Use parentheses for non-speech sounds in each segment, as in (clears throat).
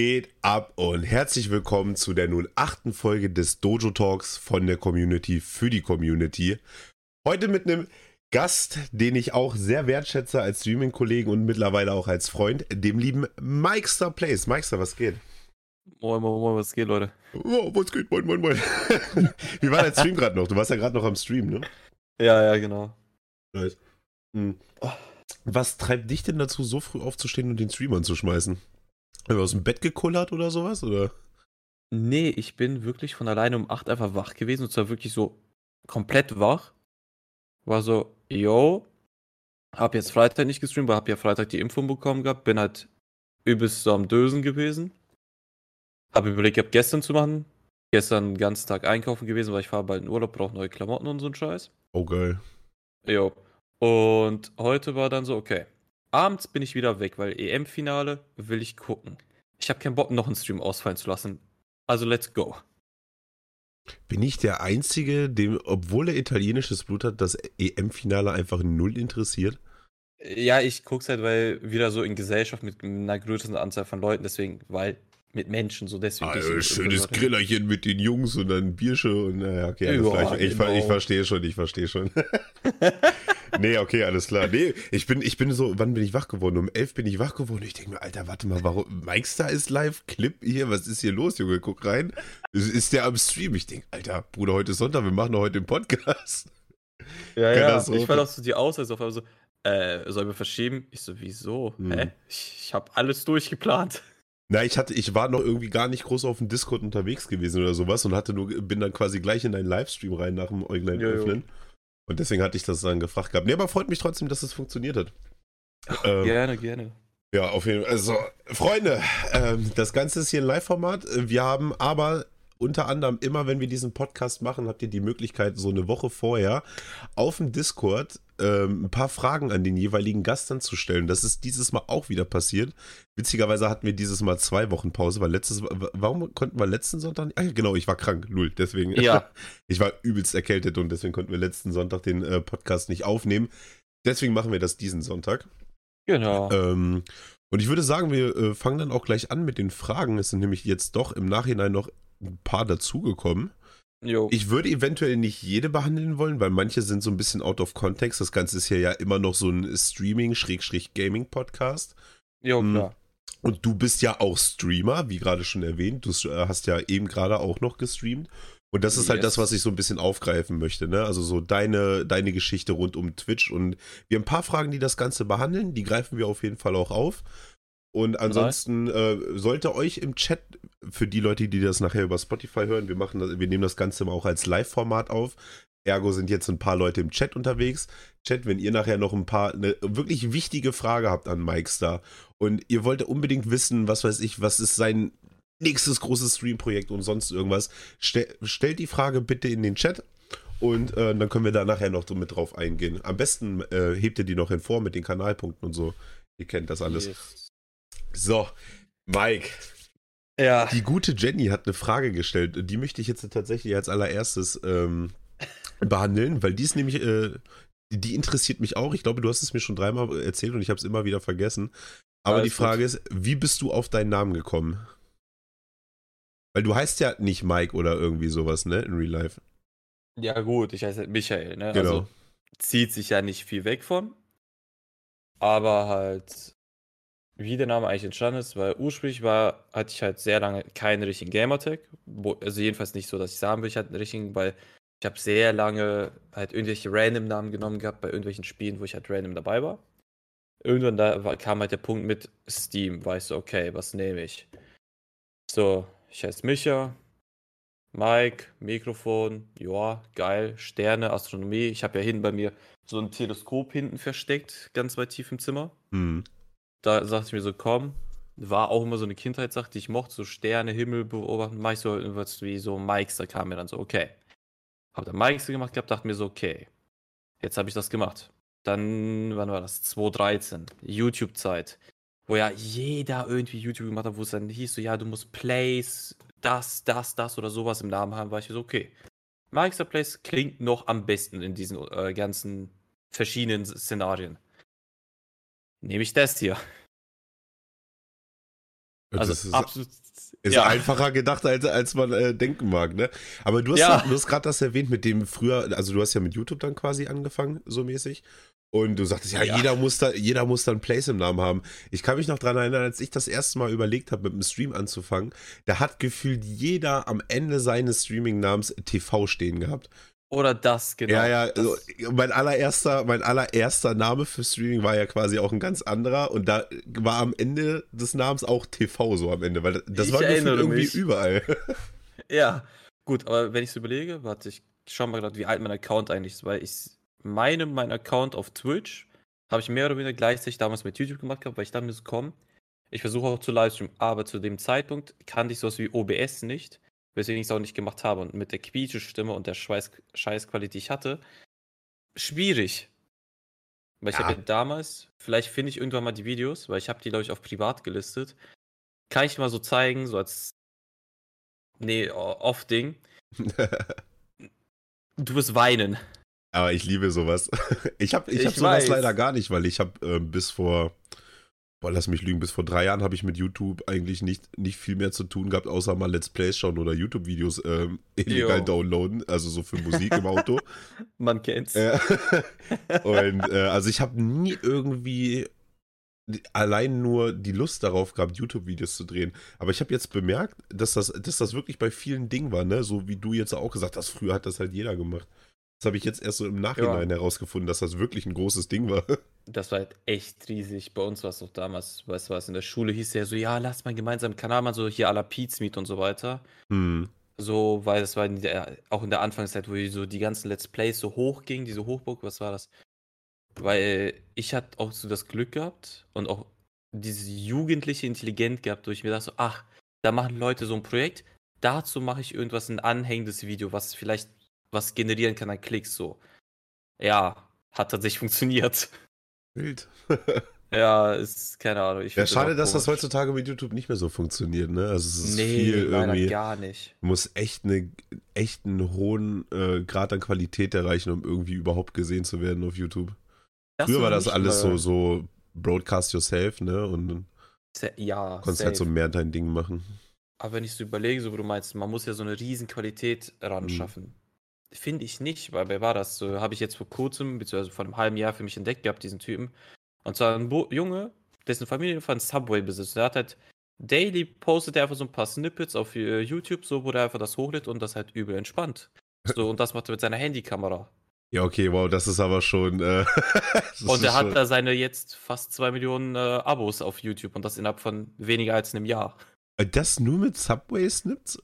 Geht ab und herzlich willkommen zu der nun achten Folge des Dojo Talks von der Community für die Community. Heute mit einem Gast, den ich auch sehr wertschätze als Streaming-Kollegen und mittlerweile auch als Freund, dem lieben Mikester Plays. Mikester, was geht? Moin, moin, moin, was geht, Leute? Oh, was geht? Moin, moin, moin. (laughs) Wie war dein Stream gerade noch? Du warst ja gerade noch am Stream, ne? Ja, ja, genau. Nice. Hm. Was treibt dich denn dazu, so früh aufzustehen und den Stream anzuschmeißen? Haben wir aus dem Bett gekullert oder sowas? Oder? Nee, ich bin wirklich von alleine um 8 einfach wach gewesen und zwar wirklich so komplett wach. War so, yo, hab jetzt Freitag nicht gestreamt, weil hab ja Freitag die Info bekommen gehabt, bin halt übelst so am Dösen gewesen. Hab überlegt, gehabt, gestern zu machen. Gestern den ganzen Tag einkaufen gewesen, weil ich fahre bald in Urlaub, brauche neue Klamotten und so ein Scheiß. Oh, geil. Jo. Und heute war dann so, okay. Abends bin ich wieder weg, weil EM-Finale will ich gucken. Ich habe keinen Bock, noch einen Stream ausfallen zu lassen. Also let's go. Bin ich der Einzige, dem, obwohl er italienisches Blut hat, das EM-Finale einfach null interessiert? Ja, ich guck's halt, weil wieder so in Gesellschaft mit einer größeren Anzahl von Leuten, deswegen, weil mit Menschen so deswegen. Also, schönes Grillerchen mit den Jungs und dann Biersche und naja, okay, alles Ja, klar. Ich, ich, genau. ich verstehe schon, ich verstehe schon. (laughs) nee, okay, alles klar. Nee, ich bin, ich bin so, wann bin ich wach geworden? Um elf bin ich wach geworden. Ich denke mir, Alter, warte mal, warum? Mikestar ist live, Clip hier, was ist hier los, Junge? Guck rein. Ist, der am Stream? Ich denke, Alter, Bruder, heute ist Sonntag, wir machen doch heute den Podcast. Ja, ja. ich fand auch so die Aussage auf einmal so, äh, sollen wir verschieben? Ich so, wieso? Hm. Hä? Ich, ich habe alles durchgeplant. Na, ich hatte, ich war noch irgendwie gar nicht groß auf dem Discord unterwegs gewesen oder sowas und hatte nur, bin dann quasi gleich in deinen Livestream rein nach dem Äuglein Jo, jo. öffnen. Und deswegen hatte ich das dann gefragt gehabt. Nee, aber freut mich trotzdem, dass es funktioniert hat. Ähm, Gerne, gerne. Ja, auf jeden Fall. Also, Freunde, ähm, das Ganze ist hier ein Live-Format. Wir haben aber unter anderem immer, wenn wir diesen Podcast machen, habt ihr die Möglichkeit, so eine Woche vorher auf dem Discord ähm, ein paar Fragen an den jeweiligen Gast dann zu stellen. Das ist dieses Mal auch wieder passiert. Witzigerweise hatten wir dieses Mal zwei Wochen Pause, weil letztes warum konnten wir letzten Sonntag nicht? Ah, genau, ich war krank, null, deswegen. Ja. (laughs) Ich war übelst erkältet und deswegen konnten wir letzten Sonntag den äh, Podcast nicht aufnehmen. Deswegen machen wir das diesen Sonntag. Genau. Ähm, und ich würde sagen, wir äh, fangen dann auch gleich an mit den Fragen. Es sind nämlich jetzt doch im Nachhinein noch ein paar dazugekommen. Jo. Ich würde eventuell nicht jede behandeln wollen, weil manche sind so ein bisschen out of context. Das Ganze ist hier ja immer noch so ein Streaming-Gaming-Podcast. jo, hm. klar. Und du bist ja auch Streamer, wie gerade schon erwähnt. Du äh, hast ja eben gerade auch noch gestreamt. Und das ist halt Yes. das, was ich so ein bisschen aufgreifen möchte, ne? Also so deine, deine Geschichte rund um Twitch. Und wir haben ein paar Fragen, die das Ganze behandeln. Die greifen wir auf jeden Fall auch auf. Und ansonsten äh, sollte euch im Chat, für die Leute, die das nachher über Spotify hören, wir machen das, wir nehmen das Ganze mal auch als Live-Format auf. Ergo sind jetzt ein paar Leute im Chat unterwegs. Chat, wenn ihr nachher noch ein paar, eine wirklich wichtige Frage habt an Mike Star und ihr wollt unbedingt wissen, was weiß ich, was ist sein nächstes großes Stream-Projekt und sonst irgendwas, stell, stellt die Frage bitte in den Chat und äh, dann können wir da nachher noch so mit drauf eingehen. Am besten äh, hebt ihr die noch hervor mit den Kanalpunkten und so. Ihr kennt das alles. Yes. So, Mike, Ja. die gute Jenny hat eine Frage gestellt. Die möchte ich jetzt tatsächlich als allererstes ähm, behandeln, weil die ist nämlich, äh, die, interessiert mich auch. Ich glaube, du hast es mir schon dreimal erzählt und ich habe es immer wieder vergessen. Aber Alles die Frage ist, wie bist du auf deinen Namen gekommen? Weil du heißt ja nicht Mike oder irgendwie sowas, ne, in Real Life. Ja, gut, ich heiße halt Michael, ne? Genau. Also zieht sich ja nicht viel weg von. Aber halt, wie der Name eigentlich entstanden ist, weil ursprünglich war, hatte ich halt sehr lange keinen richtigen Gamertag. Also jedenfalls nicht so, dass ich sagen will, ich hatte einen richtigen, weil ich habe sehr lange halt irgendwelche random Namen genommen gehabt bei irgendwelchen Spielen, wo ich halt random dabei war. Irgendwann da war, kam halt der Punkt mit Steam, weißt du, okay, was nehme ich? So, ich heiße Micha, Mike, Mikrofon, ja, geil, Sterne, Astronomie. Ich habe ja hinten bei mir so ein Teleskop hinten versteckt, ganz weit tief im Zimmer. Hm. Da sagte ich mir so, komm, war auch immer so eine Kindheitssache, die ich mochte, so Sterne, Himmel beobachten, mach ich so irgendwas wie so Mikes, da kam mir dann so, okay. Hab dann Mikes gemacht gehabt, dachte mir so, okay, jetzt habe ich das gemacht. Dann, wann war das? 2013, YouTube-Zeit, wo ja jeder irgendwie YouTube gemacht hat, wo es dann hieß, so, ja, du musst Plays, das, das, das oder sowas im Namen haben, war ich so, okay. Mikes Plays klingt noch am besten in diesen äh, ganzen verschiedenen Szenarien. Nehme ich das hier. Also das ist absolut. Ist ja. einfacher gedacht, als, als man äh, denken mag, ne? Aber du hast, ja. du hast gerade das erwähnt, mit dem früher, also du hast ja mit YouTube dann quasi angefangen, so mäßig. Und du sagtest, ja, ja, Jeder, muss da, jeder muss dann Place im Namen haben. Ich kann mich noch daran erinnern, als ich das erste Mal überlegt habe, mit dem Stream anzufangen, da hat gefühlt jeder am Ende seines Streaming-Namens TV stehen gehabt. Oder das, genau. Ja, ja, also mein allererster, mein allererster Name für Streaming war ja quasi auch ein ganz anderer und da war am Ende des Namens auch TV so am Ende, weil das ich war irgendwie mich. überall. (laughs) Ja, gut, aber wenn ich es überlege, warte, ich schau mal gerade, wie alt mein Account eigentlich ist, weil ich meine, mein Account auf Twitch habe ich mehr oder weniger gleichzeitig damals mit YouTube gemacht gehabt, weil ich dachte mir so, komm, ich versuche auch zu Livestreamen, aber zu dem Zeitpunkt kannte ich sowas wie OBS nicht, weswegen ich es auch nicht gemacht habe. Und mit der Quietsche-Stimme und der Scheißqualität, die ich hatte, schwierig. Weil ich ja. habe ja damals, vielleicht finde ich irgendwann mal die Videos, weil ich habe die, glaube ich, auf privat gelistet. Kann ich mal so zeigen, so als nee, off-Ding. (laughs) du wirst weinen. Aber ich liebe sowas. (laughs) Ich habe ich, ich hab sowas weiß. leider gar nicht, weil ich habe äh, bis vor, boah, lass mich lügen, bis vor drei Jahren habe ich mit YouTube eigentlich nicht, nicht viel mehr zu tun gehabt, außer mal Let's Plays schauen oder YouTube-Videos ähm, illegal Yo. downloaden, also so für Musik im Auto. (laughs) Man kennt's. Äh, (laughs) und äh, also ich habe nie irgendwie allein nur die Lust darauf gehabt, YouTube-Videos zu drehen. Aber ich habe jetzt bemerkt, dass das, dass das wirklich bei vielen Dingen war, ne? So wie du jetzt auch gesagt hast, früher hat das halt jeder gemacht. Das habe ich jetzt erst so im Nachhinein ja. herausgefunden, dass das wirklich ein großes Ding war. (laughs) Das war halt echt riesig. Bei uns war es auch damals, weißt du was, in der Schule hieß ja so, ja, lass mal gemeinsam Kanal machen, so hier à la Meet und so weiter. Hm. So, weil das war in der, auch in der Anfangszeit, wo so die ganzen Let's Plays so hoch gingen, diese Hochburg, was war das? Weil ich hatte auch so das Glück gehabt und auch diese jugendliche Intelligenz gehabt, wo ich mir dachte so, ach, da machen Leute so ein Projekt, dazu mache ich irgendwas, ein anhängendes Video, was vielleicht was generieren kann an Klicks so. Ja, hat tatsächlich (laughs) funktioniert. Wild. (laughs) ja, ist keine Ahnung. Ich ja, schade, das dass das heutzutage mit YouTube nicht mehr so funktioniert, ne? Also es ist nee, viel irgendwie. gar nicht. Muss echt, eine, echt einen hohen äh, Grad an Qualität erreichen, um irgendwie überhaupt gesehen zu werden auf YouTube. Das Früher war das alles so, so Broadcast yourself, ne? Und ja, konntest halt so mehr dein Ding machen. Aber wenn ich so überlege, so wie du meinst, man muss ja so eine riesen Qualität ran mhm. Finde ich nicht, weil wer war das? So habe ich jetzt vor kurzem, beziehungsweise vor einem halben Jahr für mich entdeckt gehabt, diesen Typen. Und zwar ein Bo Junge, dessen Familie von Subway besitzt. Der hat halt daily postet er einfach so ein paar Snippets auf äh, YouTube, so wo er einfach das hochlädt und das halt übel entspannt. So, und das macht er mit seiner Handykamera. Ja, okay, wow, das ist aber schon. Äh, (laughs) und er hat da seine jetzt fast zwei Millionen äh, Abos auf YouTube und das innerhalb von weniger als einem Jahr. Äh, das nur mit Subway-Snips?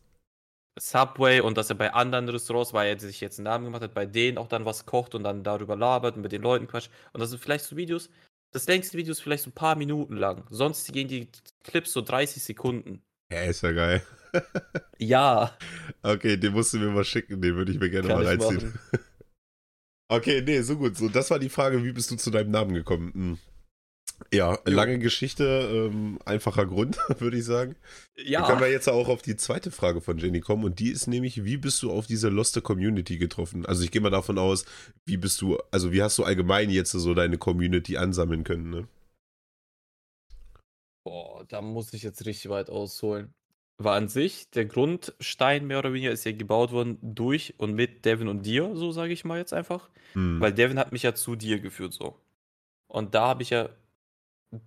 Subway und dass er bei anderen Restaurants, weil er sich jetzt einen Namen gemacht hat, bei denen auch dann was kocht und dann darüber labert und mit den Leuten quatscht. Und das sind vielleicht so Videos, das längste Video ist vielleicht so ein paar Minuten lang. Sonst gehen die Clips so 30 Sekunden. Ja, ist ja geil. (laughs) ja. Okay, den musst du mir mal schicken, den würde ich mir gerne Kann mal reinziehen. (laughs) okay, nee, so gut. So, das war die Frage, wie bist du zu deinem Namen gekommen? Hm. Ja, lange Geschichte, ähm, einfacher Grund, (laughs) würde ich sagen. Ja. Dann können wir jetzt auch auf die zweite Frage von Jenny kommen und die ist nämlich, wie bist du auf diese Loste Community getroffen? Also ich gehe mal davon aus, wie bist du, also wie hast du allgemein jetzt so deine Community ansammeln können, ne? Boah, da muss ich jetzt richtig weit ausholen. War an sich, der Grundstein mehr oder weniger ist ja gebaut worden durch und mit Devin und dir, so sage ich mal jetzt einfach. Hm. Weil Devin hat mich ja zu dir geführt, so. Und da habe ich ja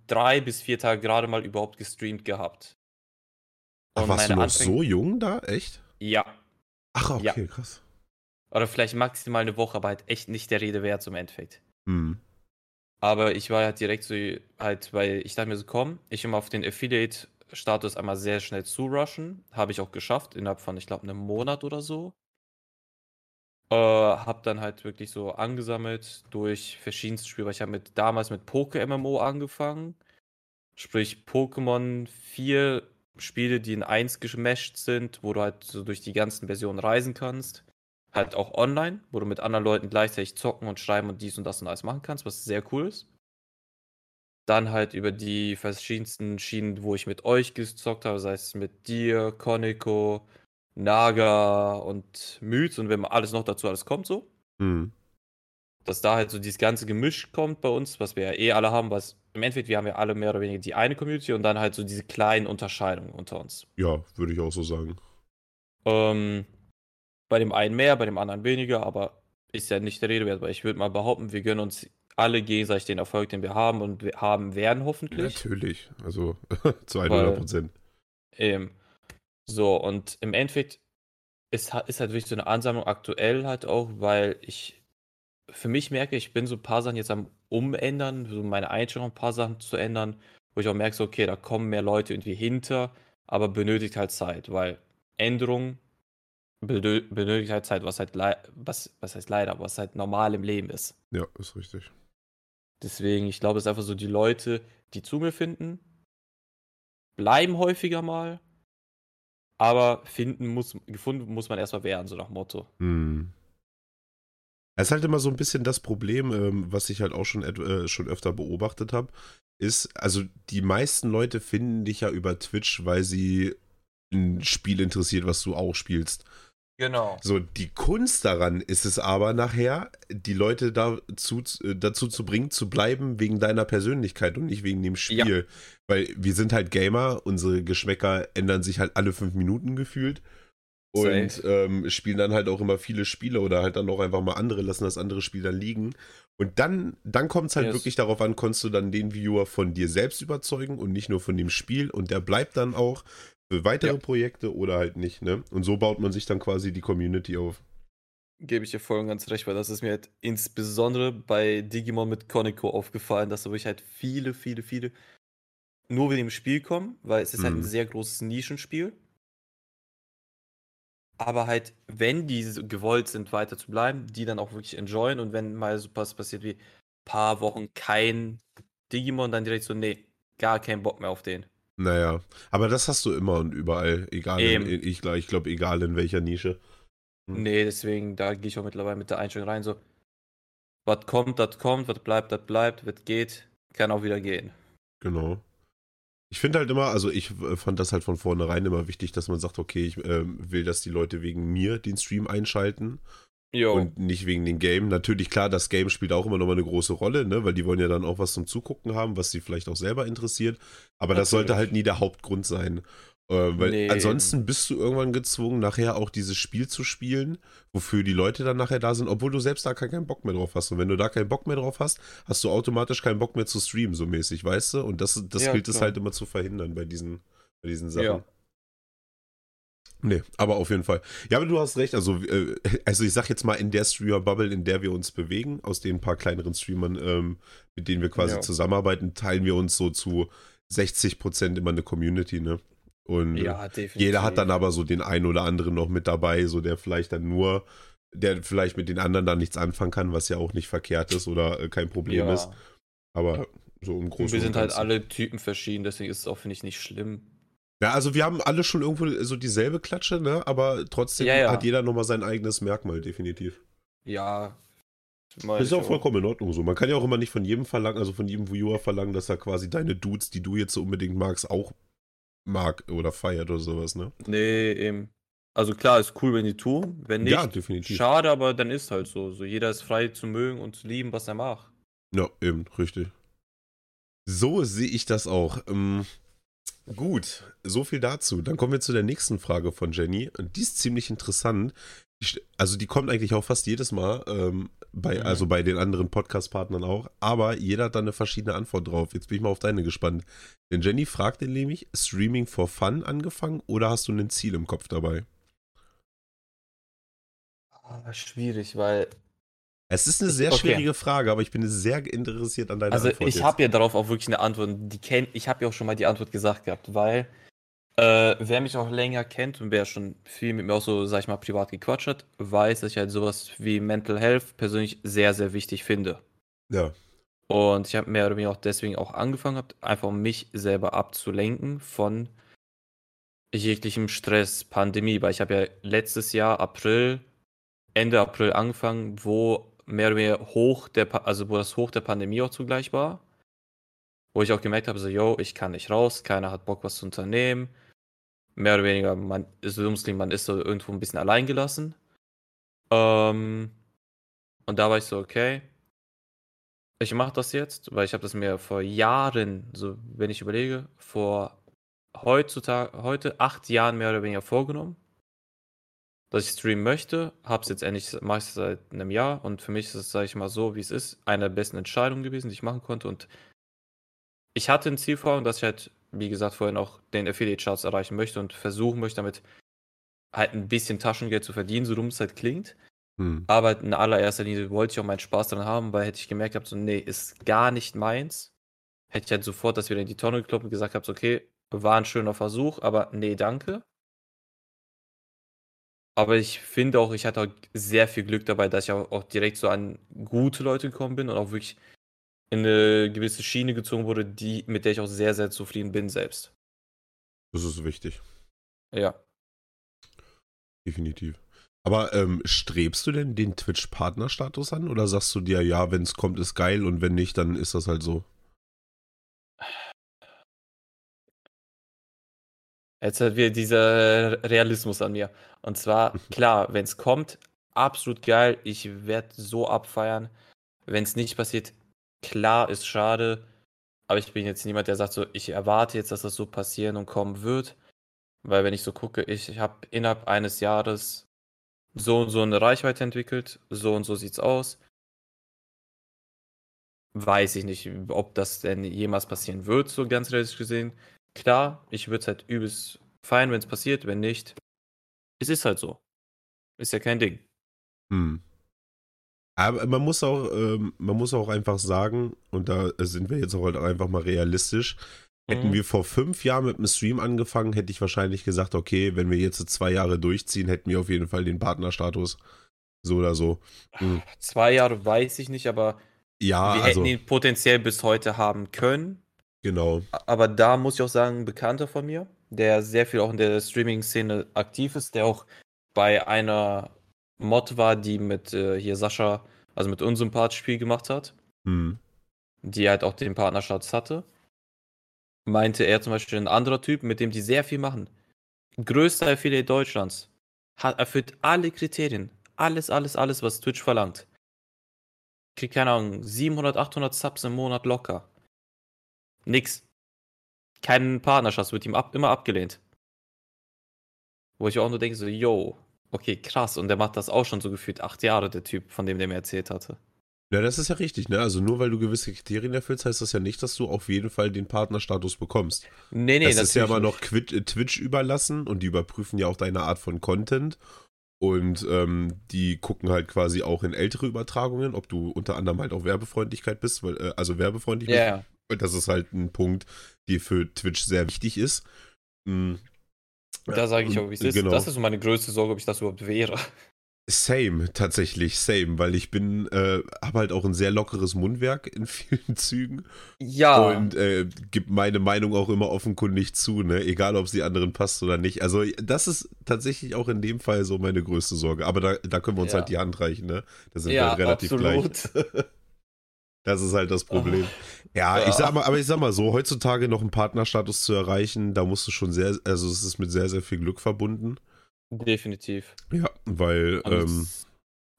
drei bis vier Tage gerade mal überhaupt gestreamt gehabt. Und Ach, warst du noch Anfäng so jung da? Echt? Ja. Ach, okay, ja. krass. Oder vielleicht maximal eine Woche, aber halt echt nicht der Rede wert zum Endeffekt. Hm. Aber ich war halt direkt so, halt, weil ich dachte mir so, komm, ich mal auf den Affiliate-Status einmal sehr schnell zurushen. Habe ich auch geschafft, innerhalb von, ich glaube, einem Monat oder so. Äh, habe dann halt wirklich so angesammelt durch verschiedenste Spiele, weil ich habe mit damals mit Poke-MMO angefangen. Sprich Pokémon 4 Spiele, die in 1 gemasht sind, wo du halt so durch die ganzen Versionen reisen kannst. Halt auch online, wo du mit anderen Leuten gleichzeitig zocken und schreiben und dies und das und alles machen kannst, was sehr cool ist. Dann halt über die verschiedensten Schienen, wo ich mit euch gezockt habe, sei es mit dir, Koniko, Naga und Myth und wenn alles noch dazu alles kommt so. Mhm. dass da halt so dieses ganze Gemisch kommt bei uns, was wir ja eh alle haben, was im Endeffekt, wir haben ja alle mehr oder weniger die eine Community und dann halt so diese kleinen Unterscheidungen unter uns. Ja, würde ich auch so sagen. Ähm, bei dem einen mehr, bei dem anderen weniger, aber ist ja nicht der Rede wert, weil ich würde mal behaupten, wir gönnen uns alle gegenseitig den Erfolg, den wir haben und wir haben werden hoffentlich. Natürlich, also (laughs) zu 100 Prozent. Ähm, so, und im Endeffekt ist, ist halt wirklich so eine Ansammlung aktuell halt auch, weil ich für mich merke, ich bin so ein paar Sachen jetzt am Umändern, so meine Einstellung ein paar Sachen zu ändern, wo ich auch merke, so, okay, da kommen mehr Leute irgendwie hinter, aber benötigt halt Zeit, weil Änderung benötigt halt Zeit, was halt was, was heißt leider, was halt normal im Leben ist. Ja, ist richtig. Deswegen, ich glaube, es ist einfach so, die Leute, die zu mir finden, bleiben häufiger mal, aber finden muss, gefunden muss man erstmal werden, so nach Motto. Hm. Es ist halt immer so ein bisschen das Problem, ähm, was ich halt auch schon, äh, schon öfter beobachtet habe, ist, also die meisten Leute finden dich ja über Twitch, weil sie ein Spiel interessiert, was du auch spielst. Genau. So, die Kunst daran ist es aber nachher, die Leute dazu, äh, dazu zu bringen, zu bleiben wegen deiner Persönlichkeit und nicht wegen dem Spiel. Ja. Weil wir sind halt Gamer, unsere Geschmäcker ändern sich halt alle fünf Minuten gefühlt. Und ähm, spielen dann halt auch immer viele Spiele oder halt dann auch einfach mal andere, lassen das andere Spiel dann liegen. Und dann, dann kommt es halt yes. wirklich darauf an, konntest du dann den Viewer von dir selbst überzeugen und nicht nur von dem Spiel. Und der bleibt dann auch für weitere ja. Projekte oder halt nicht, ne? Und so baut man sich dann quasi die Community auf. Gebe ich dir voll und ganz recht, weil das ist mir halt insbesondere bei Digimon mit Koniko aufgefallen, dass da wirklich halt viele, viele, viele nur wegen dem Spiel kommen, weil es ist mhm. halt ein mhm. sehr großes Nischenspiel. Aber halt, wenn die gewollt sind, weiter zu bleiben, die dann auch wirklich enjoyen und wenn mal so was passiert wie paar Wochen kein Digimon, dann direkt so, nee, gar keinen Bock mehr auf den. Naja, aber das hast du immer und überall, egal, in, ich, ich glaube, egal in welcher Nische. Hm. Nee, deswegen, da gehe ich auch mittlerweile mit der Einstellung rein, so, was kommt, das kommt, was bleibt, das bleibt, was geht, kann auch wieder gehen. Genau. Ich finde halt immer, also ich äh, fand das halt von vornherein immer wichtig, dass man sagt, okay, ich äh, will, dass die Leute wegen mir den Stream einschalten Jo. Und nicht wegen dem Game. Natürlich, klar, das Game spielt auch immer noch mal eine große Rolle, ne? weil die wollen ja dann auch was zum Zugucken haben, was sie vielleicht auch selber interessiert. Aber Natürlich. das sollte halt nie der Hauptgrund sein. Äh, weil nee. ansonsten bist du irgendwann gezwungen, nachher auch dieses Spiel zu spielen, wofür die Leute dann nachher da sind, obwohl du selbst da keinen Bock mehr drauf hast. Und wenn du da keinen Bock mehr drauf hast, hast du automatisch keinen Bock mehr zu streamen, so mäßig, weißt du? Und das, das ja, gilt es halt immer zu verhindern bei diesen, bei diesen Sachen. Ja. Nee, aber auf jeden Fall. Ja, aber du hast recht. Also, äh, also ich sag jetzt mal in der Streamer-Bubble, in der wir uns bewegen, aus den paar kleineren Streamern, ähm, mit denen wir quasi ja. zusammenarbeiten, teilen wir uns so zu 60 Prozent immer eine Community, ne? Und ja, jeder hat dann aber so den einen oder anderen noch mit dabei, so der vielleicht dann nur, der vielleicht mit den anderen dann nichts anfangen kann, was ja auch nicht verkehrt ist oder äh, kein Problem ja. ist. Aber so im Großen Wir sind halt alle Typen verschieden, deswegen ist es auch, finde ich, nicht schlimm. Ja, also wir haben alle schon irgendwo so dieselbe Klatsche, ne? Aber trotzdem ja, ja. hat jeder nochmal sein eigenes Merkmal, definitiv. Ja. Das ist auch vollkommen in Ordnung so. Man kann ja auch immer nicht von jedem verlangen, also von jedem Viewer verlangen, dass er quasi deine Dudes, die du jetzt so unbedingt magst, auch mag oder feiert oder sowas, ne? Nee, eben. Also klar, ist cool, wenn die tun. Wenn nicht, ja, definitiv. schade, aber dann ist halt so. So jeder ist frei zu mögen und zu lieben, was er macht. Ja, eben, richtig. So sehe ich das auch. Ähm, Gut, so viel dazu. Dann kommen wir zu der nächsten Frage von Jenny. Und die ist ziemlich interessant. Also die kommt eigentlich auch fast jedes Mal, ähm, bei, mhm. also bei den anderen Podcast-Partnern auch, aber jeder hat da eine verschiedene Antwort drauf. Jetzt bin ich mal auf deine gespannt. Denn Jenny fragt nämlich, Streaming for Fun angefangen oder hast du ein Ziel im Kopf dabei? Ah, schwierig, weil es ist eine sehr okay. schwierige Frage, aber ich bin sehr interessiert an deiner also Antwort. Also ich habe ja darauf auch wirklich eine Antwort. Die kenn, ich habe ja auch schon mal die Antwort gesagt gehabt, weil äh, wer mich auch länger kennt und wer schon viel mit mir auch so, sag ich mal, privat gequatscht hat, weiß, dass ich halt sowas wie Mental Health persönlich sehr, sehr wichtig finde. Ja. Und ich habe mehr oder weniger auch deswegen auch angefangen, einfach um mich selber abzulenken von jeglichem Stress, Pandemie, weil ich habe ja letztes Jahr April, Ende April angefangen, wo mehr oder weniger hoch der, also wo das Hoch der Pandemie auch zugleich war. Wo ich auch gemerkt habe, so, yo, ich kann nicht raus, keiner hat Bock, was zu unternehmen. Mehr oder weniger, man ist man ist so irgendwo ein bisschen alleingelassen. Ähm, und da war ich so, okay, ich mache das jetzt, weil ich habe das mir vor Jahren, so wenn ich überlege, vor heutzutage, heute acht Jahren mehr oder weniger vorgenommen, dass ich streamen möchte. Habe es jetzt endlich, mache ich seit einem Jahr und für mich ist es, sage ich mal so, wie es ist, eine der besten Entscheidungen gewesen, die ich machen konnte und ich hatte ein Ziel vor dass ich halt, wie gesagt, vorhin auch den Affiliate-Charts erreichen möchte und versuchen möchte, damit halt ein bisschen Taschengeld zu verdienen, so dumm es halt klingt. Hm. Aber in allererster Linie wollte ich auch meinen Spaß daran haben, weil hätte ich gemerkt habe, so, nee, ist gar nicht meins, hätte ich halt sofort das wieder in die Tonne gekloppt und gesagt habe, so, okay, war ein schöner Versuch, aber nee, danke. Aber ich finde auch, ich hatte auch sehr viel Glück dabei, dass ich auch, auch direkt so an gute Leute gekommen bin und auch wirklich in eine gewisse Schiene gezogen wurde, die, mit der ich auch sehr, sehr zufrieden bin selbst. Das ist wichtig. Ja. Definitiv. Aber ähm, strebst du denn den Twitch-Partner-Status an oder sagst du dir, ja, wenn es kommt, ist geil und wenn nicht, dann ist das halt so? Jetzt hat wieder dieser Realismus an mir. Und zwar, (laughs) klar, wenn es kommt, absolut geil. Ich werde so abfeiern. Wenn es nicht passiert, Klar, ist schade, aber ich bin jetzt niemand, der sagt so, ich erwarte jetzt, dass das so passieren und kommen wird. Weil wenn ich so gucke, ich, ich habe innerhalb eines Jahres so und so eine Reichweite entwickelt, so und so sieht's aus. Weiß ich nicht, ob das denn jemals passieren wird, so ganz realistisch gesehen. Klar, ich würde es halt übelst feiern, wenn es passiert, wenn nicht. Es ist halt so. Ist ja kein Ding. Hm. Aber man muss auch, ähm, man muss auch einfach sagen, und da sind wir jetzt auch halt einfach mal realistisch, hätten mhm. wir vor fünf Jahren mit dem Stream angefangen, hätte ich wahrscheinlich gesagt, okay, wenn wir jetzt zwei Jahre durchziehen, hätten wir auf jeden Fall den Partnerstatus. So oder so. Mhm. Zwei Jahre weiß ich nicht, aber ja, wir also, hätten ihn potenziell bis heute haben können. Genau. Aber da muss ich auch sagen, ein Bekannter von mir, der sehr viel auch in der Streaming-Szene aktiv ist, der auch bei einer Mod war, die mit äh, hier Sascha, also mit unserem Part Spiel gemacht hat. Mhm. Die halt auch den Partnerschatz hatte. Meinte er zum Beispiel ein anderer Typ, mit dem die sehr viel machen. Größter Affiliate Deutschlands. Hat, erfüllt alle Kriterien. Alles, alles, alles, was Twitch verlangt. Kriegt, keine Ahnung, 700, 800 Subs im Monat locker. Nix. Kein Partnerschatz wird ihm ab, immer abgelehnt. Wo ich auch nur denke, so, yo, Okay, krass. Und der macht das auch schon so gefühlt acht Jahre, der Typ, von dem der mir erzählt hatte. Ja, das ist ja richtig, ne? Also nur weil du gewisse Kriterien erfüllst, heißt das ja nicht, dass du auf jeden Fall den Partnerstatus bekommst. Nee, nee, das ist ja immer noch Twitch überlassen und die überprüfen ja auch deine Art von Content. Und ähm, die gucken halt quasi auch in ältere Übertragungen, ob du unter anderem halt auch Werbefreundlichkeit bist, weil, äh, also werbefreundlich yeah. bist. Das ist halt ein Punkt, der für Twitch sehr wichtig ist. Mhm. Da sage ich auch, wie es ist. Genau. Das ist meine größte Sorge, ob ich das überhaupt wäre. Same, tatsächlich, same, weil ich bin, äh, habe halt auch ein sehr lockeres Mundwerk in vielen (laughs) Zügen. Ja. Und äh, gebe meine Meinung auch immer offenkundig zu, ne? Egal, ob sie anderen passt oder nicht. Also, das ist tatsächlich auch in dem Fall so meine größte Sorge. Aber da, da können wir uns ja. halt die Hand reichen, ne? Da sind ja, wir relativ absolut. gleich. (laughs) Das ist halt das Problem. Ja, ja, ich sag mal, aber ich sag mal so, heutzutage noch einen Partnerstatus zu erreichen, da musst du schon sehr, also es ist mit sehr, sehr viel Glück verbunden. Definitiv. Ja, weil, ähm,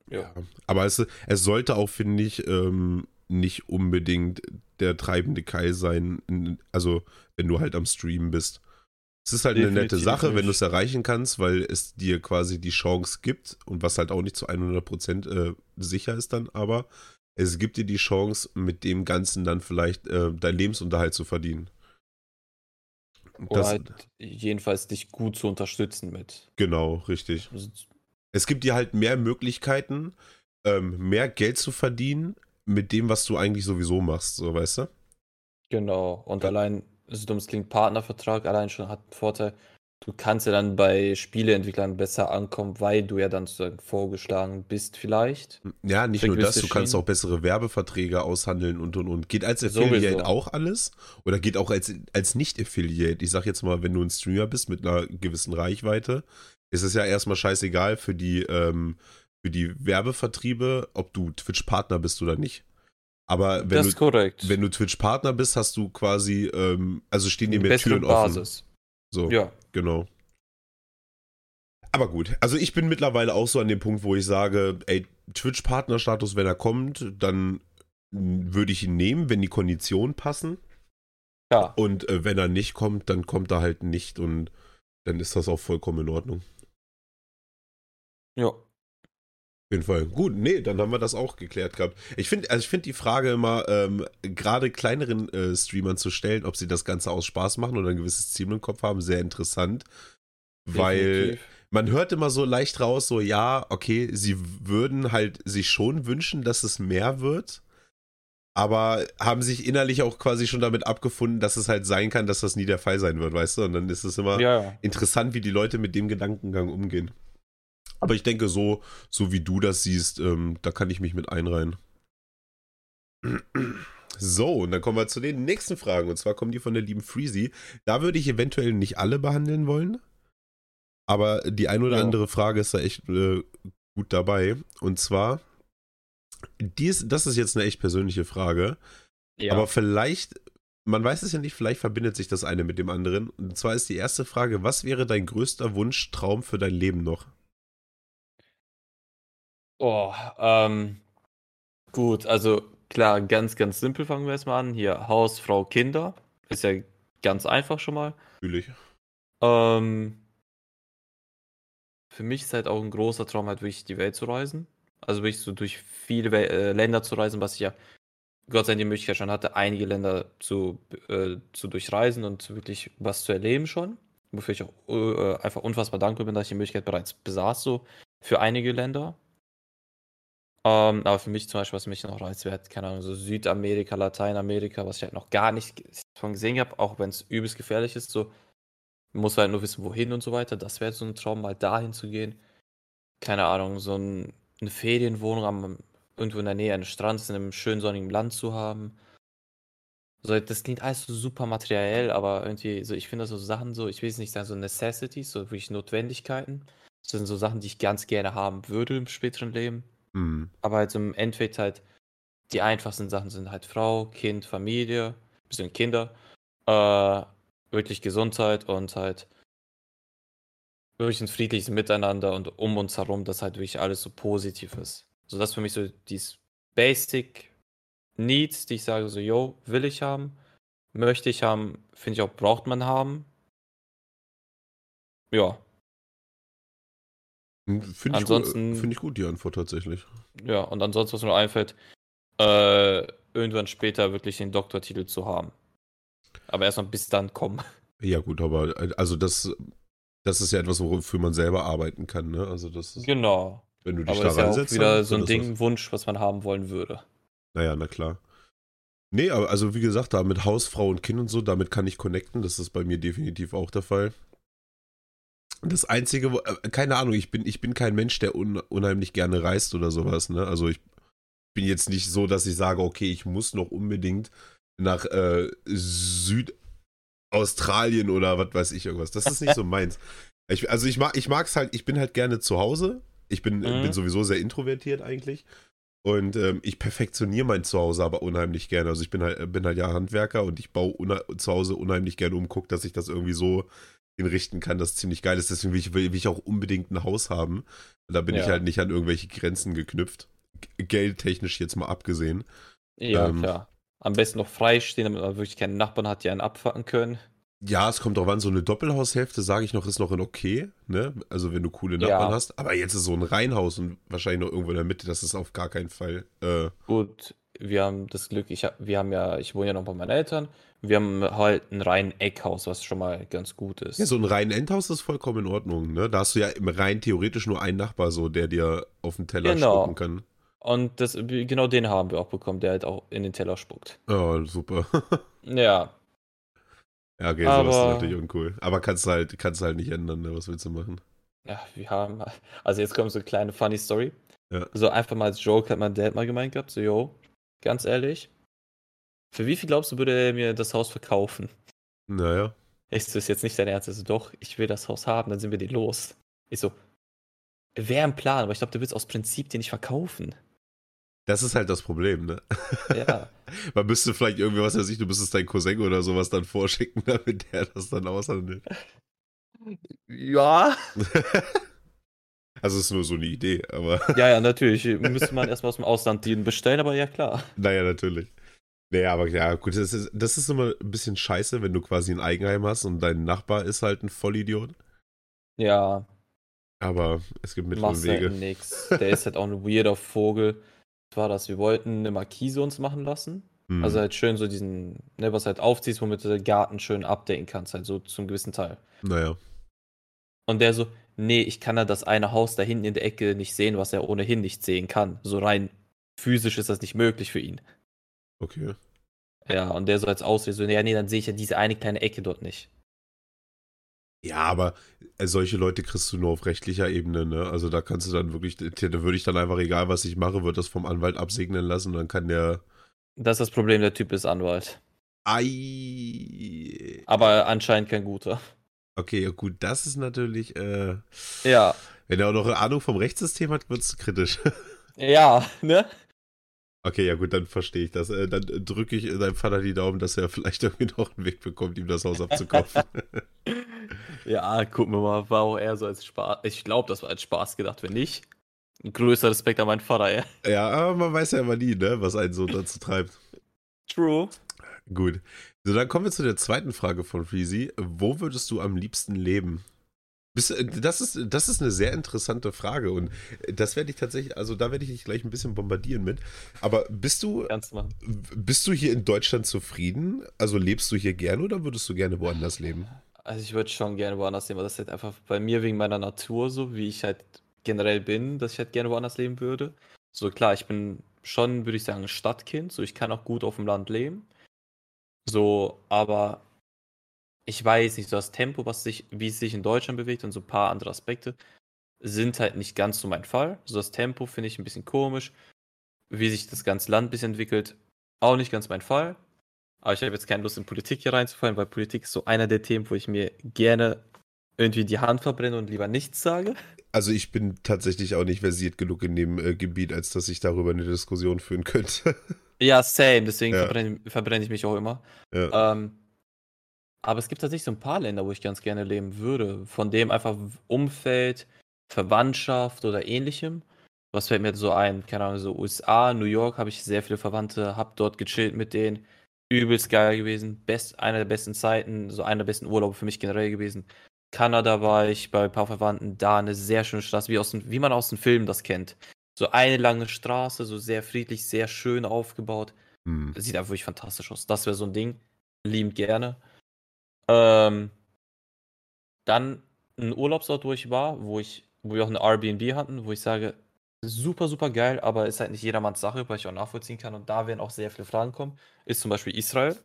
ja. ja. Aber es, es sollte auch, finde ich, ähm, nicht unbedingt der treibende Keil sein, also wenn du halt am Streamen bist. Es ist halt Definitiv eine nette Sache, nicht. wenn du es erreichen kannst, weil es dir quasi die Chance gibt und was halt auch nicht zu 100% äh, sicher ist dann, aber es gibt dir die Chance, mit dem Ganzen dann vielleicht äh, deinen Lebensunterhalt zu verdienen. Oder halt jedenfalls dich gut zu unterstützen mit. Genau, richtig. Also es gibt dir halt mehr Möglichkeiten, ähm, mehr Geld zu verdienen mit dem, was du eigentlich sowieso machst, so weißt du? Genau. Und ja. allein, so dumm es klingt, Partnervertrag allein schon hat einen Vorteil du kannst ja dann bei Spieleentwicklern besser ankommen, weil du ja dann sozusagen vorgeschlagen bist vielleicht. Ja, nicht nur das, du kannst auch bessere Werbeverträge aushandeln und und und. Geht als Affiliate Sowieso. auch alles? Oder geht auch als, als Nicht-Affiliate? Ich sag jetzt mal, wenn du ein Streamer bist mit einer gewissen Reichweite, ist es ja erstmal scheißegal für die, ähm, für die Werbevertriebe, ob du Twitch-Partner bist oder nicht. Aber wenn das du, wenn du Twitch-Partner bist, hast du quasi, ähm, also stehen dir mehr Türen Basis. offen. So. Ja. Genau. Aber gut, also ich bin mittlerweile auch so an dem Punkt, wo ich sage, ey, Twitch-Partnerstatus, wenn er kommt, dann würde ich ihn nehmen, wenn die Konditionen passen. Ja. Und äh, wenn er nicht kommt, dann kommt er halt nicht und dann ist das auch vollkommen in Ordnung. Ja. Auf jeden Fall. Gut, nee, dann haben wir das auch geklärt gehabt. Ich finde, also ich finde die Frage immer, ähm, gerade kleineren äh, Streamern zu stellen, ob sie das Ganze aus Spaß machen oder ein gewisses Ziel im Kopf haben, sehr interessant. Weil definitiv. man hört immer so leicht raus, so ja, okay, sie würden halt sich schon wünschen, dass es mehr wird, aber haben sich innerlich auch quasi schon damit abgefunden, dass es halt sein kann, dass das nie der Fall sein wird, weißt du? Und dann ist es immer ja. interessant, wie die Leute mit dem Gedankengang umgehen. Aber ich denke, so, so wie du das siehst, ähm, da kann ich mich mit einreihen. So, und dann kommen wir zu den nächsten Fragen. Und zwar kommen die von der lieben Freezy. Da würde ich eventuell nicht alle behandeln wollen. Aber die ein oder Ja. andere Frage ist da echt äh, gut dabei. Und zwar, dies, das ist jetzt eine echt persönliche Frage. ja. Aber vielleicht, man weiß es ja nicht, vielleicht verbindet sich das eine mit dem anderen. Und zwar ist die erste Frage, was wäre dein größter Wunsch, Traum für dein Leben noch? Oh, ähm, gut, also klar, ganz, ganz simpel fangen wir erstmal an. Hier, Haus, Frau, Kinder. Ist ja ganz einfach schon mal. Fühle ich. Ähm, für mich ist halt auch ein großer Traum, halt wirklich die Welt zu reisen. Also wirklich so durch viele We äh, Länder zu reisen, was ich ja Gott sei Dank die Möglichkeit schon hatte, einige Länder zu, äh, zu durchreisen und wirklich was zu erleben schon. Wofür ich auch äh, einfach unfassbar dankbar bin, dass ich die Möglichkeit bereits besaß, so für einige Länder. Ähm, aber für mich zum Beispiel, was mich noch halt, keine Ahnung, so Südamerika, Lateinamerika, was ich halt noch gar nicht von gesehen habe, auch wenn es übelst gefährlich ist, so muss halt nur wissen, wohin und so weiter. Das wäre so ein Traum, mal dahin zu gehen. Keine Ahnung, so ein, eine Ferienwohnung am, irgendwo in der Nähe eines Strands in einem schönen sonnigen Land zu haben. So, das klingt alles so super materiell, aber irgendwie, so, ich finde so Sachen so, ich will es nicht sagen, so Necessities, so wirklich Notwendigkeiten. Das sind so Sachen, die ich ganz gerne haben würde im späteren Leben. Hm. Aber halt so im Endeffekt halt, die einfachsten Sachen sind halt Frau, Kind, Familie, bisschen Kinder, äh, wirklich Gesundheit und halt wirklich ein friedliches Miteinander und um uns herum, dass halt wirklich alles so positiv ist. So das ist für mich so dieses Basic Needs, die ich sage so, yo, will ich haben, möchte ich haben, finde ich auch, braucht man haben. Ja, Finde ich, gut, find ich gut, die Antwort tatsächlich. ja, und ansonsten, was mir einfällt, äh, irgendwann später wirklich den Doktortitel zu haben. Aber erstmal bis dann kommen. Ja, gut, aber äh, also das, das ist ja etwas, wofür man selber arbeiten kann, ne? Also das ist, Genau. wenn du dich Aber da das ist ja auch reinsetzt. wieder so ein Ding, ein Wunsch, was man haben wollen würde. Was. Naja, na klar. Nee, aber also wie gesagt, da mit Haus, Frau und Kind und so, damit kann ich connecten. Das ist bei mir definitiv auch der Fall. Das Einzige, äh, keine Ahnung, ich bin, ich bin kein Mensch, der un, unheimlich gerne reist oder sowas, ne? Also ich bin jetzt nicht so, dass ich sage, okay, ich muss noch unbedingt nach äh, Südaustralien oder was weiß ich irgendwas. Das ist nicht so (laughs) meins. Ich, also ich mag, ich mag's halt, ich bin halt gerne zu Hause. Ich bin, Mhm. bin sowieso sehr introvertiert eigentlich. Und ähm, ich perfektioniere mein Zuhause aber unheimlich gerne. Also ich bin halt, bin halt ja Handwerker und ich baue zu Hause unheimlich gerne um, guck, dass ich das irgendwie so hinrichten kann, dass es ziemlich geil ist. Deswegen will ich, will ich auch unbedingt ein Haus haben. Da bin ich Ja. halt nicht an irgendwelche Grenzen geknüpft. Geldtechnisch jetzt mal abgesehen. Ja, Ähm. klar. Am besten noch freistehen, damit man wirklich keine Nachbarn hat, die einen abfacken können. Ja, es kommt drauf an, so eine Doppelhaushälfte, sage ich noch, ist noch in okay, ne? Also wenn du coole Nachbarn Ja. hast. Aber jetzt ist so ein Reihenhaus und wahrscheinlich noch irgendwo in der Mitte, das ist auf gar keinen Fall. Äh, Gut, wir haben das Glück, ich wir haben ja, ich wohne ja noch bei meinen Eltern. Wir haben halt ein rein Eckhaus, was schon mal ganz gut ist. ja, so ein rein Endhaus ist vollkommen in Ordnung, ne? Da hast du ja im rein theoretisch nur einen Nachbar, so, der dir auf den Teller Genau. spucken kann. Und das, genau den haben wir auch bekommen, der halt auch in den Teller spuckt. Oh, super. (laughs) Ja, ja, okay, sowas ist Aber- natürlich uncool. Aber kannst du halt, kannst halt nicht ändern, ne? Was willst du machen? ja, wir haben, also jetzt kommt so eine kleine funny Story. Ja. So einfach mal als Joke hat mein Dad mal gemeint gehabt, so, yo, ganz ehrlich, für wie viel glaubst du, würde er mir das Haus verkaufen? Naja. Ich so, ist jetzt nicht dein Ernst. Also doch, ich will das Haus haben, dann sind wir die los. Ich so, wäre ein Plan, aber ich glaube, du willst aus Prinzip den nicht verkaufen. Das ist halt das Problem, ne? Ja. (laughs) Man müsste vielleicht irgendwie, was weiß ich, du müsstest deinen Cousin oder sowas dann vorschicken, (laughs) damit der das dann aushandelt. ja. (laughs) Also es ist nur so eine Idee, aber. Ja, ja, natürlich. Müsste man erstmal aus dem Ausland den bestellen, aber ja klar. Naja, natürlich. Naja, aber ja, gut, das ist, das ist immer ein bisschen scheiße, wenn du quasi ein Eigenheim hast und dein Nachbar ist halt ein Vollidiot. Ja. Aber es gibt Mittel und Wege. Halt nix. Der ist halt auch ein (laughs) weirder Vogel. Was war das? Wir wollten eine Markise uns machen lassen. Mhm. Also halt schön so diesen, ne, was halt aufziehst, womit du den Garten schön updaten kannst, halt so zum gewissen Teil. Naja. Und der so, nee, ich kann ja das eine Haus da hinten in der Ecke nicht sehen, was er ohnehin nicht sehen kann. So rein physisch ist das nicht möglich für ihn. Okay. Ja, und der so als Ausrede so, ja, nee, dann sehe ich ja diese eine kleine Ecke dort nicht. Ja, aber äh, solche Leute kriegst du nur auf rechtlicher Ebene, ne? Also da kannst du dann wirklich, da würde ich dann einfach, egal was ich mache, wird das vom Anwalt absegnen lassen und dann kann der. Das ist das Problem, der Typ ist Anwalt. Ei. Aber anscheinend kein guter. Okay, ja gut, das ist natürlich, äh, Ja. Wenn er auch noch eine Ahnung vom Rechtssystem hat, wird es kritisch. (laughs) Ja, ne? Okay, ja gut, dann verstehe ich das. Äh, dann drücke ich deinem Vater die Daumen, dass er vielleicht (laughs) irgendwie noch einen Weg bekommt, ihm das Haus abzukaufen. (laughs) Ja, gucken wir mal, war auch eher so als Spaß. Ich glaube, das war als Spaß gedacht, wenn nicht. Ein größer Respekt an meinen Vater, ja. ja, aber man weiß ja immer nie, ne, was einen so dazu treibt. True. Gut. So, dann kommen wir zu der zweiten Frage von Freezy. Wo würdest du am liebsten leben? Äh, das, ist, das ist eine sehr interessante Frage und das werde ich tatsächlich, also da werde ich dich gleich ein bisschen bombardieren mit. Aber bist du, bist du hier in Deutschland zufrieden? Also lebst du hier gerne oder würdest du gerne woanders leben? Also ich würde schon gerne woanders leben, aber das ist halt einfach bei mir wegen meiner Natur so, wie ich halt generell bin, dass ich halt gerne woanders leben würde. So klar, ich bin schon, würde ich sagen, ein Stadtkind, so ich kann auch gut auf dem Land leben. So, aber ich weiß nicht, so das Tempo, was sich, wie es sich in Deutschland bewegt und so ein paar andere Aspekte, sind halt nicht ganz so mein Fall. So das Tempo finde ich ein bisschen komisch. Wie sich das ganze Land ein bisschen entwickelt, auch nicht ganz mein Fall. Aber ich habe jetzt keine Lust, in Politik hier reinzufallen, weil Politik ist so einer der Themen, wo ich mir gerne irgendwie die Hand verbrenne und lieber nichts sage. Also ich bin tatsächlich auch nicht versiert genug in dem äh, Gebiet, als dass ich darüber eine Diskussion führen könnte. ja, same, deswegen ja. verbrenne, verbrenne, ich mich auch immer. Ja. Ähm, aber es gibt tatsächlich so ein paar Länder, wo ich ganz gerne leben würde, von dem einfach Umfeld, Verwandtschaft oder ähnlichem. Was fällt mir so ein? Keine Ahnung, so USA, New York habe ich sehr viele Verwandte, habe dort gechillt mit denen übelst geil gewesen. Best, einer der besten Zeiten, so einer der besten Urlaube für mich generell gewesen. Kanada war ich bei ein paar Verwandten, da eine sehr schöne Straße, wie, aus dem, wie man aus den Filmen das kennt. So eine lange Straße, so sehr friedlich, sehr schön aufgebaut. Hm. Sieht einfach wirklich fantastisch aus. Das wäre so ein Ding. Liebend gerne. Ähm, dann ein Urlaubsort, wo ich war, wo ich, wo wir auch eine Airbnb hatten, wo ich sage, super, super geil, aber ist halt nicht jedermanns Sache, weil ich auch nachvollziehen kann. Und da werden auch sehr viele Fragen kommen. Ist zum Beispiel Israel.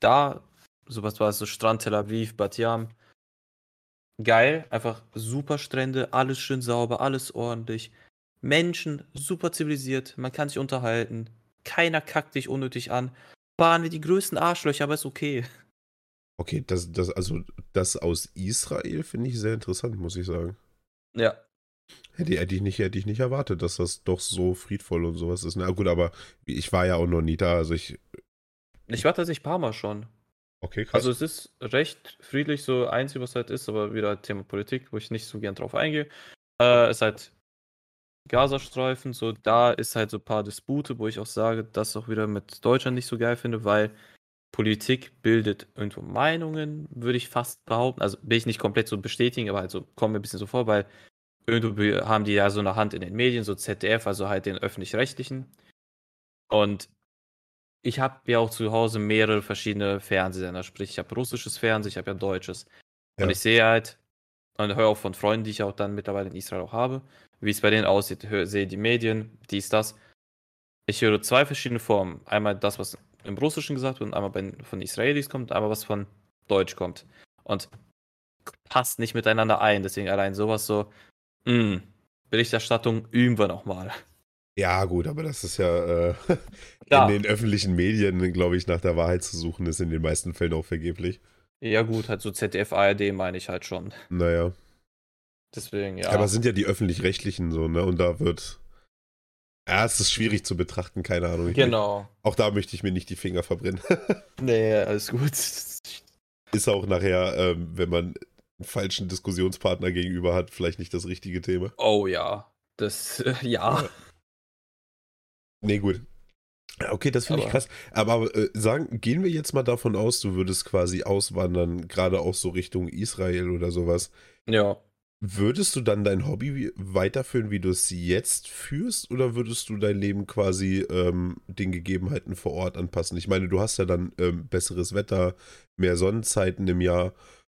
Da, sowas war so Strand Tel Aviv, Bat Yam. Geil, einfach super Strände, alles schön sauber, alles ordentlich. Menschen, super zivilisiert, man kann sich unterhalten. Keiner kackt dich unnötig an. Bahnen wir die größten Arschlöcher, aber ist okay. Okay, das, das, also das aus Israel finde ich sehr interessant, muss ich sagen. Ja, Hätte, hätte, ich nicht, hätte ich nicht erwartet, dass das doch so friedvoll und sowas ist. Na gut, aber ich war ja auch noch nie da, also ich. Ich war tatsächlich ein paar Mal schon. Okay, krass. Also es ist recht friedlich, so einzig, was halt ist, aber wieder Thema Politik, wo ich nicht so gern drauf eingehe. Äh, ist halt Gazastreifen, so da ist halt so ein paar Dispute, wo ich auch sage, das auch wieder mit Deutschland nicht so geil finde, weil Politik bildet irgendwo Meinungen, würde ich fast behaupten. Also will ich nicht komplett so bestätigen, aber halt so kommen mir ein bisschen so vor, weil irgendwie haben die ja so eine Hand in den Medien, so ZDF, also halt den öffentlich-rechtlichen. Und ich habe ja auch zu Hause mehrere verschiedene Fernsehsender, sprich, ich habe russisches Fernsehen, ich habe ja deutsches. Ja. Und ich sehe halt, und höre auch von Freunden, die ich auch dann mittlerweile in Israel auch habe, wie es bei denen aussieht, hör, sehe die Medien, dies, das. Ich höre zwei verschiedene Formen. Einmal das, was im Russischen gesagt wird, und einmal bei, von Israelis kommt, einmal was von Deutsch kommt. Und passt nicht miteinander ein. Deswegen allein sowas so, Mm. Berichterstattung üben wir nochmal. Ja, gut, aber das ist ja äh, (laughs) in den öffentlichen Medien, glaube ich, nach der Wahrheit zu suchen, ist in den meisten Fällen auch vergeblich. Ja, gut, halt so ZDF, ARD meine ich halt schon. Naja. Deswegen, ja. Aber es sind ja die öffentlich-rechtlichen so, ne? Und da wird. Ja, es ist schwierig zu betrachten, keine Ahnung. Genau. Auch da möchte ich mir nicht die Finger verbrennen. (laughs) nee, alles gut. Ist auch nachher, ähm, wenn man einen falschen Diskussionspartner gegenüber hat, vielleicht nicht das richtige Thema. Oh ja. Das, äh, ja. Nee, gut. Okay, das finde ich krass. Aber äh, sagen, gehen wir jetzt mal davon aus, du würdest quasi auswandern, gerade auch so Richtung Israel oder sowas. Ja. Würdest du dann dein Hobby weiterführen, wie du es jetzt führst, oder würdest du dein Leben quasi ähm, den Gegebenheiten vor Ort anpassen? Ich meine, du hast ja dann ähm, besseres Wetter, mehr Sonnenzeiten im Jahr.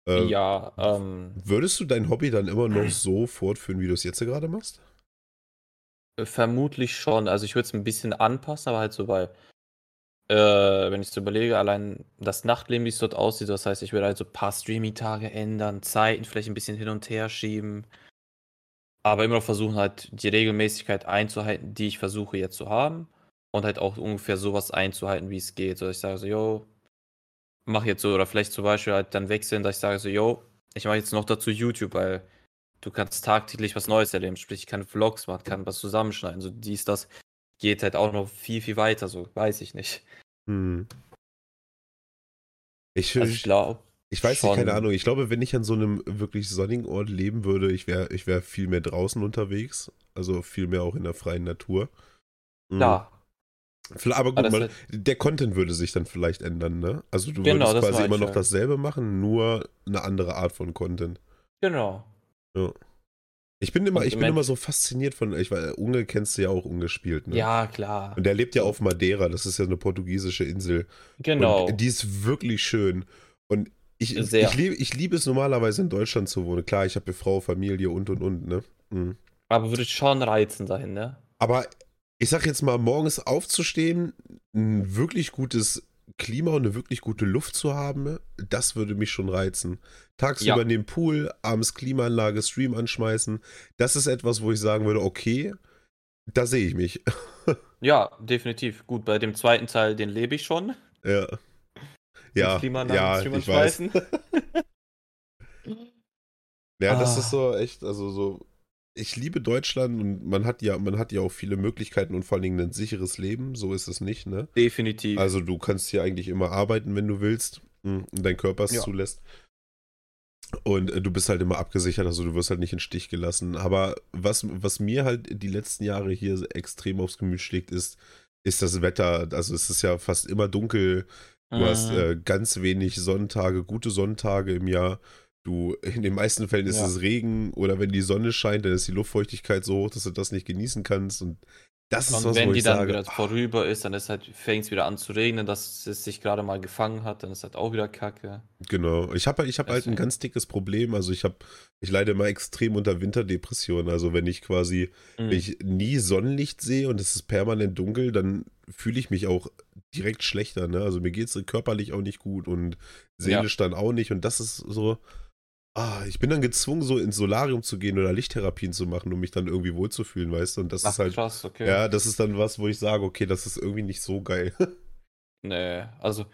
Ähm, ja. Ähm, würdest du dein Hobby dann immer noch (clears throat) so fortführen, wie du es jetzt gerade machst? Vermutlich schon. Also ich würde es ein bisschen anpassen, aber halt so bei äh, wenn ich so überlege, allein das Nachtleben, wie es dort aussieht, das heißt, ich würde halt so ein paar Streaming-Tage ändern, Zeiten vielleicht ein bisschen hin und her schieben. Aber immer noch versuchen, halt die Regelmäßigkeit einzuhalten, die ich versuche jetzt zu haben. Und halt auch ungefähr sowas einzuhalten, wie es geht. So, ich sage so, yo, mach jetzt so, oder vielleicht zum Beispiel halt dann wechseln, dass ich sage so, yo, ich mache jetzt noch dazu YouTube, weil du kannst tagtäglich was Neues erleben. Sprich, ich kann Vlogs machen, kann was zusammenschneiden, so dies, das geht halt auch noch viel, viel weiter, so weiß ich nicht. Hm. Ich, also ich glaube. Ich weiß schon. nicht, keine Ahnung. Ich glaube, wenn ich an so einem wirklich sonnigen Ort leben würde, ich wäre ich wär viel mehr draußen unterwegs. Also viel mehr auch in der freien Natur. Hm. Ja. Aber gut, mal, der Content würde sich dann vielleicht ändern, ne? Also du genau, würdest quasi immer noch ja. dasselbe machen, nur eine andere Art von Content. Genau. Ja. Ich bin immer, ich bin immer so fasziniert von, ich weil Unge kennst du ja auch ungespielt, ne? Ja, klar. Und der lebt ja auf Madeira, das ist ja eine portugiesische Insel. Genau. Und die ist wirklich schön. Und ich, ich, liebe, ich liebe es normalerweise in Deutschland zu wohnen. Klar, ich habe eine Frau, Familie und und und, ne? Mhm. Aber würde schon reizen dahin, ne? Aber ich sag jetzt mal, morgens aufzustehen, ein wirklich gutes Klima und eine wirklich gute Luft zu haben, das würde mich schon reizen. Tagsüber ja. in den Pool, abends Klimaanlage, Stream anschmeißen, das ist etwas, wo ich sagen würde, okay, da sehe ich mich. (laughs) ja, definitiv. Gut, bei dem zweiten Teil, den lebe ich schon. Ja. Ja, ja ich weiß. (laughs) ja, das ah. ist so echt, also so ich liebe Deutschland und man hat ja, man hat ja auch viele Möglichkeiten und vor allen Dingen ein sicheres Leben. So ist es nicht, ne? Definitiv. Also du kannst hier eigentlich immer arbeiten, wenn du willst hm, und dein Körper es ja. zulässt. Und äh, du bist halt immer abgesichert, also du wirst halt nicht in Stich gelassen. Aber was, was mir halt die letzten Jahre hier extrem aufs Gemüt schlägt, ist, ist das Wetter. Also es ist ja fast immer dunkel. Du mhm. hast äh, ganz wenig Sonntage, gute Sonntage im Jahr. Du, in den meisten Fällen ist ja. es Regen oder wenn die Sonne scheint, dann ist die Luftfeuchtigkeit so hoch, dass du das nicht genießen kannst. Und das ist und was, wenn wo die ich dann sage, wieder vorüber ist, dann halt, fängt es wieder an zu regnen, dass es sich gerade mal gefangen hat, dann ist halt auch wieder Kacke. Genau. Ich habe ich hab halt ein ganz dickes Problem. Also ich habe, ich leide immer extrem unter Winterdepressionen. Also wenn ich quasi, mhm. wenn ich nie Sonnenlicht sehe und es ist permanent dunkel, dann fühle ich mich auch direkt schlechter. Ne? Also mir geht es körperlich auch nicht gut und seelisch ja. dann auch nicht. Und das ist so, Ah, ich bin dann gezwungen, so ins Solarium zu gehen oder Lichttherapien zu machen, um mich dann irgendwie wohlzufühlen, weißt du? Und das Ach, ist halt. Krass, okay. Ja, das ist dann was, wo ich sage, okay, das ist irgendwie nicht so geil. (laughs) nee, also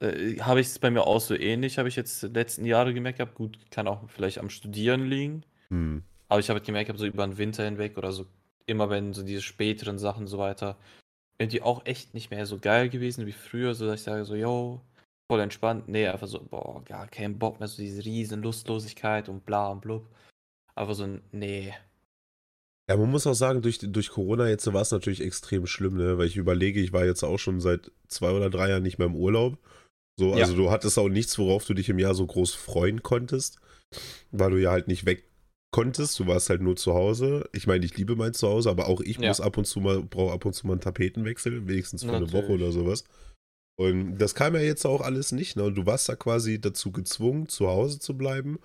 äh, habe ich es bei mir auch so ähnlich, habe ich jetzt die letzten Jahre gemerkt gehabt. Gut, kann auch vielleicht am Studieren liegen. Hm. Aber ich habe halt gemerkt, so über den Winter hinweg oder so, immer wenn so diese späteren Sachen so weiter, irgendwie auch echt nicht mehr so geil gewesen wie früher, so dass ich sage so, yo, voll entspannt. Nee, einfach so, boah, gar kein Bock mehr, so diese riesen Lustlosigkeit und bla und blub. Aber so, nee. Ja, man muss auch sagen, durch, durch Corona jetzt war es natürlich extrem schlimm, ne? Weil ich überlege, ich war jetzt auch schon seit zwei oder drei Jahren nicht mehr im Urlaub. So, also ja. du hattest auch nichts, worauf du dich im Jahr so groß freuen konntest, weil du ja halt nicht weg konntest. Du warst halt nur zu Hause. Ich meine, ich liebe mein Zuhause, aber auch ich ja. muss ab und zu mal, brauche ab und zu mal einen Tapetenwechsel, wenigstens für Natürlich. eine Woche oder sowas. Und das kam ja jetzt auch alles nicht. Ne? Du warst da quasi dazu gezwungen, zu Hause zu bleiben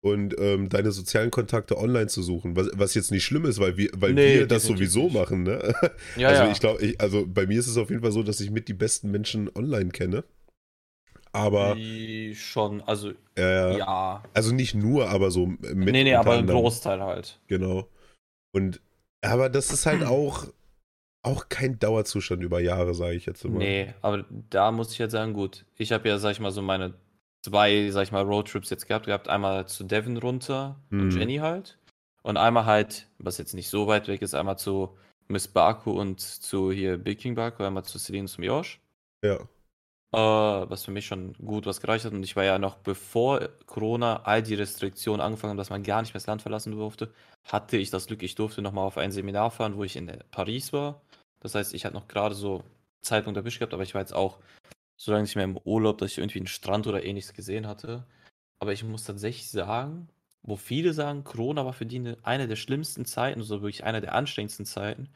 und ähm, deine sozialen Kontakte online zu suchen. Was, was jetzt nicht schlimm ist, weil wir, weil nee, wir das sowieso nicht. machen. Ne? Ja, (laughs) also ja. ich glaube, also bei mir ist es auf jeden Fall so, dass ich mit die besten Menschen online kenne. Aber. Die schon, also. Äh, ja. Also nicht nur, aber so mit. Nee, nee, aber ein Großteil halt. Genau. Und aber das ist halt (clears throat) auch auch kein Dauerzustand über Jahre, sage ich jetzt immer. Nee, aber da muss ich jetzt sagen, gut, ich habe ja, sag ich mal, so meine zwei, sag ich mal, Roadtrips jetzt gehabt. Gehabt einmal zu Devon runter hm. und Jenny halt. Und einmal halt, was jetzt nicht so weit weg ist, einmal zu Miss Baku und zu hier Big King Baku, einmal zu Celine und zum Josh. Ja. Äh, was für mich schon gut was gereicht hat. Und ich war ja noch bevor Corona all die Restriktionen angefangen haben, dass man gar nicht mehr das Land verlassen durfte, hatte ich das Glück, ich durfte nochmal auf ein Seminar fahren, wo ich in Paris war. Das heißt, ich hatte noch gerade so Zeitpunkt erwischt gehabt, aber ich war jetzt auch so lange nicht mehr im Urlaub, dass ich irgendwie einen Strand oder ähnliches gesehen hatte. Aber ich muss tatsächlich sagen, wo viele sagen, Corona war für die eine, der schlimmsten Zeiten, so wirklich eine der anstrengendsten Zeiten,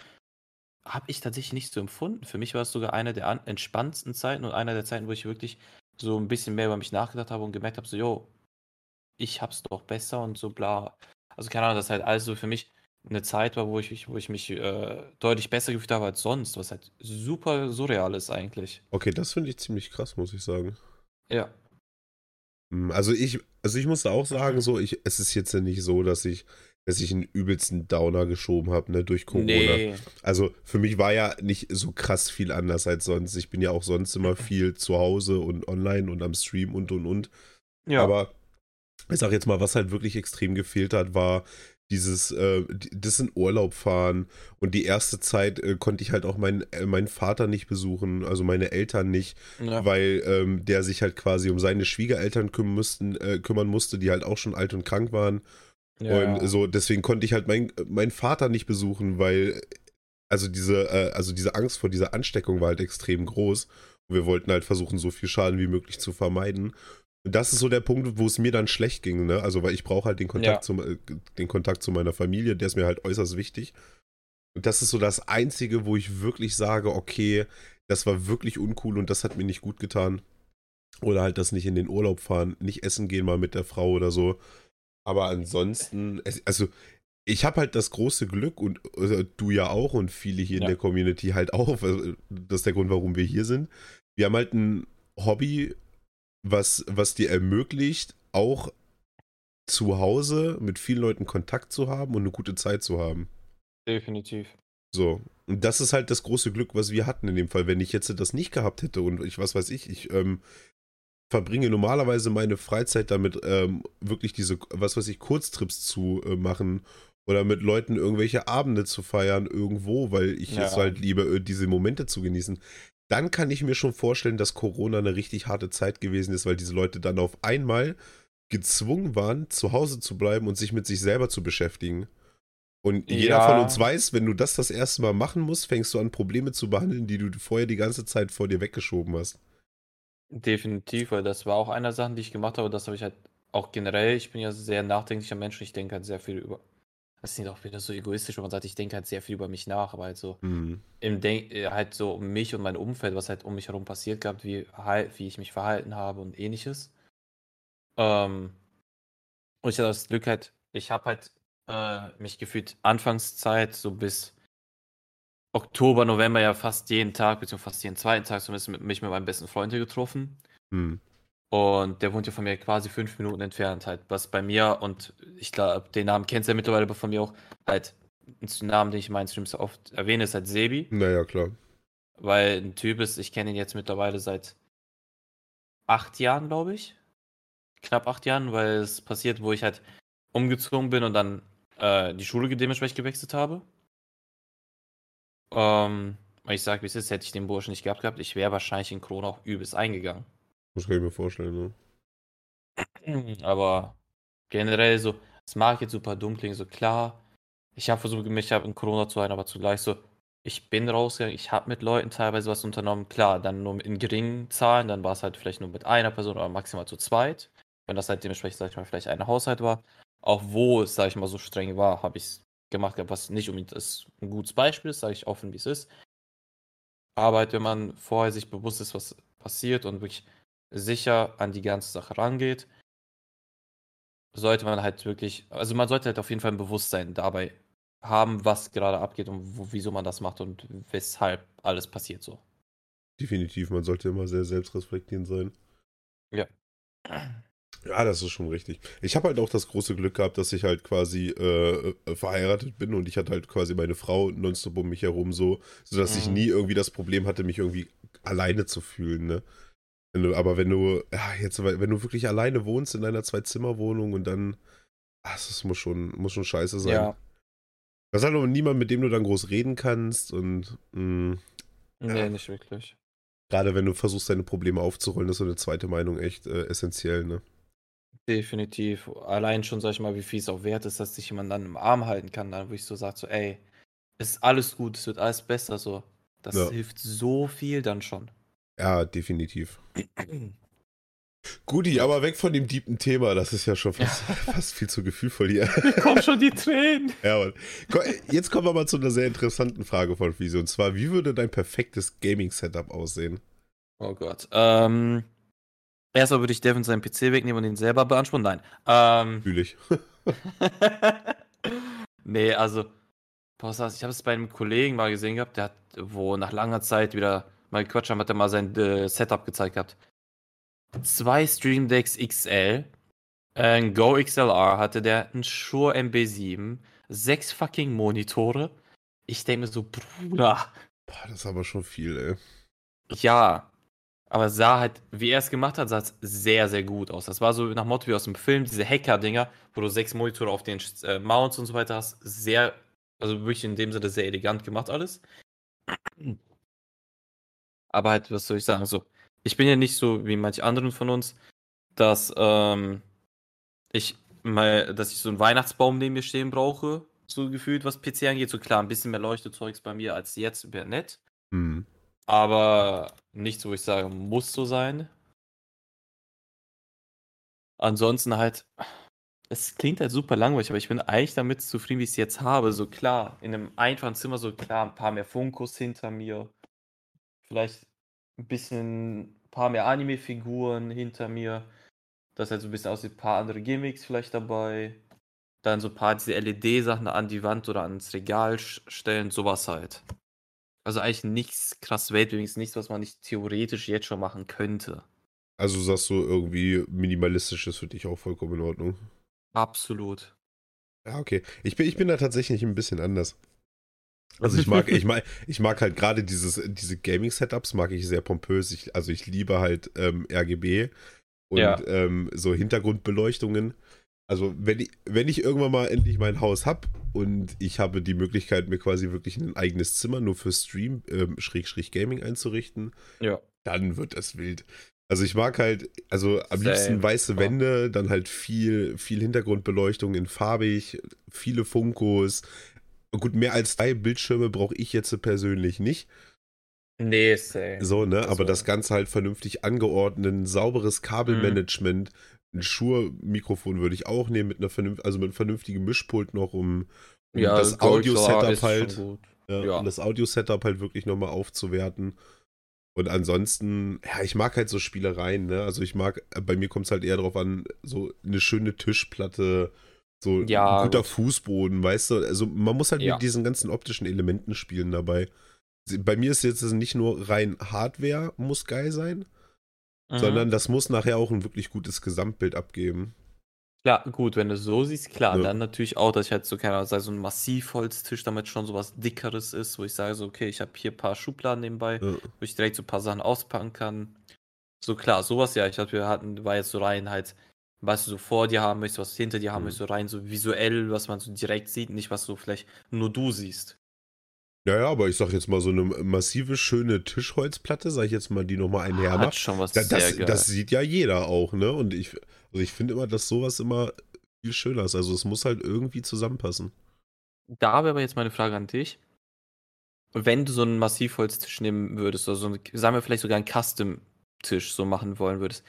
habe ich tatsächlich nicht so empfunden. Für mich war es sogar eine der entspannendsten Zeiten und einer der Zeiten, wo ich wirklich so ein bisschen mehr über mich nachgedacht habe und gemerkt habe, so, jo, ich hab's doch besser und so bla. Also keine Ahnung, das halt alles so für mich eine Zeit war, wo ich, wo ich mich äh, deutlich besser gefühlt habe als sonst, was halt super surreal ist eigentlich. Okay, das finde ich ziemlich krass, muss ich sagen. Ja. Hm, also ich, also ich muss auch sagen, so, ich, es ist jetzt ja nicht so, dass ich dass ich einen übelsten Downer geschoben habe, ne, durch Corona. Nee. Also für mich war ja nicht so krass viel anders als sonst. Ich bin ja auch sonst immer (laughs) viel zu Hause und online und am Stream und und und. Ja. Aber ich sag jetzt mal, was halt wirklich extrem gefehlt hat, war dieses, äh, das in Urlaub fahren. Und die erste Zeit äh, konnte ich halt auch meinen, äh, meinen Vater nicht besuchen, also meine Eltern nicht, ja. weil ähm, der sich halt quasi um seine Schwiegereltern kümmern, müssten, äh, kümmern musste, die halt auch schon alt und krank waren. Ja. Und so, deswegen konnte ich halt meinen mein Vater nicht besuchen, weil, also diese, äh, also diese Angst vor dieser Ansteckung war halt extrem groß. Und wir wollten halt versuchen, so viel Schaden wie möglich zu vermeiden. Und das ist so der Punkt, wo es mir dann schlecht ging, ne? Also, weil ich brauche halt den Kontakt, ja. zum, äh, den Kontakt zu meiner Familie, der ist mir halt äußerst wichtig. Und das ist so das Einzige, wo ich wirklich sage, okay, das war wirklich uncool und das hat mir nicht gut getan. Oder halt das nicht in den Urlaub fahren, nicht essen gehen mal mit der Frau oder so. Aber ansonsten, also ich habe halt das große Glück und also du ja auch und viele hier ja. in der Community halt auch. Also das ist der Grund, warum wir hier sind. Wir haben halt ein Hobby, was, was dir ermöglicht, auch zu Hause mit vielen Leuten Kontakt zu haben und eine gute Zeit zu haben. Definitiv. So. Und das ist halt das große Glück, was wir hatten in dem Fall. Wenn ich jetzt das nicht gehabt hätte und ich, was weiß ich, ich ähm, verbringe normalerweise meine Freizeit damit, ähm, wirklich diese, was weiß ich, Kurztrips zu äh, machen oder mit Leuten irgendwelche Abende zu feiern irgendwo, weil ich ja. es halt liebe, äh, diese Momente zu genießen. Dann kann ich mir schon vorstellen, dass Corona eine richtig harte Zeit gewesen ist, weil diese Leute dann auf einmal gezwungen waren, zu Hause zu bleiben und sich mit sich selber zu beschäftigen. Und jeder ja. von uns weiß, wenn du das das erste Mal machen musst, fängst du an, Probleme zu behandeln, die du vorher die ganze Zeit vor dir weggeschoben hast. Definitiv, weil das war auch einer der Sachen, die ich gemacht habe. Das habe ich halt auch generell. Ich bin ja sehr nachdenklicher Mensch ich denke halt sehr viel über. Das ist nicht auch wieder so egoistisch, wenn man sagt, ich denke halt sehr viel über mich nach, aber halt so mhm. im Denk äh, halt so um mich und mein Umfeld, was halt um mich herum passiert gehabt, wie, wie ich mich verhalten habe und ähnliches. Ähm, und ich hatte das Glück halt, ich habe halt äh, mich gefühlt Anfangszeit so bis Oktober, November ja fast jeden Tag, beziehungsweise fast jeden zweiten Tag zumindest mit, mich mit meinem besten Freund getroffen. Hm. Und der wohnt ja von mir quasi fünf Minuten entfernt, halt, was bei mir, und ich glaube, den Namen kennst du ja mittlerweile von mir auch, halt, ein Namen, den ich in meinen Streams oft erwähne, ist halt Sebi. Naja, klar. Weil ein Typ ist, ich kenne ihn jetzt mittlerweile seit acht Jahren, glaube ich. Knapp acht Jahren, weil es passiert, wo ich halt umgezogen bin und dann äh, die Schule dementsprechend gewechselt habe. Ähm, ich sag, wie es ist, hätte ich den Burschen nicht gehabt gehabt, ich wäre wahrscheinlich in Corona auch übelst eingegangen. Das kann ich mir vorstellen, ne? (clears throat) Aber generell so, es mag jetzt super dumm klingen, so klar, ich habe versucht, mich in Corona zu halten, aber zugleich so, ich bin rausgegangen, ich habe mit Leuten teilweise was unternommen, klar, dann nur in geringen Zahlen, dann war es halt vielleicht nur mit einer Person oder maximal zu zweit, wenn das halt dementsprechend, sag ich mal, vielleicht ein Haushalt war. Auch wo es, sag ich mal, so streng war, habe ich es gemacht was nicht unbedingt das ein gutes Beispiel ist, sage ich offen, wie es ist. Aber halt, wenn man vorher sich bewusst ist, was passiert und wirklich sicher an die ganze Sache rangeht, sollte man halt wirklich, also man sollte halt auf jeden Fall ein Bewusstsein dabei haben, was gerade abgeht und wo, wieso man das macht und weshalb alles passiert so. Definitiv, man sollte immer sehr selbstreflektierend sein. Ja. Ja, das ist schon richtig. Ich habe halt auch das große Glück gehabt, dass ich halt quasi äh, äh, verheiratet bin und ich hatte halt quasi meine Frau nonstop um mich herum so, sodass mhm. ich nie irgendwie das Problem hatte, mich irgendwie alleine zu fühlen, ne? Wenn du, aber wenn du, ja, jetzt, wenn du wirklich alleine wohnst in einer Zwei-Zimmer-Wohnung und dann, ach, das muss schon, muss schon scheiße sein. Ja. Das ist halt auch niemand, mit dem du dann groß reden kannst und, mh, mm, Nee, ja. nicht wirklich. Gerade wenn du versuchst, deine Probleme aufzurollen, ist so eine zweite Meinung echt äh, essentiell, ne? Definitiv. Allein schon, sag ich mal, wie viel es auch wert ist, dass sich jemand dann im Arm halten kann, dann wo ich so sage, so, ey, es ist alles gut, es wird alles besser, so. Das Ja. hilft so viel dann schon. Ja, definitiv. Guti, aber weg von dem deepen Thema, das ist ja schon fast, fast viel zu gefühlvoll hier. (laughs) Kommen schon die Tränen. Ja, Mann. Jetzt kommen wir mal zu einer sehr interessanten Frage von Fisi. Und zwar, wie würde dein perfektes Gaming-Setup aussehen? Oh Gott. Ähm, erstmal würde ich Devin seinen PC wegnehmen und ihn selber beanspruchen. Nein. Ähm, Fühl ich. (laughs) nee, also, ich habe es bei einem Kollegen mal gesehen gehabt, der hat, wo nach langer Zeit wieder mal gequatscht haben, hat er mal sein äh, Setup gezeigt gehabt. Zwei Stream Decks XL, ein Go XLR hatte der, ein Shure MB7, sechs fucking Monitore. Ich denke mir so, Bruder, Boah, das ist aber schon viel, ey. ja. Aber es sah halt, wie er es gemacht hat, sah es sehr, sehr gut aus. Das war so nach Motto wie aus dem Film, diese Hacker-Dinger, wo du sechs Monitore auf den äh, Mounts und so weiter hast. Sehr, also wirklich in dem Sinne sehr elegant gemacht alles. Aber halt, was soll ich sagen, so, ich bin ja nicht so wie manche anderen von uns, dass ähm, ich mal, dass ich so einen Weihnachtsbaum neben mir stehen brauche, so gefühlt, was PC angeht. So klar, ein bisschen mehr Leuchtezeugs bei mir als jetzt, wäre nett. Hm. Aber nichts, wo ich sage, muss so sein. Ansonsten halt, es klingt halt super langweilig, aber ich bin eigentlich damit zufrieden, wie ich es jetzt habe. So klar, in einem einfachen Zimmer, so klar, ein paar mehr Funkos hinter mir. Vielleicht ein bisschen, ein paar mehr Anime-Figuren hinter mir. Das halt so ein bisschen aussieht, ein paar andere Gimmicks vielleicht dabei. Dann so ein paar diese LED-Sachen an die Wand oder ans Regal stellen, sowas halt. Also eigentlich nichts krass weltbewegendes, nichts, was man nicht theoretisch jetzt schon machen könnte. Also sagst du irgendwie minimalistisch ist für dich auch vollkommen in Ordnung. Absolut. Ja, okay. Ich bin, ich bin da tatsächlich ein bisschen anders. Also ich mag, (laughs) ich mag, ich mag halt gerade dieses, diese Gaming-Setups mag ich sehr pompös. Ich, also ich liebe halt ähm, RGB und Ja. ähm, so Hintergrundbeleuchtungen. Also wenn ich, wenn ich irgendwann mal endlich mein Haus hab und ich habe die Möglichkeit, mir quasi wirklich ein eigenes Zimmer nur für Stream, ähm, Schrägstrich Gaming einzurichten, Ja. dann wird das wild. Also ich mag halt, also am liebsten Same. weiße Ja. Wände, dann halt viel, viel Hintergrundbeleuchtung in farbig, viele Funkos. Gut, mehr als drei Bildschirme brauche ich jetzt persönlich nicht. Nee, same. So, ne? Aber war- das Ganze halt vernünftig angeordnet, ein sauberes Kabelmanagement, ein Shure-Mikrofon würde ich auch nehmen, mit einer vernünftigen, also mit einem vernünftigen Mischpult noch, um, um ja, das Audio-Setup halt. Ja, Ja. Um das Audio-Setup halt wirklich nochmal aufzuwerten. Und ansonsten, ja, ich mag halt so Spielereien, ne? Also ich mag, bei mir kommt es halt eher darauf an, so eine schöne Tischplatte, so Ja, ein guter gut. Fußboden, weißt du? Also man muss halt Ja. mit diesen ganzen optischen Elementen spielen dabei. Bei mir ist jetzt nicht nur rein Hardware muss geil sein, Mhm. sondern das muss nachher auch ein wirklich gutes Gesamtbild abgeben. Klar, gut, wenn du so siehst, klar, Ja. dann natürlich auch, dass ich halt so, keine Ahnung, sei so ein Massivholztisch, damit schon so was Dickeres ist, wo ich sage so, okay, ich habe hier ein paar Schubladen nebenbei, Ja. wo ich direkt so ein paar Sachen auspacken kann. So klar, sowas ja, ich hatte, wir hatten, war jetzt so rein halt, was du so vor dir haben möchtest, was du hinter dir haben Mhm. möchtest, so rein so visuell, was man so direkt sieht, nicht was so vielleicht nur du siehst. Ja, ja, aber ich sag jetzt mal so eine massive, schöne Tischholzplatte, sag ich jetzt mal, die nochmal einher Hat macht. schon was Da, das, das sieht ja jeder auch, ne? Und ich, also ich finde immer, dass sowas immer viel schöner ist. Also es muss halt irgendwie zusammenpassen. Da wäre aber jetzt meine Frage an dich. Wenn du so einen Massivholztisch nehmen würdest, oder so einen, sagen wir vielleicht sogar einen Custom-Tisch so machen wollen würdest,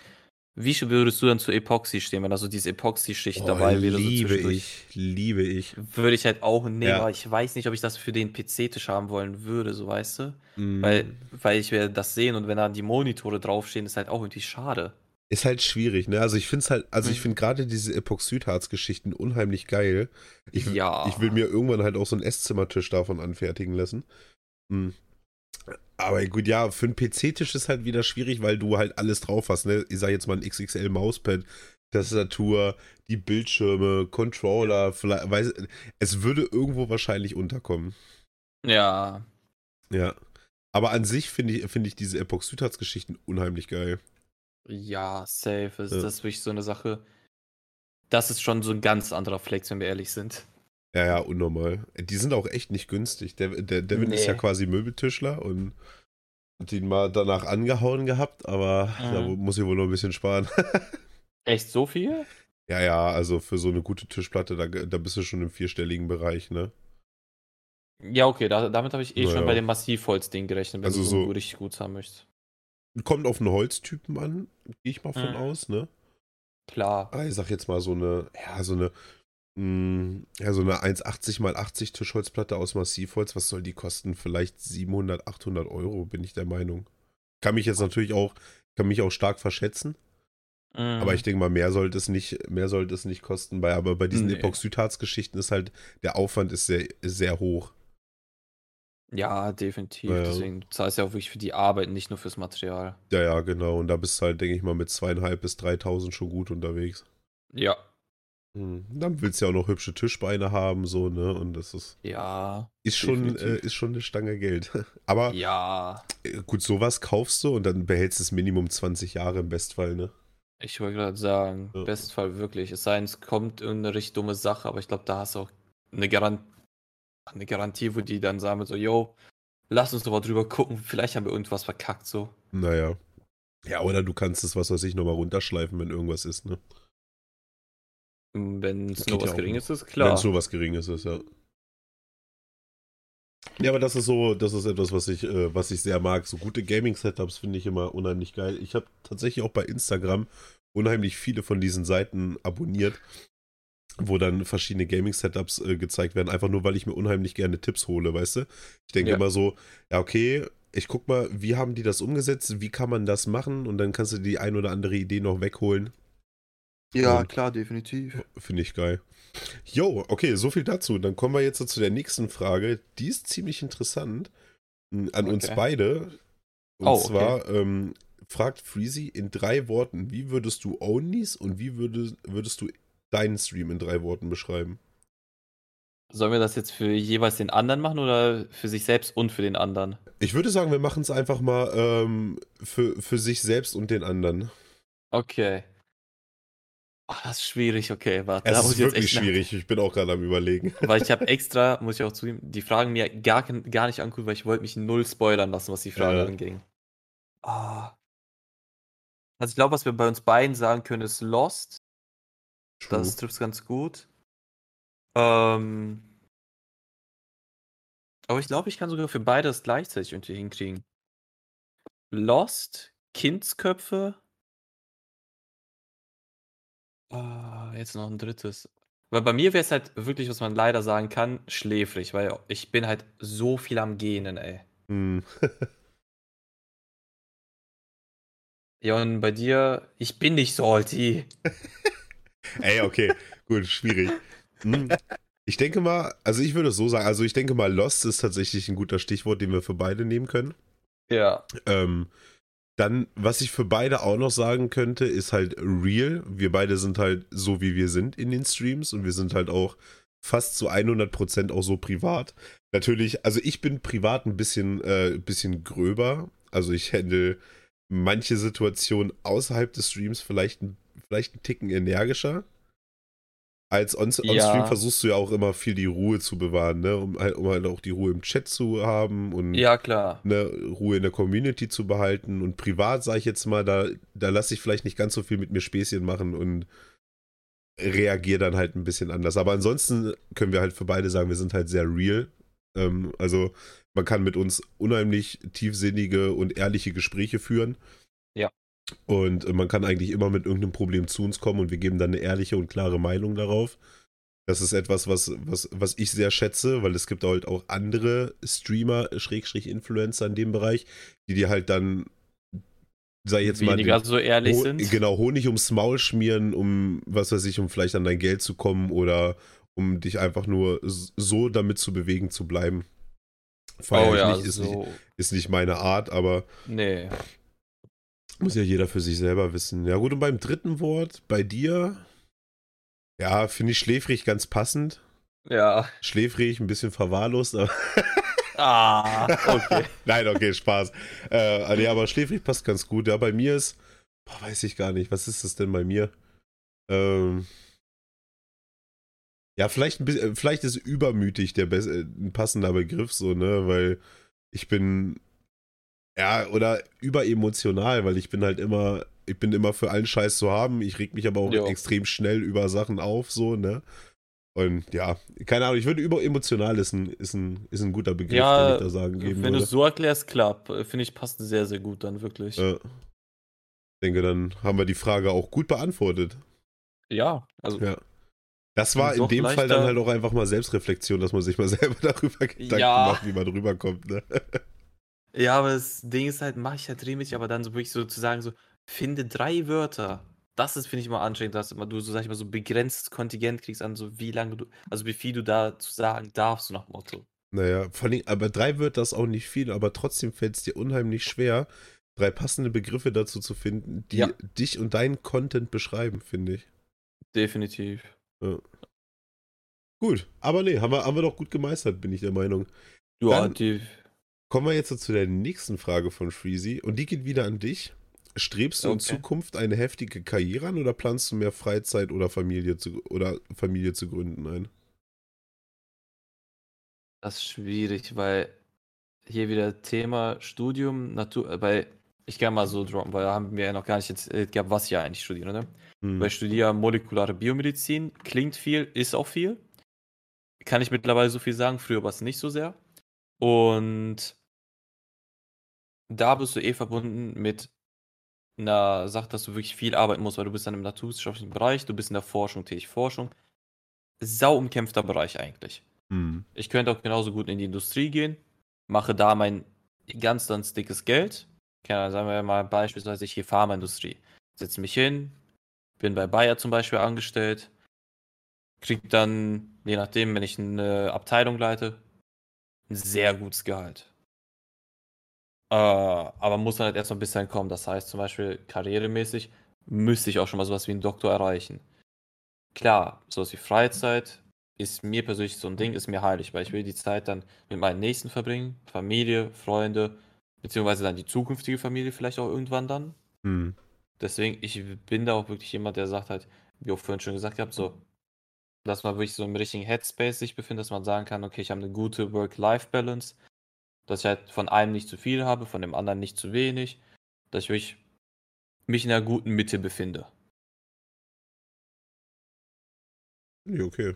wie würdest du dann zu Epoxy stehen, wenn da so diese Epoxy-Schicht dabei wäre? so Oh, liebe zwischendurch? ich, liebe ich. Würde ich halt auch nehmen, Ja. aber ich weiß nicht, ob ich das für den PC-Tisch haben wollen würde, so weißt du? Mm. Weil, weil ich werde das sehen und wenn da die Monitore draufstehen, ist halt auch irgendwie schade. Ist halt schwierig, ne? Also ich finde es halt, also ich Mhm. finde gerade diese Epoxidharz-Geschichten unheimlich geil. Ich, Ja. ich will mir irgendwann halt auch so einen Esszimmertisch davon anfertigen lassen. Hm. Aber gut, ja, für einen PC-Tisch ist halt wieder schwierig, weil du halt alles drauf hast, ne? Ich sag jetzt mal ein XXL Mauspad, Tastatur, die Bildschirme, Controller, vielleicht, weiß, es würde irgendwo wahrscheinlich unterkommen. Ja, Ja. Aber an sich finde ich, finde ich diese Epoxidharz-Geschichten unheimlich geil. ja, safe. Ist Ja. das wirklich so eine Sache? Das ist schon so ein ganz anderer Flex, wenn wir ehrlich sind. Ja, ja, unnormal. Die sind auch echt nicht günstig. Der, der Devin ist ja Nee. quasi Möbeltischler und den mal danach angehauen gehabt, aber Mhm. da muss ich wohl noch ein bisschen sparen. (laughs) Echt so viel? ja, ja, also für so eine gute Tischplatte, da, da bist du schon im vierstelligen Bereich, ne? Ja, okay, da, damit habe ich eh Naja. schon bei dem Massivholz-Ding gerechnet, wenn Also du so richtig gut haben möchtest. Kommt auf einen Holztypen an, gehe ich mal von Mhm. aus, ne? Klar. Ah, ich sag jetzt mal so eine, ja, so eine, ja, so eine 1,80 mal 80 Tischholzplatte aus Massivholz, was soll die kosten? Vielleicht 700, 800 Euro, bin ich der Meinung. Kann mich jetzt natürlich auch, kann mich auch stark verschätzen, Mhm. aber ich denke mal, mehr sollte es nicht, mehr sollte es nicht kosten. Bei, aber bei diesen Nee. Epoxidharz-Geschichten ist halt, der Aufwand ist sehr, ist sehr hoch. Ja, definitiv. Ja. Deswegen du zahlst ja auch wirklich für die Arbeit, nicht nur fürs Material. Ja, ja, genau. Und da bist du halt, denke ich mal, mit zweieinhalb bis 3000 schon gut unterwegs. Ja. Hm. Dann willst du ja auch noch hübsche Tischbeine haben, so, ne? Und das ist, Ja. ist schon, äh, ist schon eine Stange Geld. (laughs) Aber Ja. äh, gut, sowas kaufst du und dann behältst du es Minimum 20 Jahre im Bestfall, ne? Ich wollte gerade sagen, Ja. Bestfall wirklich. Es sei denn, es kommt irgendeine richtig dumme Sache, aber ich glaube, da hast du auch eine, Garan eine Garantie, wo die dann sagen so, yo, lass uns doch mal drüber gucken, vielleicht haben wir irgendwas verkackt, so. Naja. Ja, oder du kannst es, was weiß ich, nochmal runterschleifen, wenn irgendwas ist, ne? Wenn es nur ja was auch Geringes ist, Wenn klar. es nur was Geringes ist, ja. Ja, aber das ist so, das ist etwas, was ich, äh, was ich sehr mag. So gute Gaming-Setups finde ich immer unheimlich geil. Ich habe tatsächlich auch bei Instagram unheimlich viele von diesen Seiten abonniert, wo dann verschiedene Gaming-Setups äh, gezeigt werden, einfach nur, weil ich mir unheimlich gerne Tipps hole, weißt du? Ich denke Ja. immer so, ja, okay, ich guck mal, wie haben die das umgesetzt, wie kann man das machen und dann kannst du die ein oder andere Idee noch wegholen. Ja, Und- klar, definitiv. Finde ich geil. Jo, okay, so viel dazu. Dann kommen wir jetzt zu der nächsten Frage. Die ist ziemlich interessant an uns Okay. beide. Und Oh, okay. zwar ähm, fragt Freezy in drei Worten, wie würdest du Onlys und wie würdest, würdest du deinen Stream in drei Worten beschreiben? Sollen wir das jetzt für jeweils den anderen machen oder für sich selbst und für den anderen? Ich würde sagen, wir machen es einfach mal ähm, für, für sich selbst und den anderen. Okay. Ach, das ist schwierig, okay, warte. Es ist wirklich echt nach- schwierig. Ich bin auch gerade am Überlegen. (laughs) Weil ich habe (laughs) extra, muss ich auch zugeben, die Fragen mir gar, gar nicht angucken, weil ich wollte mich null spoilern lassen, was die Fragen Ja. anging. Ah. Also ich glaube, was wir bei uns beiden sagen können, ist Lost. Das trifft ganz gut. Ähm. Aber ich glaube, ich kann sogar für beides gleichzeitig irgendwie hinkriegen. Lost, Kindsköpfe. Ah, jetzt noch ein drittes. Weil bei mir wäre es halt wirklich, was man leider sagen kann, schläfrig, weil ich bin halt so viel am Gähnen, ey. Hm. (laughs) Ja, und bei dir, ich bin nicht salty. Ey, okay, gut, schwierig. Hm. Ich denke mal, also ich würde es so sagen, also ich denke mal, Lost ist tatsächlich ein guter Stichwort, den wir für beide nehmen können. Ja. Ähm, dann, was ich für beide auch noch sagen könnte, ist halt real. Wir beide sind halt so, wie wir sind in den Streams und wir sind halt auch fast zu 100% auch so privat. Natürlich, also ich bin privat ein bisschen, äh, bisschen gröber. Also ich handle manche Situationen außerhalb des Streams vielleicht, ein- vielleicht einen Ticken energischer. Als on- on-stream Ja. versuchst du ja auch immer viel die Ruhe zu bewahren, ne? um, halt, um halt auch die Ruhe im Chat zu haben und Ja, klar. ne, Ruhe in der Community zu behalten. Und privat, sage ich jetzt mal, da, da lasse ich vielleicht nicht ganz so viel mit mir Späßchen machen und reagiere dann halt ein bisschen anders. Aber ansonsten können wir halt für beide sagen, wir sind halt sehr real. Ähm, also man kann mit uns unheimlich tiefsinnige und ehrliche Gespräche führen. Und äh, man kann eigentlich immer mit irgendeinem Problem zu uns kommen und wir geben dann eine ehrliche und klare Meinung darauf. Das ist etwas, was, was, was ich sehr schätze, weil es gibt halt auch andere Streamer, Schrägstrich Influencer in dem Bereich, die dir halt dann, sei jetzt mal, Weniger den- so ehrlich Ho- sind. Genau, Honig ums Maul schmieren, um, was weiß ich, um vielleicht an dein Geld zu kommen oder um dich einfach nur so damit zu bewegen zu bleiben. Feier oh ich ja, nicht, ist, nicht, so. ist nicht meine Art, aber Nee. Muss ja jeder für sich selber wissen. Ja gut, und beim dritten Wort, bei dir, ja, finde ich schläfrig ganz passend. Ja. Schläfrig, ein bisschen verwahrlost, aber (laughs) Ah, okay. (laughs) Nein, okay, Spaß. Äh, nee, aber schläfrig passt ganz gut. Ja, bei mir ist, boah, weiß ich gar nicht, was ist das denn bei mir? Ähm, ja, vielleicht ein bisschen, vielleicht ist übermütig der äh, ein passender Begriff, so, ne, weil ich bin, Ja, oder überemotional, weil ich bin halt immer, ich bin immer für allen Scheiß zu haben. Ich reg mich aber auch jo. extrem schnell über Sachen auf, so, ne? Und ja, keine Ahnung, ich würde überemotional ist ein, ist ein, ist ein guter Begriff, ja, den ich da sagen geben Wenn du es so erklärst, klar, finde ich, passt sehr, sehr gut dann wirklich. Ja. Ich denke, dann haben wir die Frage auch gut beantwortet. Ja, also. Ja. Das war in dem Fall dann halt auch einfach mal Selbstreflexion, dass man sich mal (laughs) selber darüber Gedanken ja. macht, wie man rüberkommt. Ne? Ja, aber das Ding ist halt, mache ich halt regelmäßig, aber dann so wirklich sozusagen so, finde drei Wörter. Das ist, finde ich, mal anstrengend, dass du so, sag ich mal, so begrenztes Kontingent kriegst an so, wie lange du, also wie viel du da zu sagen darfst, so nach Motto. Naja, vor allem, aber drei Wörter ist auch nicht viel, aber trotzdem fällt es dir unheimlich schwer, drei passende Begriffe dazu zu finden, die ja. dich und deinen Content beschreiben, finde ich. Definitiv. Ja. Gut, aber nee, haben wir, haben wir doch gut gemeistert, bin ich der Meinung. Ja, Dann die. Kommen wir jetzt zu der nächsten Frage von Freezy und die geht wieder an dich. Strebst du okay. in Zukunft eine heftige Karriere an oder planst du mehr Freizeit oder Familie zu, oder Familie zu gründen ein? Das ist schwierig, weil hier wieder Thema Studium, Natur, weil ich kann mal so droppen, weil haben wir ja noch gar nicht jetzt äh, gehabt, was ich eigentlich studiere, ne? Hm. Weil ich studiere molekulare Biomedizin, klingt viel, ist auch viel. Kann ich mittlerweile so viel sagen, früher war es nicht so sehr. Und da bist du eh verbunden mit einer Sache, dass du wirklich viel arbeiten musst, weil du bist dann im naturwissenschaftlichen Bereich, du bist in der Forschung tätig. Forschung, sau umkämpfter Bereich eigentlich. Hm. Ich könnte auch genauso gut in die Industrie gehen, mache da mein ganz, ganz dickes Geld. Keine sagen wir mal beispielsweise hier Pharmaindustrie. Setze mich hin, bin bei Bayer zum Beispiel angestellt, krieg dann, je nachdem, wenn ich eine Abteilung leite, ein sehr gutes Gehalt. Äh, aber muss dann halt erst noch ein bisschen kommen. Das heißt zum Beispiel karrieremäßig müsste ich auch schon mal sowas wie einen Doktor erreichen. Klar, sowas wie Freizeit ist mir persönlich so ein Ding, ist mir heilig, weil ich will die Zeit dann mit meinen Nächsten verbringen, Familie, Freunde, beziehungsweise dann die zukünftige Familie vielleicht auch irgendwann dann. Hm. Deswegen, ich bin da auch wirklich jemand, der sagt halt, wie auch vorhin schon gesagt habt, so, dass man wirklich so im richtigen Headspace sich befindet, dass man sagen kann, okay, ich habe eine gute Work-Life-Balance, dass ich halt von einem nicht zu viel habe, von dem anderen nicht zu wenig, dass ich wirklich mich in einer guten Mitte befinde. Ja, okay.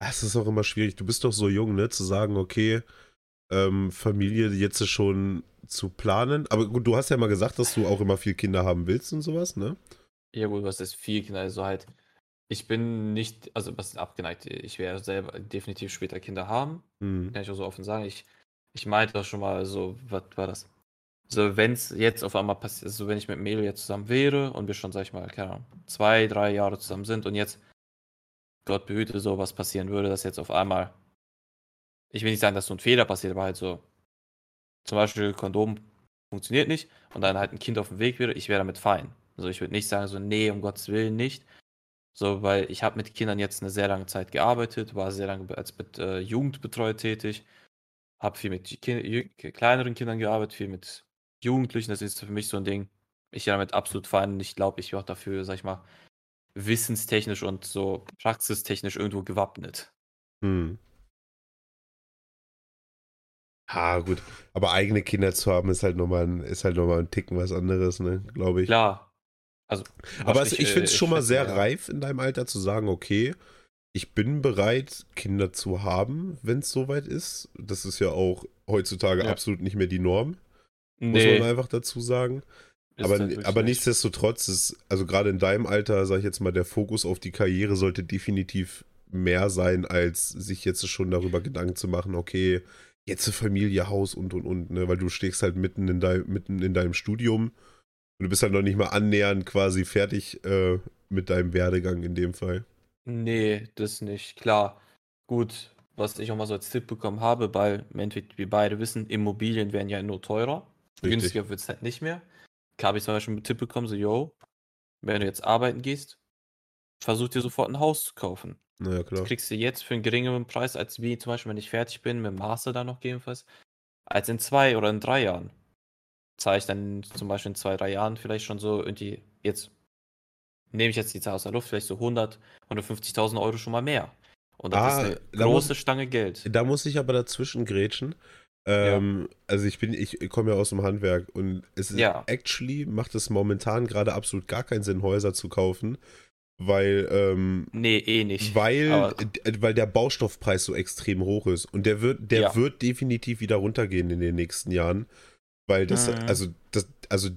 Es ist auch immer schwierig. Du bist doch so jung, ne? Zu sagen, okay, ähm, Familie jetzt schon zu planen. Aber gut, du hast ja mal gesagt, dass du auch immer viel Kinder haben willst und sowas, ne? Ja, gut, was ist viel Kinder? Also halt, ich bin nicht, also was ist abgeneigt? Ich werde selber definitiv später Kinder haben. Mhm. Kann ich auch so offen sagen. Ich, ich meinte das schon mal so, was war das? So, wenn es jetzt auf einmal passiert, also wenn ich mit Melo jetzt zusammen wäre und wir schon, sag ich mal, keine Ahnung, zwei, drei Jahre zusammen sind und jetzt, Gott behüte, so was passieren würde, dass jetzt auf einmal, ich will nicht sagen, dass so ein Fehler passiert, aber halt so, zum Beispiel Kondom funktioniert nicht und dann halt ein Kind auf dem Weg wäre, ich wäre damit fein. Also ich würde nicht sagen, so, nee, um Gottes Willen nicht. So, weil ich habe mit Kindern jetzt eine sehr lange Zeit gearbeitet, war sehr lange als äh, Jugendbetreuer tätig, habe viel mit kind kleineren Kindern gearbeitet, viel mit Jugendlichen. Das ist für mich so ein Ding. Ich bin damit absolut fein und ich glaube, ich wäre auch dafür, sag ich mal, wissenstechnisch und so praxistechnisch irgendwo gewappnet. Hm. Ha, gut. Aber eigene Kinder zu haben, ist halt nochmal ein, ist halt noch ein Ticken was anderes, ne, glaube ich. Klar. Also, Aber ich, ich finde es äh, schon mal sehr ja. reif in deinem Alter zu sagen, okay, ich bin bereit, Kinder zu haben, wenn es soweit ist. Das ist ja auch heutzutage ja. absolut nicht mehr die Norm. Nee. Muss man einfach dazu sagen. Ist aber, aber nichtsdestotrotz ist, also gerade in deinem Alter, sag ich jetzt mal, der Fokus auf die Karriere sollte definitiv mehr sein, als sich jetzt schon darüber Gedanken zu machen, okay, jetzt Familie, Haus und und und, ne? Weil du stehst halt mitten in, dein, mitten in deinem Studium und du bist halt noch nicht mal annähernd quasi fertig äh, mit deinem Werdegang in dem Fall. Nee, das nicht. Klar. Gut, was ich auch mal so als Tipp bekommen habe, weil im Endeffekt wir beide wissen, Immobilien werden ja nur teurer. Richtig. Günstiger wird es halt nicht mehr. Da habe ich zum Beispiel einen Tipp bekommen, so, yo, wenn du jetzt arbeiten gehst, versuch dir sofort ein Haus zu kaufen. Naja, klar. Das kriegst du jetzt für einen geringeren Preis, als wie zum Beispiel, wenn ich fertig bin, mit dem Master dann noch gegebenenfalls, als in zwei oder in drei Jahren. Zahle ich dann zum Beispiel in zwei, drei Jahren vielleicht schon so irgendwie, jetzt nehme ich jetzt die Zahl aus der Luft, vielleicht so 100, 150.000 Euro schon mal mehr. Und das ah, ist eine große muss, Stange Geld. Da muss ich aber dazwischen grätschen. Ähm, ja. Also ich bin, ich komme ja aus dem Handwerk und es ist ja. actually macht es momentan gerade absolut gar keinen Sinn, Häuser zu kaufen, weil ähm, nee eh nicht, weil weil der Baustoffpreis so extrem hoch ist und der wird der ja. wird definitiv wieder runtergehen in den nächsten Jahren, weil das mhm. also das also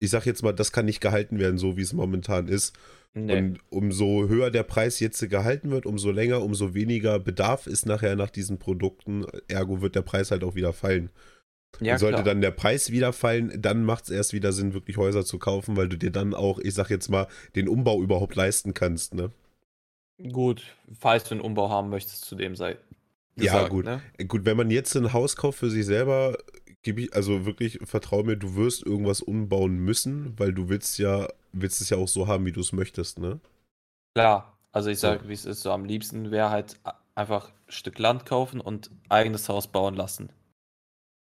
ich sag jetzt mal, das kann nicht gehalten werden, so wie es momentan ist. Nee. Und umso höher der Preis jetzt gehalten wird, umso länger, umso weniger Bedarf ist nachher nach diesen Produkten. Ergo wird der Preis halt auch wieder fallen. Ja, sollte klar. dann der Preis wieder fallen, dann macht es erst wieder Sinn, wirklich Häuser zu kaufen, weil du dir dann auch, ich sag jetzt mal, den Umbau überhaupt leisten kannst, ne? Gut, falls du einen Umbau haben möchtest zu dem Seite. Ja, gut. Ne? Gut, wenn man jetzt ein Haus kauft für sich selber, gebe ich, also wirklich, vertraue mir, du wirst irgendwas umbauen müssen, weil du willst ja, willst es ja auch so haben, wie du es möchtest, ne? Klar, also ich sage, so. wie es ist, so am liebsten wäre halt einfach ein Stück Land kaufen und eigenes Haus bauen lassen.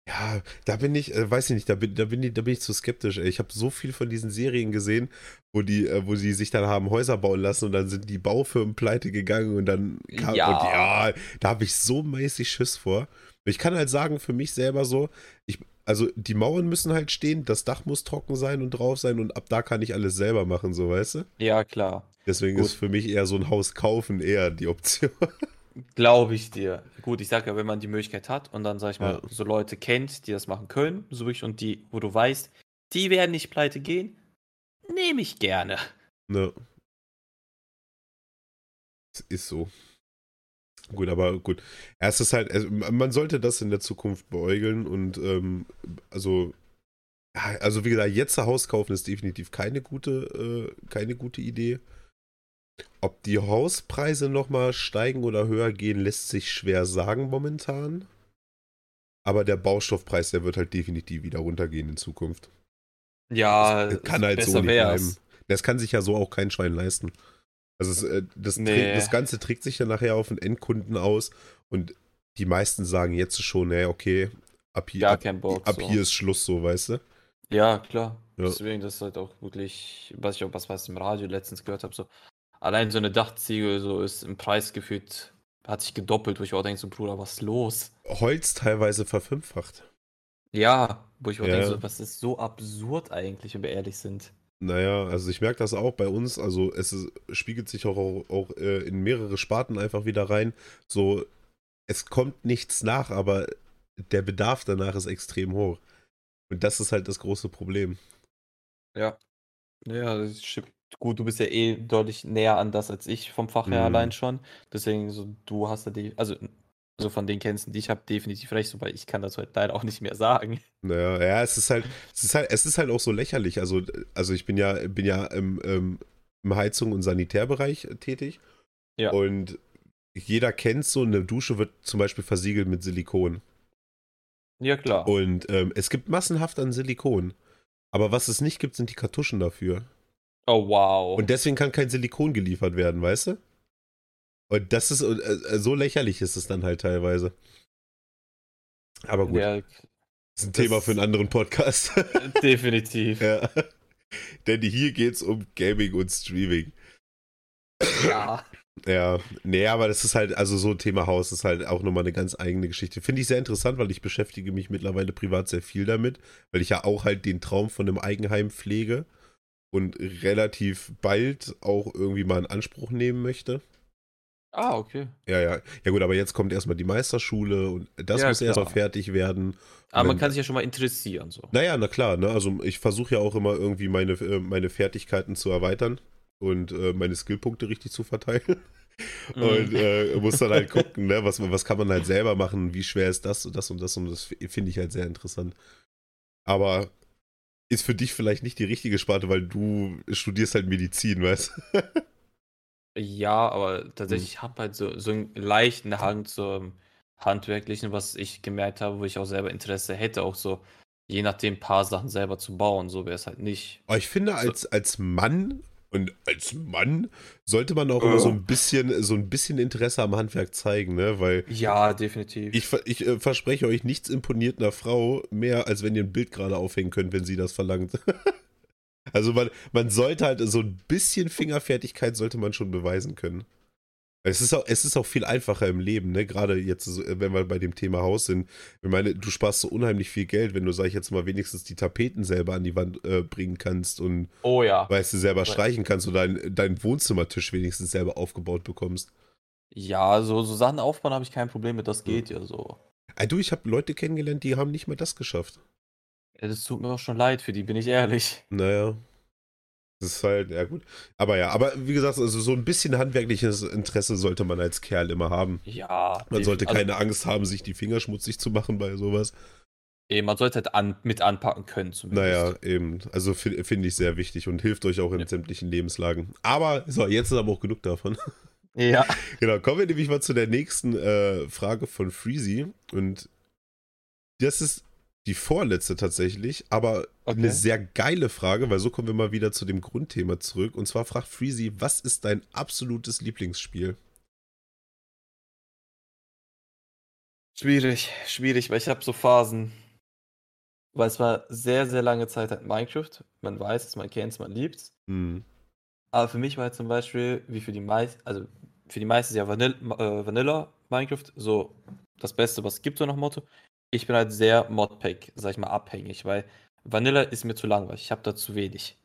Ja, da bin ich, äh, weiß ich nicht, da bin, da bin ich, da bin ich zu skeptisch. Ey. Ich habe so viel von diesen Serien gesehen, wo die, äh, wo sie sich dann haben Häuser bauen lassen und dann sind die Baufirmen pleite gegangen und dann kam ja, und ja da habe ich so mäßig Schiss vor. Ich kann halt sagen, für mich selber so, ich, also die Mauern müssen halt stehen, das Dach muss trocken sein und drauf sein und ab da kann ich alles selber machen, so weißt du? Ja, klar. Deswegen Gut. ist für mich eher so ein Haus kaufen eher die Option. (laughs) Glaube ich dir. Gut, ich sage ja, wenn man die Möglichkeit hat und dann, sag ich mal, ja. so Leute kennt, die das machen können, so wirklich, und die, wo du weißt, die werden nicht pleite gehen, nehme ich gerne. Ne. Ist so. Gut, aber gut. Es ist halt, also man sollte das in der Zukunft beäugeln und ähm, also, also wie gesagt, jetzt ein Haus kaufen ist definitiv keine gute, äh, keine gute Idee. Ob die Hauspreise nochmal steigen oder höher gehen, lässt sich schwer sagen momentan. Aber der Baustoffpreis, der wird halt definitiv wieder runtergehen in Zukunft. Ja, das kann halt so nicht bleiben. Das kann sich ja so auch kein Schwein leisten. Also es, äh, das, nee. das Ganze trägt sich ja nachher auf den Endkunden aus und die meisten sagen jetzt schon, hey, okay, ab hier, ab, Bock, ab so. hier ist Schluss, so, weißt du? Ja, klar. Ja. Deswegen, das ist halt auch wirklich, was ich auch was, was im Radio letztens gehört habe, so allein so eine Dachziegel so ist im Preis gefühlt, hat sich gedoppelt, wo ich auch denke, so Bruder, was ist los? Holz teilweise verfünffacht. Ja, wo ich auch ja. denke, so, was ist so absurd eigentlich, wenn wir ehrlich sind. Naja, also ich merke das auch bei uns, also es ist, spiegelt sich auch, auch, auch äh, in mehrere Sparten einfach wieder rein. So, es kommt nichts nach, aber der Bedarf danach ist extrem hoch. Und das ist halt das große Problem. Ja. Ja, das stimmt. Gut, du bist ja eh deutlich näher an das als ich vom Fach her mhm. allein schon. Deswegen, so, du hast ja die, also also von den Kenntnissen, die ich habe, definitiv recht, weil ich kann das halt leider auch nicht mehr sagen. Naja, ja, es ist halt, es ist halt, es ist halt auch so lächerlich. Also, also ich bin ja, bin ja im, im, im Heizung- und Sanitärbereich tätig. Ja. Und jeder kennt so, eine Dusche wird zum Beispiel versiegelt mit Silikon. Ja, klar. Und ähm, es gibt massenhaft an Silikon. Aber was es nicht gibt, sind die Kartuschen dafür. Oh, wow. Und deswegen kann kein Silikon geliefert werden, weißt du? Und das ist, äh, so lächerlich ist es dann halt teilweise. Aber gut. Ja, das ist ein Thema für einen anderen Podcast. (laughs) Definitiv. ja. Denn hier geht es um Gaming und Streaming. Ja. Ja, nee, aber das ist halt, also so ein Thema Haus ist halt auch nochmal eine ganz eigene Geschichte. Finde ich sehr interessant, weil ich beschäftige mich mittlerweile privat sehr viel damit, weil ich ja auch halt den Traum von einem Eigenheim pflege und relativ bald auch irgendwie mal in Anspruch nehmen möchte. Ah, okay. Ja, ja. Ja gut, aber jetzt kommt erstmal die Meisterschule und das ja, muss erstmal fertig werden. Aber man kann sich ja schon mal interessieren. So. Naja, na klar, ne? Also ich versuche ja auch immer irgendwie meine, äh, meine Fertigkeiten zu erweitern und äh, meine Skillpunkte richtig zu verteilen. (laughs) Mhm. Und äh, muss dann halt (laughs) gucken, ne? was, was kann man halt selber machen, wie schwer ist das und das und das und das finde ich halt sehr interessant. Aber ist für dich vielleicht nicht die richtige Sparte, weil du studierst halt Medizin, weißt du? (laughs) Ja, aber tatsächlich, ich habe halt so, so einen leichten Hang zum Handwerklichen, was ich gemerkt habe, wo ich auch selber Interesse hätte, auch so je nachdem ein paar Sachen selber zu bauen. So wäre es halt nicht. Aber ich finde, als, so. als Mann und als Mann sollte man auch immer so ein bisschen, so ein bisschen Interesse am Handwerk zeigen, ne? Weil. Ja, definitiv. Ich, ich äh, verspreche euch, nichts imponiert einer Frau mehr, als wenn ihr ein Bild gerade aufhängen könnt, wenn sie das verlangt. (laughs) Also man, man sollte halt so ein bisschen Fingerfertigkeit sollte man schon beweisen können. Es ist, auch, es ist auch viel einfacher im Leben, ne? Gerade jetzt, wenn wir bei dem Thema Haus sind. Ich meine, du sparst so unheimlich viel Geld, wenn du, sag ich jetzt mal, wenigstens die Tapeten selber an die Wand äh, bringen kannst und oh ja. weißt du, selber streichen kannst und deinen dein Wohnzimmertisch wenigstens selber aufgebaut bekommst. Ja, so, so Sachen aufbauen habe ich kein Problem mit, das geht ja, ja so. Ey, du, ich habe Leute kennengelernt, die haben nicht mal das geschafft. Ja, das tut mir auch schon leid für die, bin ich ehrlich. Naja. Das ist halt, ja gut. Aber ja, aber wie gesagt, also so ein bisschen handwerkliches Interesse sollte man als Kerl immer haben. Ja. Man sollte also, keine Angst haben, sich die Finger schmutzig zu machen bei sowas. Eben, man sollte halt an, mit anpacken können zumindest. Naja, eben. Also finde find ich sehr wichtig und hilft euch auch in ja. sämtlichen Lebenslagen. Aber, so, jetzt ist aber auch genug davon. (laughs) Ja. genau, kommen wir nämlich mal zu der nächsten äh, Frage von Freezy. Und das ist die vorletzte tatsächlich, aber okay. eine sehr geile Frage, weil so kommen wir mal wieder zu dem Grundthema zurück. Und zwar fragt Freezy, was ist dein absolutes Lieblingsspiel? Schwierig, schwierig, weil ich habe so Phasen. Weil es war sehr, sehr lange Zeit halt Minecraft. Man weiß es, man kennt es, man liebt es. Mhm. Aber für mich war zum Beispiel, wie für die meisten, also für die meisten ist ja Vanilla, äh, Vanilla Minecraft so das Beste, was es gibt, so nach Motto ich bin halt sehr Modpack, sag ich mal, abhängig, weil Vanilla ist mir zu langweilig. Ich habe da zu wenig.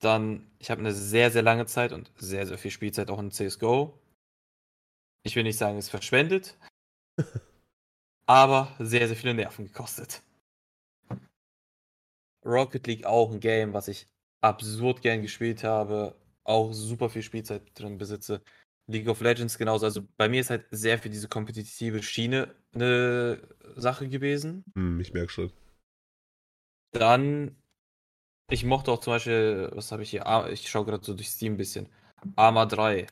Dann, ich habe eine sehr, sehr lange Zeit und sehr, sehr viel Spielzeit auch in CSGO. Ich will nicht sagen, es verschwendet, (laughs) aber sehr, sehr viele Nerven gekostet. Rocket League auch ein Game, was ich absurd gern gespielt habe, auch super viel Spielzeit drin besitze. League of Legends genauso. Also bei mir ist halt sehr für diese kompetitive Schiene eine Sache gewesen. Hm, ich merke schon. Dann, ich mochte auch zum Beispiel, was habe ich hier? Ah, ich schaue gerade so durch Steam ein bisschen. Arma 3.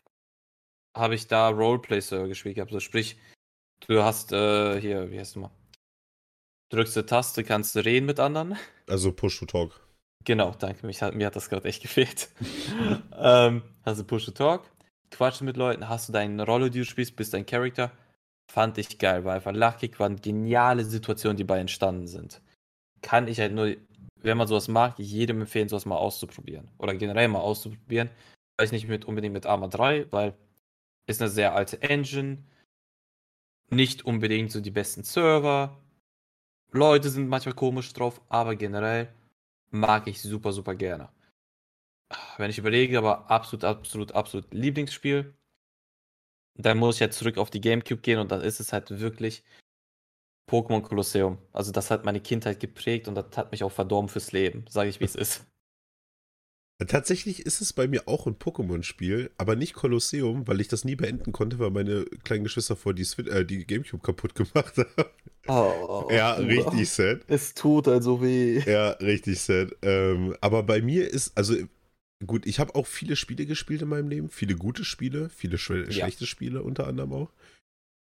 Habe ich da Roleplay-Server gespielt gehabt. Also sprich, du hast äh, hier, wie heißt du mal? Drückst eine Taste, kannst du reden mit anderen. Also Push to Talk. Genau, danke. Mich hat, mir hat das gerade echt gefehlt. (laughs) ähm, hast du Push to Talk quatschen mit Leuten, hast du deine Rolle, die du spielst, bist dein Charakter. Fand ich geil, war einfach lachig, waren geniale Situationen, die bei entstanden sind. Kann ich halt nur, wenn man sowas mag, jedem empfehlen, sowas mal auszuprobieren. Oder generell mal auszuprobieren. Weiß nicht mit, unbedingt mit Arma 3, weil ist eine sehr alte Engine. Nicht unbedingt so die besten Server. Leute sind manchmal komisch drauf, aber generell mag ich super, super gerne wenn ich überlege, aber absolut, absolut, absolut Lieblingsspiel. Dann muss ich jetzt zurück auf die Gamecube gehen und dann ist es halt wirklich Pokémon Kolosseum. Also das hat meine Kindheit geprägt und das hat mich auch verdorben fürs Leben, sage ich, wie es ist. (laughs) Tatsächlich ist es bei mir auch ein Pokémon-Spiel, aber nicht Kolosseum, weil ich das nie beenden konnte, weil meine kleinen Geschwister vor die, äh, die Gamecube kaputt gemacht (laughs) haben. Oh, ja, richtig sad. Es tut also weh. Ja, richtig sad. Ähm, aber bei mir ist, also Gut, ich habe auch viele Spiele gespielt in meinem Leben, viele gute Spiele, viele sch ja. schlechte Spiele unter anderem auch.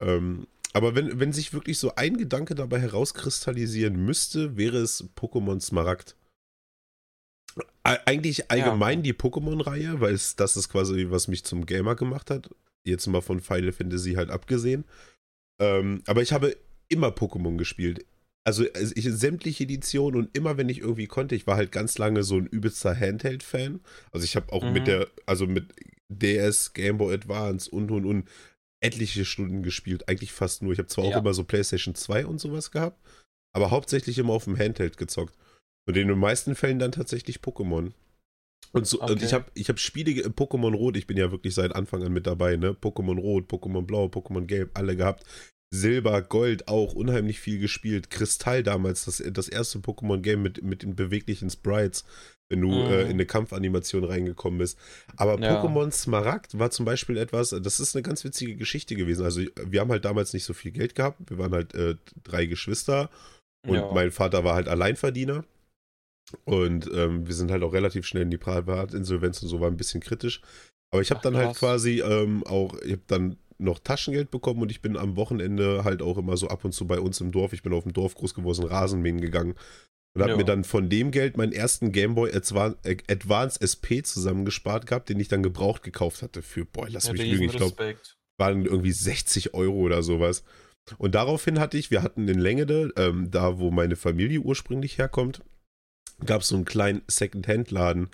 Ähm, aber wenn, wenn sich wirklich so ein Gedanke dabei herauskristallisieren müsste, wäre es Pokémon Smaragd. Eigentlich allgemein ja. die Pokémon-Reihe, weil es, das ist quasi, was mich zum Gamer gemacht hat. Jetzt mal von Final Fantasy halt abgesehen. Ähm, aber ich habe immer Pokémon gespielt also, also ich, sämtliche Editionen und immer wenn ich irgendwie konnte, ich war halt ganz lange so ein übelster Handheld-Fan. Also ich habe auch mhm. mit der, also mit DS, Game Boy Advance und und und etliche Stunden gespielt. Eigentlich fast nur. Ich habe zwar ja. auch immer so PlayStation 2 und sowas gehabt, aber hauptsächlich immer auf dem Handheld gezockt. Und in den meisten Fällen dann tatsächlich Pokémon. Und, so, okay. und ich habe ich hab Spiele, Pokémon Rot, ich bin ja wirklich seit Anfang an mit dabei, ne? Pokémon Rot, Pokémon Blau, Pokémon Gelb, alle gehabt. Silber, Gold auch unheimlich viel gespielt. Kristall damals, das, das erste Pokémon-Game mit, mit den beweglichen Sprites, wenn du mhm. äh, in eine Kampfanimation reingekommen bist. Aber ja. Pokémon Smaragd war zum Beispiel etwas, das ist eine ganz witzige Geschichte gewesen. Also, wir haben halt damals nicht so viel Geld gehabt. Wir waren halt äh, drei Geschwister und ja. mein Vater war halt Alleinverdiener. Und ähm, wir sind halt auch relativ schnell in die Privatinsolvenz und so war ein bisschen kritisch. Aber ich habe dann halt quasi ähm, auch, ich habe dann noch Taschengeld bekommen und ich bin am Wochenende halt auch immer so ab und zu bei uns im Dorf, ich bin auf dem Dorf groß geworden, Rasenmähen gegangen und habe mir dann von dem Geld meinen ersten Gameboy Advance SP zusammengespart gehabt, den ich dann gebraucht gekauft hatte für, boah, lass ja, mich lügen, ich glaube, waren irgendwie 60 Euro oder sowas. Und daraufhin hatte ich, wir hatten in Längede, ähm, da wo meine Familie ursprünglich herkommt, gab es so einen kleinen Second-Hand-Laden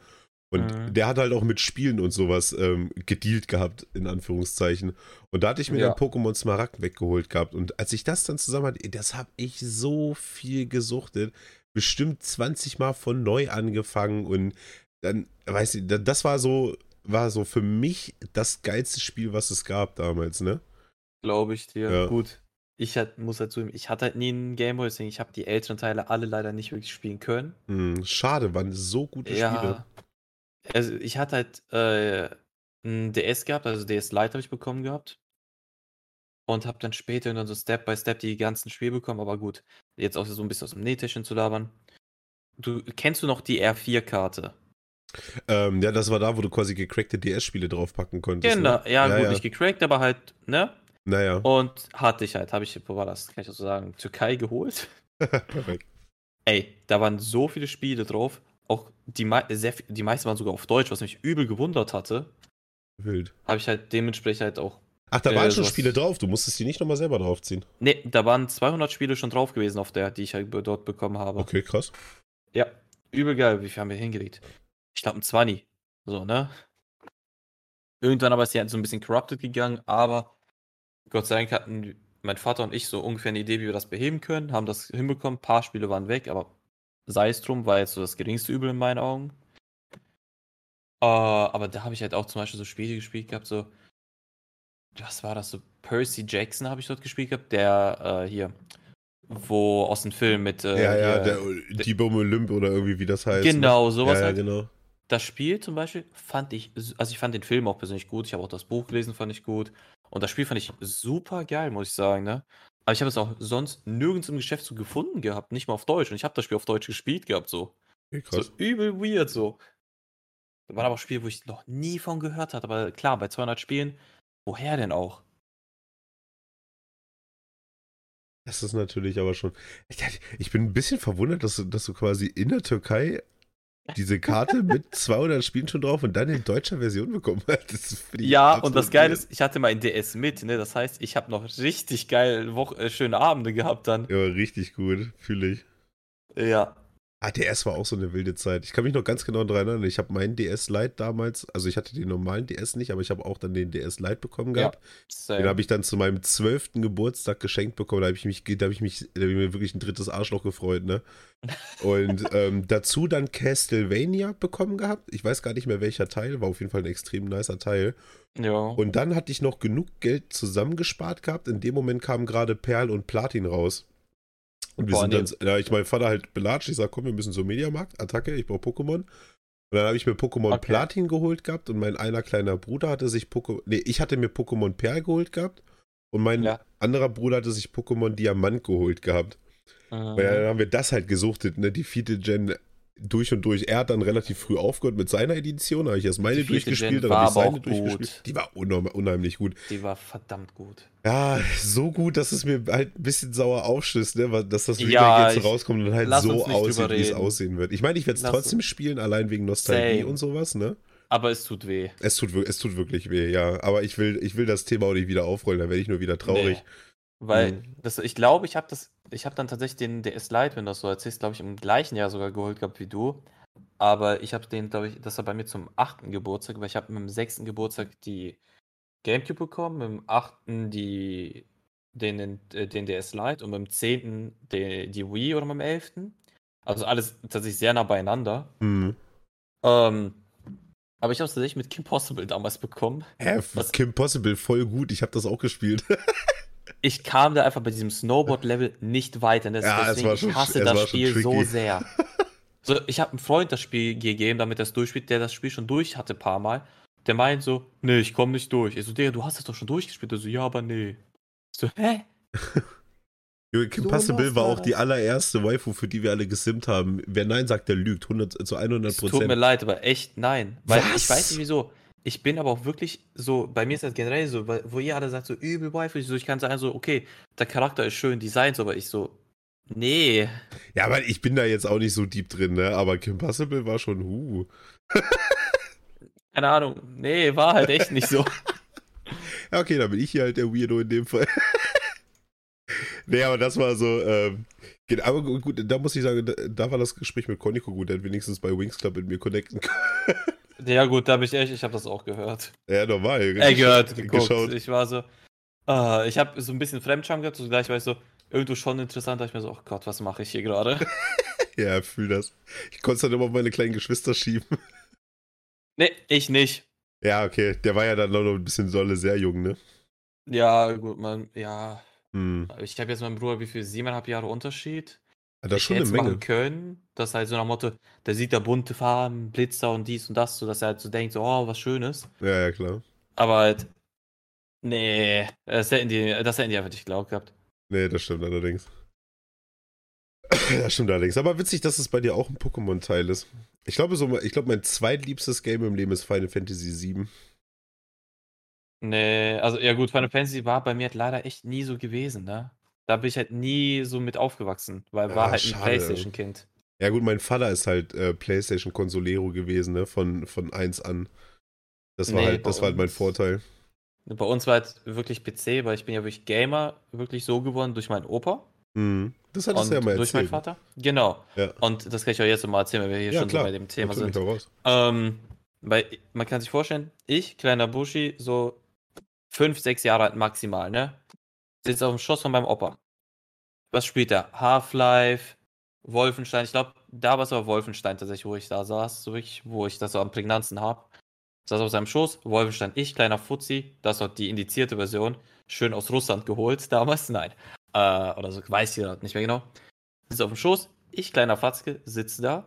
Und mhm. der hat halt auch mit Spielen und sowas ähm, gedealt gehabt, in Anführungszeichen. Und da hatte ich mir ja. dann Pokémon Smaragd weggeholt gehabt. Und als ich das dann zusammen hatte, das habe ich so viel gesuchtet. Bestimmt 20 Mal von neu angefangen. Und dann, weiß ich, das war so, war so für mich das geilste Spiel, was es gab damals, ne? Glaube ich dir. Ja. Gut. Ich hat, muss dazu, ich hatte halt nie einen Gameboy, deswegen ich habe die älteren Teile alle leider nicht wirklich spielen können. Hm, schade, waren so gute ja, Spiele. Also ich hatte halt äh, ein DS gehabt, also DS Lite habe ich bekommen gehabt. Und habe dann später dann so Step by Step die ganzen Spiele bekommen, aber gut, jetzt auch so ein bisschen aus dem Nähtäschchen zu labern. Du kennst du noch die R4-Karte? Ähm, ja, das war da, wo du quasi gecrackte DS-Spiele draufpacken konntest. Genau, ne? ja, ja, gut, ja. nicht gecrackt, aber halt, ne? Naja. Und hatte ich halt, habe ich, wo war das? Kann ich das so sagen? Türkei geholt. (laughs) Perfekt. Ey, da waren so viele Spiele drauf auch die, sehr, die meisten waren sogar auf Deutsch, was mich übel gewundert hatte. Wild. Habe ich halt dementsprechend halt auch. Ach, da waren äh, schon Spiele drauf, du musstest die nicht nochmal selber draufziehen. Nee, da waren 200 Spiele schon drauf gewesen auf der, die ich halt dort bekommen habe. Okay, krass. Ja, übel geil, wie viel haben wir hingelegt? Ich glaube ein 20. So, ne? Irgendwann aber ist die halt so ein bisschen corrupted gegangen, aber Gott sei Dank hatten mein Vater und ich so ungefähr eine Idee, wie wir das beheben können, haben das hinbekommen. Ein paar Spiele waren weg, aber sei es drum, war jetzt so das geringste Übel in meinen Augen. Uh, aber da habe ich halt auch zum Beispiel so Spiele gespielt gehabt, so. Was war das so? Percy Jackson habe ich dort gespielt gehabt, der äh, hier, wo aus dem Film mit. Äh, ja, ja, der, der Dibom Olymp oder irgendwie, wie das heißt. Ne? Genau, sowas. Ja, ja halt. genau. Das Spiel zum Beispiel fand ich, also ich fand den Film auch persönlich gut, ich habe auch das Buch gelesen, fand ich gut. Und das Spiel fand ich super geil, muss ich sagen, ne? Aber ich habe es auch sonst nirgends im Geschäft so gefunden gehabt, nicht mal auf Deutsch. Und ich habe das Spiel auf Deutsch gespielt gehabt, so. Ja. So übel weird, so. Das waren aber auch Spiele, wo ich noch nie von gehört habe. Aber klar, bei 200 Spielen, woher denn auch? Das ist natürlich aber schon. Ich bin ein bisschen verwundert, dass du, dass du quasi in der Türkei diese Karte mit 200 Spielen schon drauf und dann in deutscher Version bekommen (laughs) hat. ja, und das Geile ist, ich hatte mein DS mit, ne? Das heißt, ich habe noch richtig geil Woche, äh, schöne Abende gehabt dann. Ja, richtig gut, fühle ich. Ja. Ah, DS war auch so eine wilde Zeit. Ich kann mich noch ganz genau daran erinnern. Ich habe meinen DS Lite damals, also ich hatte den normalen DS nicht, aber ich habe auch dann den DS Lite bekommen gehabt. Ja, den habe ich dann zu meinem zwölften Geburtstag geschenkt bekommen. Da habe ich mich, da habe ich mich, da habe ich mir wirklich ein drittes Arschloch gefreut, ne? (laughs) Und ähm, dazu dann Castlevania bekommen gehabt. Ich weiß gar nicht mehr welcher Teil, war auf jeden Fall ein extrem nicer Teil. Ja. Und dann hatte ich noch genug Geld zusammengespart gehabt. In dem Moment kamen gerade Perl und Platin raus. Und wir Boah, sind nee. dann, ja, ich mein Vater halt belatscht, ich sag, komm, wir müssen zum Mediamarkt, Attacke, ich brauche Pokémon. Und dann habe ich mir Pokémon okay. Platin geholt gehabt und mein einer kleiner Bruder hatte sich Pokémon, nee, ich hatte mir Pokémon Perl geholt gehabt und mein ja. anderer Bruder hatte sich Pokémon Diamant geholt gehabt. Mhm. Und dann haben wir das halt gesuchtet, ne, die vierte Gen durch und durch. Er hat dann relativ früh aufgehört mit seiner Edition, habe ich erst meine durchgespielt, dann habe ich seine durchgespielt. Die war unheimlich gut. Die war verdammt gut. Ja, so gut, dass es mir halt ein bisschen sauer aufschließt, ne? dass das Remake ja, jetzt rauskommt und halt so aussieht, wie es aussehen wird. Ich meine, ich werde es trotzdem spielen, allein wegen Nostalgie Same. und sowas, ne? Aber es tut weh. Es tut, es tut wirklich weh, ja. Aber ich will, ich will das Thema auch nicht wieder aufrollen, dann werde ich nur wieder traurig. Nee. Weil mhm. das, ich glaube, ich habe das, ich habe dann tatsächlich den DS Lite, wenn du das so erzählst, glaube ich, im gleichen Jahr sogar geholt gehabt wie du. Aber ich habe den, glaube ich, das war bei mir zum achten Geburtstag, weil ich habe mit dem sechsten Geburtstag die Gamecube bekommen, mit dem achten die, den, äh, den DS Lite und mit dem zehnten die, die Wii oder mit dem elften. Also alles tatsächlich sehr nah beieinander. Mhm. Ähm, aber ich habe es tatsächlich mit Kim Possible damals bekommen. Hä, was, Kim Possible voll gut. Ich habe das auch gespielt. (laughs) ich kam da einfach bei diesem Snowboard-Level nicht weiter. Ne? Ja, Deswegen, schon, ich hasse das Spiel so sehr. (laughs) So, ich habe einem Freund das Spiel gegeben, damit er es durchspielt, der das Spiel schon durch hatte ein paar Mal. Der meint so, nee, ich komme nicht durch. Ich so, Digga, du hast das doch schon durchgespielt. Er so, ja, aber nee. Ich so, hä? (laughs) Kim so Possible war auch die allererste Waifu, für die wir alle gesimmt haben. Wer Nein sagt, der lügt. 100, zu 100 Prozent. Tut mir leid, aber echt nein. Weil Was? ich weiß nicht wieso. Ich bin aber auch wirklich so, bei mir ist das generell so, wo ihr alle sagt, so übel Waifu. So, ich kann sagen, so, okay, der Charakter ist schön, Designs, aber ich so, Nee. Ja, aber ich bin da jetzt auch nicht so deep drin, ne? Aber Kim Possible war schon hu. (laughs) Keine Ahnung. Nee, war halt echt nicht so. (laughs) ja, okay, dann bin ich hier halt der Weirdo in dem Fall. (laughs) nee, aber das war so, ähm, aber gut, da muss ich sagen, da, da war das Gespräch mit Koniko gut, der hat wenigstens bei Wings Club mit mir connecten können. Ja, gut, da habe ich echt, ich habe das auch gehört. Ja, normal. (laughs) Äh, gehört, (laughs) geguckt. Geschaut. Ich war so, uh, ich habe so ein bisschen Fremdscham gehabt, so gleich war ich so, irgendwo schon interessant, da ich mir so, oh Gott, was mache ich hier gerade? (laughs) ja, fühl das. Ich konnte es dann immer auf meine kleinen Geschwister schieben. Nee, ich nicht. Ja, okay. Der war ja dann noch ein bisschen Solle sehr jung, ne? Ja, gut, man, ja. Hm. Ich habe jetzt meinen Bruder, wie viel? Siebeneinhalb Jahre Unterschied. Das schon eine Menge. machen können, dass halt so nach Motto, der sieht da bunte Farben, Blitzer und dies und das, so dass er halt so denkt, so, oh, was Schönes. Ja, ja, klar. Aber halt, nee, das hätten die, das hätten die einfach nicht geglaubt gehabt. Nee, das stimmt allerdings. (coughs) das stimmt allerdings. Aber witzig, dass es bei dir auch ein Pokémon-Teil ist. Ich glaube, so, ich glaube, mein zweitliebstes Game im Leben ist Final Fantasy VII. Nee, also ja gut, Final Fantasy war bei mir halt leider echt nie so gewesen, ne? Da bin ich halt nie so mit aufgewachsen, weil war ah, halt ein Playstation-Kind. Ja gut, mein Vater ist halt äh, Playstation-Consolero gewesen, ne? Von, von 1 an. Das war, nee, halt, das war halt mein Vorteil. Bei uns war halt wirklich PC, weil ich bin ja wirklich Gamer, wirklich so geworden durch meinen Opa. Mhm. Das hattest du ja mal erzählt. Durch meinen Vater? Genau. Ja. Und das kann ich euch jetzt mal erzählen, weil wir hier ja, schon klar. so bei dem Thema Natürlich sind. Ähm, weil man kann sich vorstellen, ich, kleiner Bushi, so fünf, sechs Jahre alt maximal, ne? Sitze auf dem Schoss von meinem Opa. Was spielt er? Half-Life, Wolfenstein. Ich glaube, da war es aber Wolfenstein tatsächlich, wo ich da saß, so wirklich, wo ich das so am prägnanten habe. Saß auf seinem Schoß, Wolfenstein, ich, kleiner Fuzzi, das war die indizierte Version, schön aus Russland geholt (laughs) damals, nein. Äh, oder so, weiß ich nicht mehr genau. Sitze auf dem Schoß, ich, kleiner Fatzke, sitze da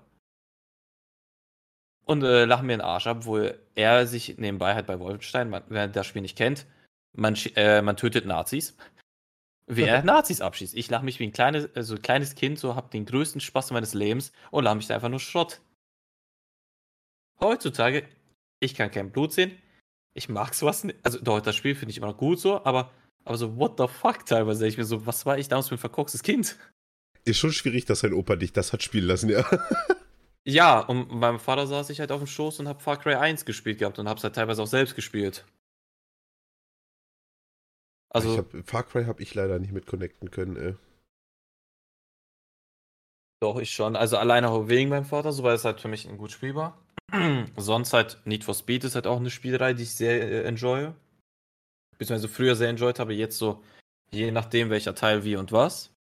und äh, lache mir den Arsch ab, wo er sich nebenbei halt bei Wolfenstein, man, wer das Spiel nicht kennt, man, äh, man tötet Nazis. Wer Nazis abschießt. Ich lache mich wie ein kleines, also ein kleines Kind, so habe den größten Spaß meines Lebens und lache mich da einfach nur Schrott. Heutzutage, ich kann kein Blut sehen. Ich mag sowas nicht. Also, doch, das Spiel finde ich immer noch gut so, aber, aber so, what the fuck teilweise. Ich mir so, was war ich damals für ein verkorkstes Kind? Ist schon schwierig, dass dein Opa dich das hat spielen lassen, ja. Ja, und meinem Vater saß ich halt auf dem Schoß und hab Far Cry 1 gespielt gehabt und hab's halt teilweise auch selbst gespielt. Also, ich hab, Far Cry habe ich leider nicht mit connecten können, ey. Doch, ich schon. Also alleine auch wegen meinem Vater, so weil es halt für mich ein gut Spiel war. (clears throat) Sonst halt Need for Speed ist halt auch eine Spielerei, die ich sehr äh, enjoye. Beziehungsweise früher sehr enjoyed habe, jetzt so je nachdem welcher Teil wie und was.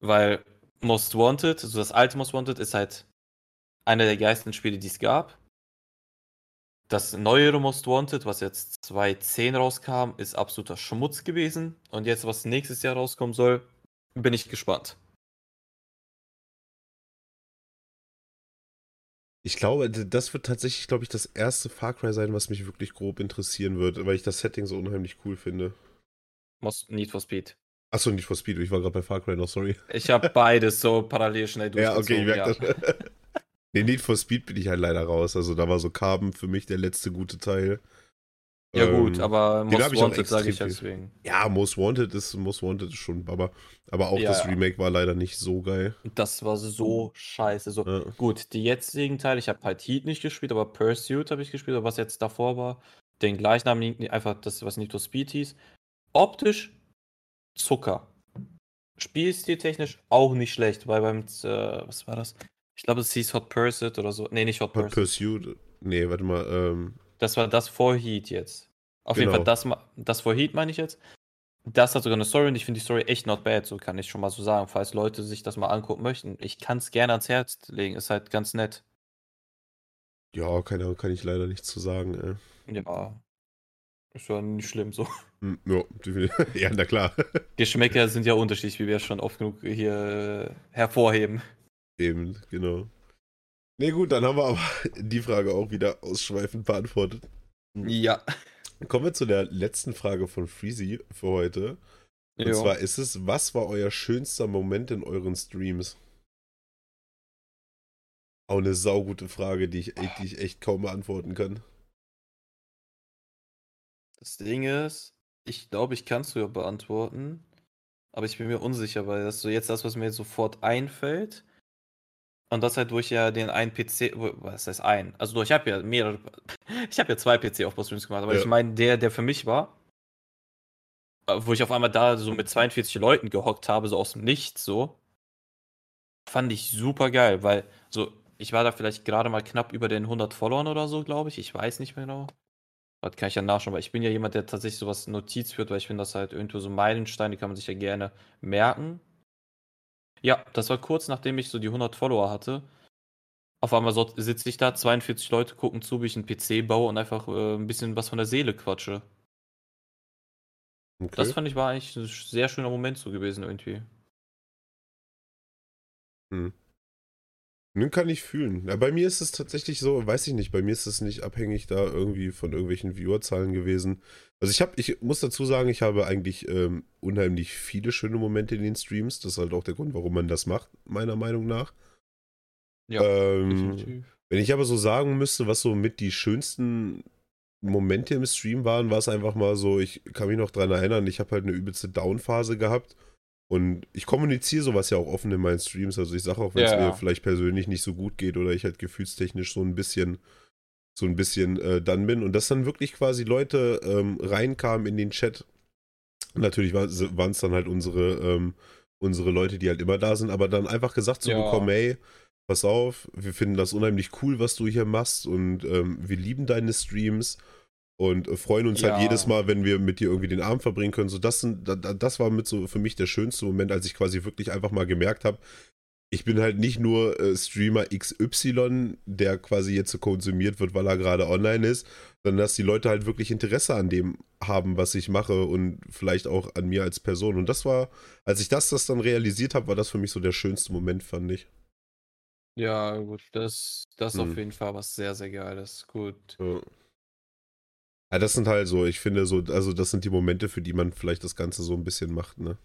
Weil Most Wanted, also das alte Most Wanted ist halt einer der geilsten Spiele, die es gab. Das neuere Most Wanted, was jetzt 2010 rauskam, ist absoluter Schmutz gewesen. Und jetzt, was nächstes Jahr rauskommen soll, bin ich gespannt. Ich glaube, das wird tatsächlich, glaube ich, das erste Far Cry sein, was mich wirklich grob interessieren wird, weil ich das Setting so unheimlich cool finde. Most Need for Speed. Achso, nicht for Speed, ich war gerade bei Far Cry noch, sorry. Ich habe beides so parallel schnell durchgezogen. (laughs) Ja, okay, ich merke ja. das. Nee, Need for Speed bin ich halt leider raus. Also da war so Carbon für mich der letzte gute Teil. Ja ähm, gut, aber Most Wanted sage ich deswegen. Ja, Most Wanted ist Most Wanted ist schon Baba. Aber auch ja, das Remake war leider nicht so geil. Das war so scheiße. So ja. gut, die jetzigen Teile, ich habe halt Heat nicht gespielt, aber Pursuit habe ich gespielt, aber was jetzt davor war, den Gleichnamen, einfach das, was nicht so Speed hieß. Optisch Zucker. Spielstiltechnisch auch nicht schlecht, weil beim, äh, was war das? Ich glaube, es hieß Hot Pursuit oder so. Nee, nicht Hot, Hot Pursuit. Pursuit. Nee, warte mal. Ähm... Das war das vor Heat jetzt. Auf genau. jeden Fall, das, das vor Heat meine ich jetzt. Das hat sogar eine Story und ich finde die Story echt not bad, so kann ich schon mal so sagen, falls Leute sich das mal angucken möchten. Ich kann es gerne ans Herz legen, ist halt ganz nett. Ja, keine kann ich leider nichts zu sagen, ey. Ja, ist ja nicht schlimm so. (laughs) Hm, ja, (laughs) ja, na klar. (laughs) Geschmäcker sind ja unterschiedlich, wie wir schon oft genug hier äh, hervorheben. Eben, genau. Ne, gut, dann haben wir aber (laughs) die Frage auch wieder ausschweifend beantwortet. Ja. Kommen wir zu der letzten Frage von Freezy für heute. Und jo. zwar ist es, was war euer schönster Moment in euren Streams? Auch eine saugute Frage, die ich, die ich echt kaum beantworten kann. Das Ding ist, ich glaube, ich kann es sogar beantworten. Aber ich bin mir unsicher, weil das so jetzt das, was mir jetzt sofort einfällt. Und das halt, wo ich ja den einen PC, was heißt ein? Also ich habe ja mehrere, (laughs) ich habe ja zwei PC Aufbaustreams gemacht, aber ja. ich meine, der, der für mich war, äh, wo ich auf einmal da so mit 42 Leuten gehockt habe, so aus dem Nichts, so, fand ich super geil, weil so, ich war da vielleicht gerade mal knapp über den 100 Followern oder so, glaube ich. Ich weiß nicht mehr genau. Das kann ich ja nachschauen, weil ich bin ja jemand, der tatsächlich sowas Notiz führt, weil ich finde das halt irgendwo so Meilensteine, die kann man sich ja gerne merken. Ja, das war kurz nachdem ich so die 100 Follower hatte. Auf einmal so sitze ich da, 42 Leute gucken zu, wie ich einen PC baue und einfach äh, ein bisschen was von der Seele quatsche. Okay. Das fand ich war eigentlich ein sehr schöner Moment so gewesen irgendwie. Hm. Nun kann ich fühlen. Ja, bei mir ist es tatsächlich so, weiß ich nicht, bei mir ist es nicht abhängig da irgendwie von irgendwelchen Viewerzahlen gewesen. Also ich habe, ich muss dazu sagen, ich habe eigentlich ähm, unheimlich viele schöne Momente in den Streams. Das ist halt auch der Grund, warum man das macht, meiner Meinung nach. Ja, ähm, Wenn ich aber so sagen müsste, was so mit die schönsten Momente im Stream waren, war es einfach mal so, ich kann mich noch dran erinnern, ich habe halt eine übelste Downphase gehabt und ich kommuniziere sowas ja auch offen in meinen Streams. Also ich sage auch, wenn es ja. mir vielleicht persönlich nicht so gut geht oder ich halt gefühlstechnisch so ein bisschen, so ein bisschen äh, dann bin. Und dass dann wirklich quasi Leute ähm, reinkamen in den Chat. Natürlich waren es dann halt unsere, ähm, unsere Leute, die halt immer da sind, aber dann einfach gesagt zu ja. bekommen, hey, pass auf, wir finden das unheimlich cool, was du hier machst und ähm, wir lieben deine Streams und freuen uns halt ja. halt jedes Mal, wenn wir mit dir irgendwie den Abend verbringen können. So, das, sind, das war mit so für mich der schönste Moment, als ich quasi wirklich einfach mal gemerkt habe, ich bin halt nicht nur äh, Streamer XY, der quasi jetzt so konsumiert wird, weil er gerade online ist, sondern dass die Leute halt wirklich Interesse an dem haben, was ich mache und vielleicht auch an mir als Person. Und das war, als ich das, das dann realisiert habe, war das für mich so der schönste Moment, fand ich. Ja, gut, das, das hm. auf jeden Fall was sehr, sehr geiles. Gut. Ja. Ja, das sind halt so, ich finde so, also das sind die Momente, für die man vielleicht das Ganze so ein bisschen macht, ne?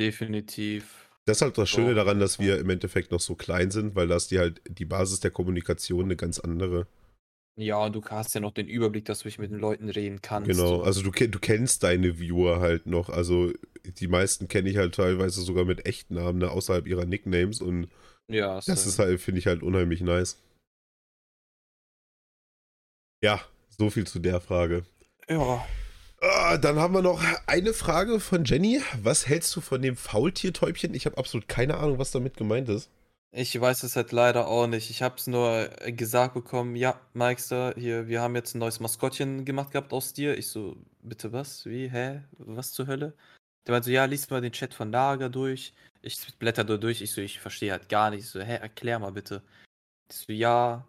Definitiv. Das ist halt das Schöne daran, dass wir im Endeffekt noch so klein sind, weil das die halt die Basis der Kommunikation eine ganz andere. Ja, und du hast ja noch den Überblick, dass du mit den Leuten reden kannst. Genau, also du, du kennst deine Viewer halt noch. Also die meisten kenne ich halt teilweise sogar mit echten Namen, ne, außerhalb ihrer Nicknames und ja, das ist halt, finde ich halt unheimlich nice. Ja, so viel zu der Frage. Ja. Ah, dann haben wir noch eine Frage von Jenny. Was hältst du von dem Faultiertäubchen? Ich habe absolut keine Ahnung, was damit gemeint ist. Ich weiß es halt leider auch nicht. Ich habe es nur gesagt bekommen, ja, Meister, hier, wir haben jetzt ein neues Maskottchen gemacht gehabt aus dir. Ich so, bitte was? Wie? Hä? Was zur Hölle? Der meinte so, ja, liest mal den Chat von Lager durch. Ich blätter da durch. Ich so, ich verstehe halt gar nicht. Ich so, hä, erklär mal bitte. Ich so, ja,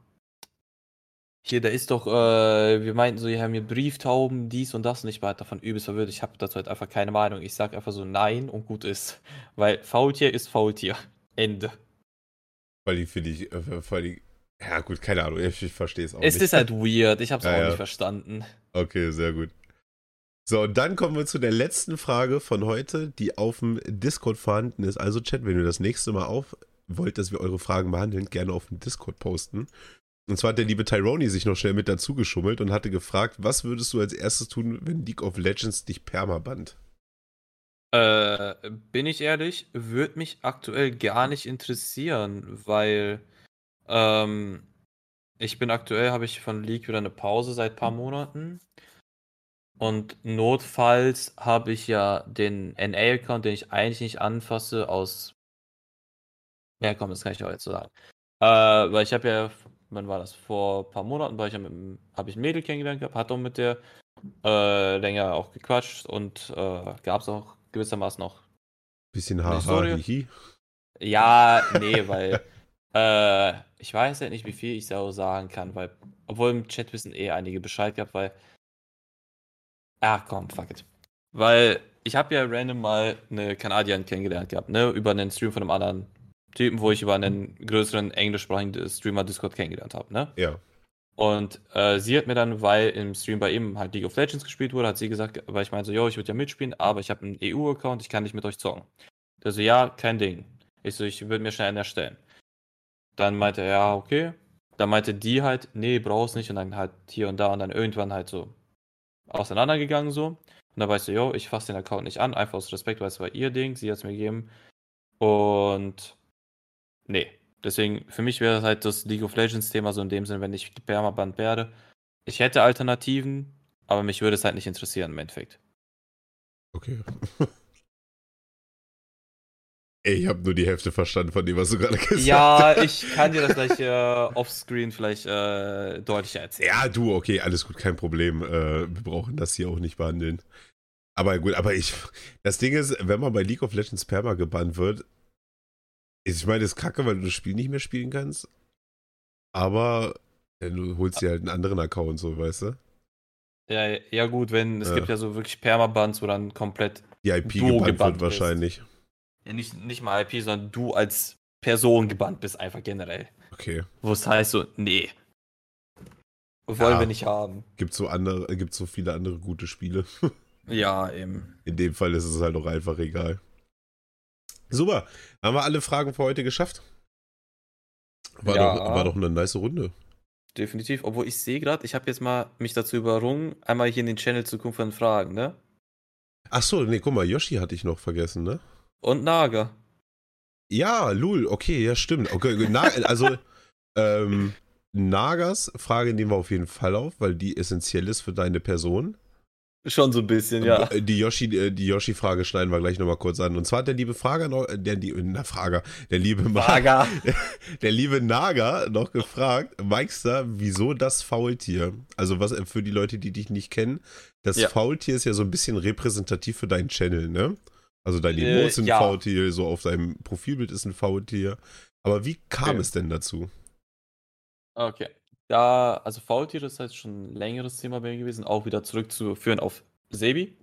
hier, da ist doch, äh, wir meinten so, wir haben hier Brieftauben, dies und das und ich war halt davon übelst verwirrt. Ich habe dazu halt einfach keine Meinung. Ich sag einfach so nein und gut ist. (laughs) Weil Faultier ist Faultier. Ende. Weil die finde ich, weil die, ja gut, keine Ahnung, ich, ich verstehe es auch es nicht. Es ist halt weird, ich habe es ja, auch ja. nicht verstanden. Okay, sehr gut. So, und dann kommen wir zu der letzten Frage von heute, die auf dem Discord vorhanden ist. Also Chat, wenn ihr das nächste Mal auf wollt, dass wir eure Fragen behandeln, gerne auf dem Discord posten. Und zwar hat der liebe Tyrone sich noch schnell mit dazu geschummelt und hatte gefragt, was würdest du als erstes tun, wenn League of Legends dich permabannt? Äh, bin ich ehrlich, würde mich aktuell gar nicht interessieren, weil ähm, ich bin aktuell, habe ich von League wieder eine Pause seit ein paar Monaten. Und notfalls habe ich ja den NA-Account, den ich eigentlich nicht anfasse, aus. Ja, komm, das kann ich auch jetzt so sagen. Äh, weil ich habe ja wann war das? Vor ein paar Monaten war ich ja mit habe ich ein Mädel kennengelernt gehabt, hat auch mit der äh, länger auch gequatscht und äh, gab es auch gewissermaßen noch bisschen haha Ja, nee, weil (laughs) äh, ich weiß ja nicht, wie viel ich so sagen kann, weil obwohl im Chat wissen eh einige Bescheid gehabt, weil Ah, komm, fuck it. Weil ich habe ja random mal eine Kanadierin kennengelernt gehabt, ne, über einen Stream von einem anderen Typen, wo ich über einen größeren englischsprachigen Streamer Discord kennengelernt habe, ne? Ja. Und äh, sie hat mir dann, weil im Stream bei ihm halt League of Legends gespielt wurde, hat sie gesagt, weil ich meinte so, yo, ich würde ja mitspielen, aber ich habe einen EU-Account, ich kann nicht mit euch zocken. Der so, ja, kein Ding. Ich so, ich würde mir schnell einen erstellen. Dann meinte er, ja, okay. Dann meinte die halt, nee, brauchst nicht. Und dann halt hier und da und dann irgendwann halt so auseinandergegangen so. Und da weißt du, yo, ich fasse den Account nicht an, einfach aus Respekt, weil es war ihr Ding, sie hat es mir gegeben. Und Nee. Deswegen, für mich wäre das halt das League of Legends-Thema so in dem Sinne, wenn ich Permaband werde. Ich hätte Alternativen, aber mich würde es halt nicht interessieren im Endeffekt. Okay. (laughs) Ey, ich habe nur die Hälfte verstanden von dem, was du gerade gesagt hast. Ja, ich kann dir das gleich äh, offscreen vielleicht äh, deutlicher erzählen. Ja, du, okay, alles gut, kein Problem. Äh, wir brauchen das hier auch nicht behandeln. Aber gut, aber ich, das Ding ist, wenn man bei League of Legends Perma gebannt wird, ich meine, das ist kacke, weil du das Spiel nicht mehr spielen kannst. Aber ja, du holst dir halt einen anderen Account, so, weißt du? Ja, ja gut, wenn, es ja. gibt ja so wirklich Permabands, wo dann komplett die IP gebannt, gebannt wird wahrscheinlich. Ja, nicht, nicht mal IP, sondern du als Person gebannt bist, einfach generell. Okay. Wo es heißt so, nee. Wollen ja, wir nicht haben. Gibt so andere, gibt so viele andere gute Spiele. (laughs) ja, eben. In dem Fall ist es halt auch einfach egal. Super. Haben wir alle Fragen für heute geschafft? War, ja. doch, war doch eine nice Runde. Definitiv. Obwohl ich sehe gerade, ich habe jetzt mal mich dazu überrungen, einmal hier in den Channel Zukunft von Fragen, ne? Ach so, nee, guck mal, Yoshi hatte ich noch vergessen, ne? Und Naga. Ja, Lul, okay, ja, stimmt. Okay, na, (laughs) also, ähm, Nagas Frage nehmen wir auf jeden Fall auf, weil die essentiell ist für deine Person. Schon so ein bisschen, ja. Die Yoshi, äh, die Yoshi-Frage schneiden wir gleich nochmal kurz an. Und zwar hat der liebe Frager noch, äh, der, na, Frager, der liebe Naga, (laughs) der liebe Naga noch gefragt, Meister, wieso das Faultier? Also was für die Leute, die dich nicht kennen, das ja. Faultier ist ja so ein bisschen repräsentativ für deinen Channel, ne? Also dein äh, Emotes sind ja. Faultier, so auf deinem Profilbild ist ein Faultier. Aber wie kam okay. es denn dazu? Okay. Ja, also Faultiere ist halt schon ein längeres Thema bei mir gewesen, auch wieder zurückzuführen auf Sebi.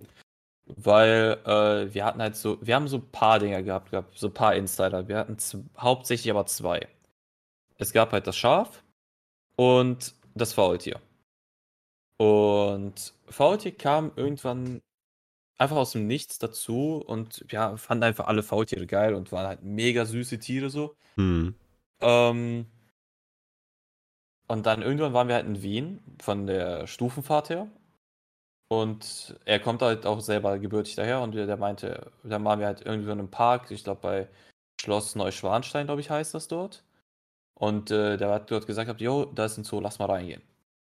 Weil äh, wir hatten halt so, wir haben so ein paar Dinger gehabt, gehabt so ein paar Insider. Wir hatten hauptsächlich aber zwei. Es gab halt das Schaf und das Faultier. Und Faultier kam irgendwann einfach aus dem Nichts dazu und ja, fanden einfach alle Faultiere geil und waren halt mega süße Tiere so. Hm. Ähm, und dann irgendwann waren wir halt in Wien von der Stufenfahrt her. Und er kommt halt auch selber gebürtig daher und der meinte, dann waren wir halt irgendwo in einem Park, ich glaube bei Schloss Neuschwanstein, glaube ich, heißt das dort. Und äh, der hat dort gesagt, jo, da ist ein Zoo, lass mal reingehen.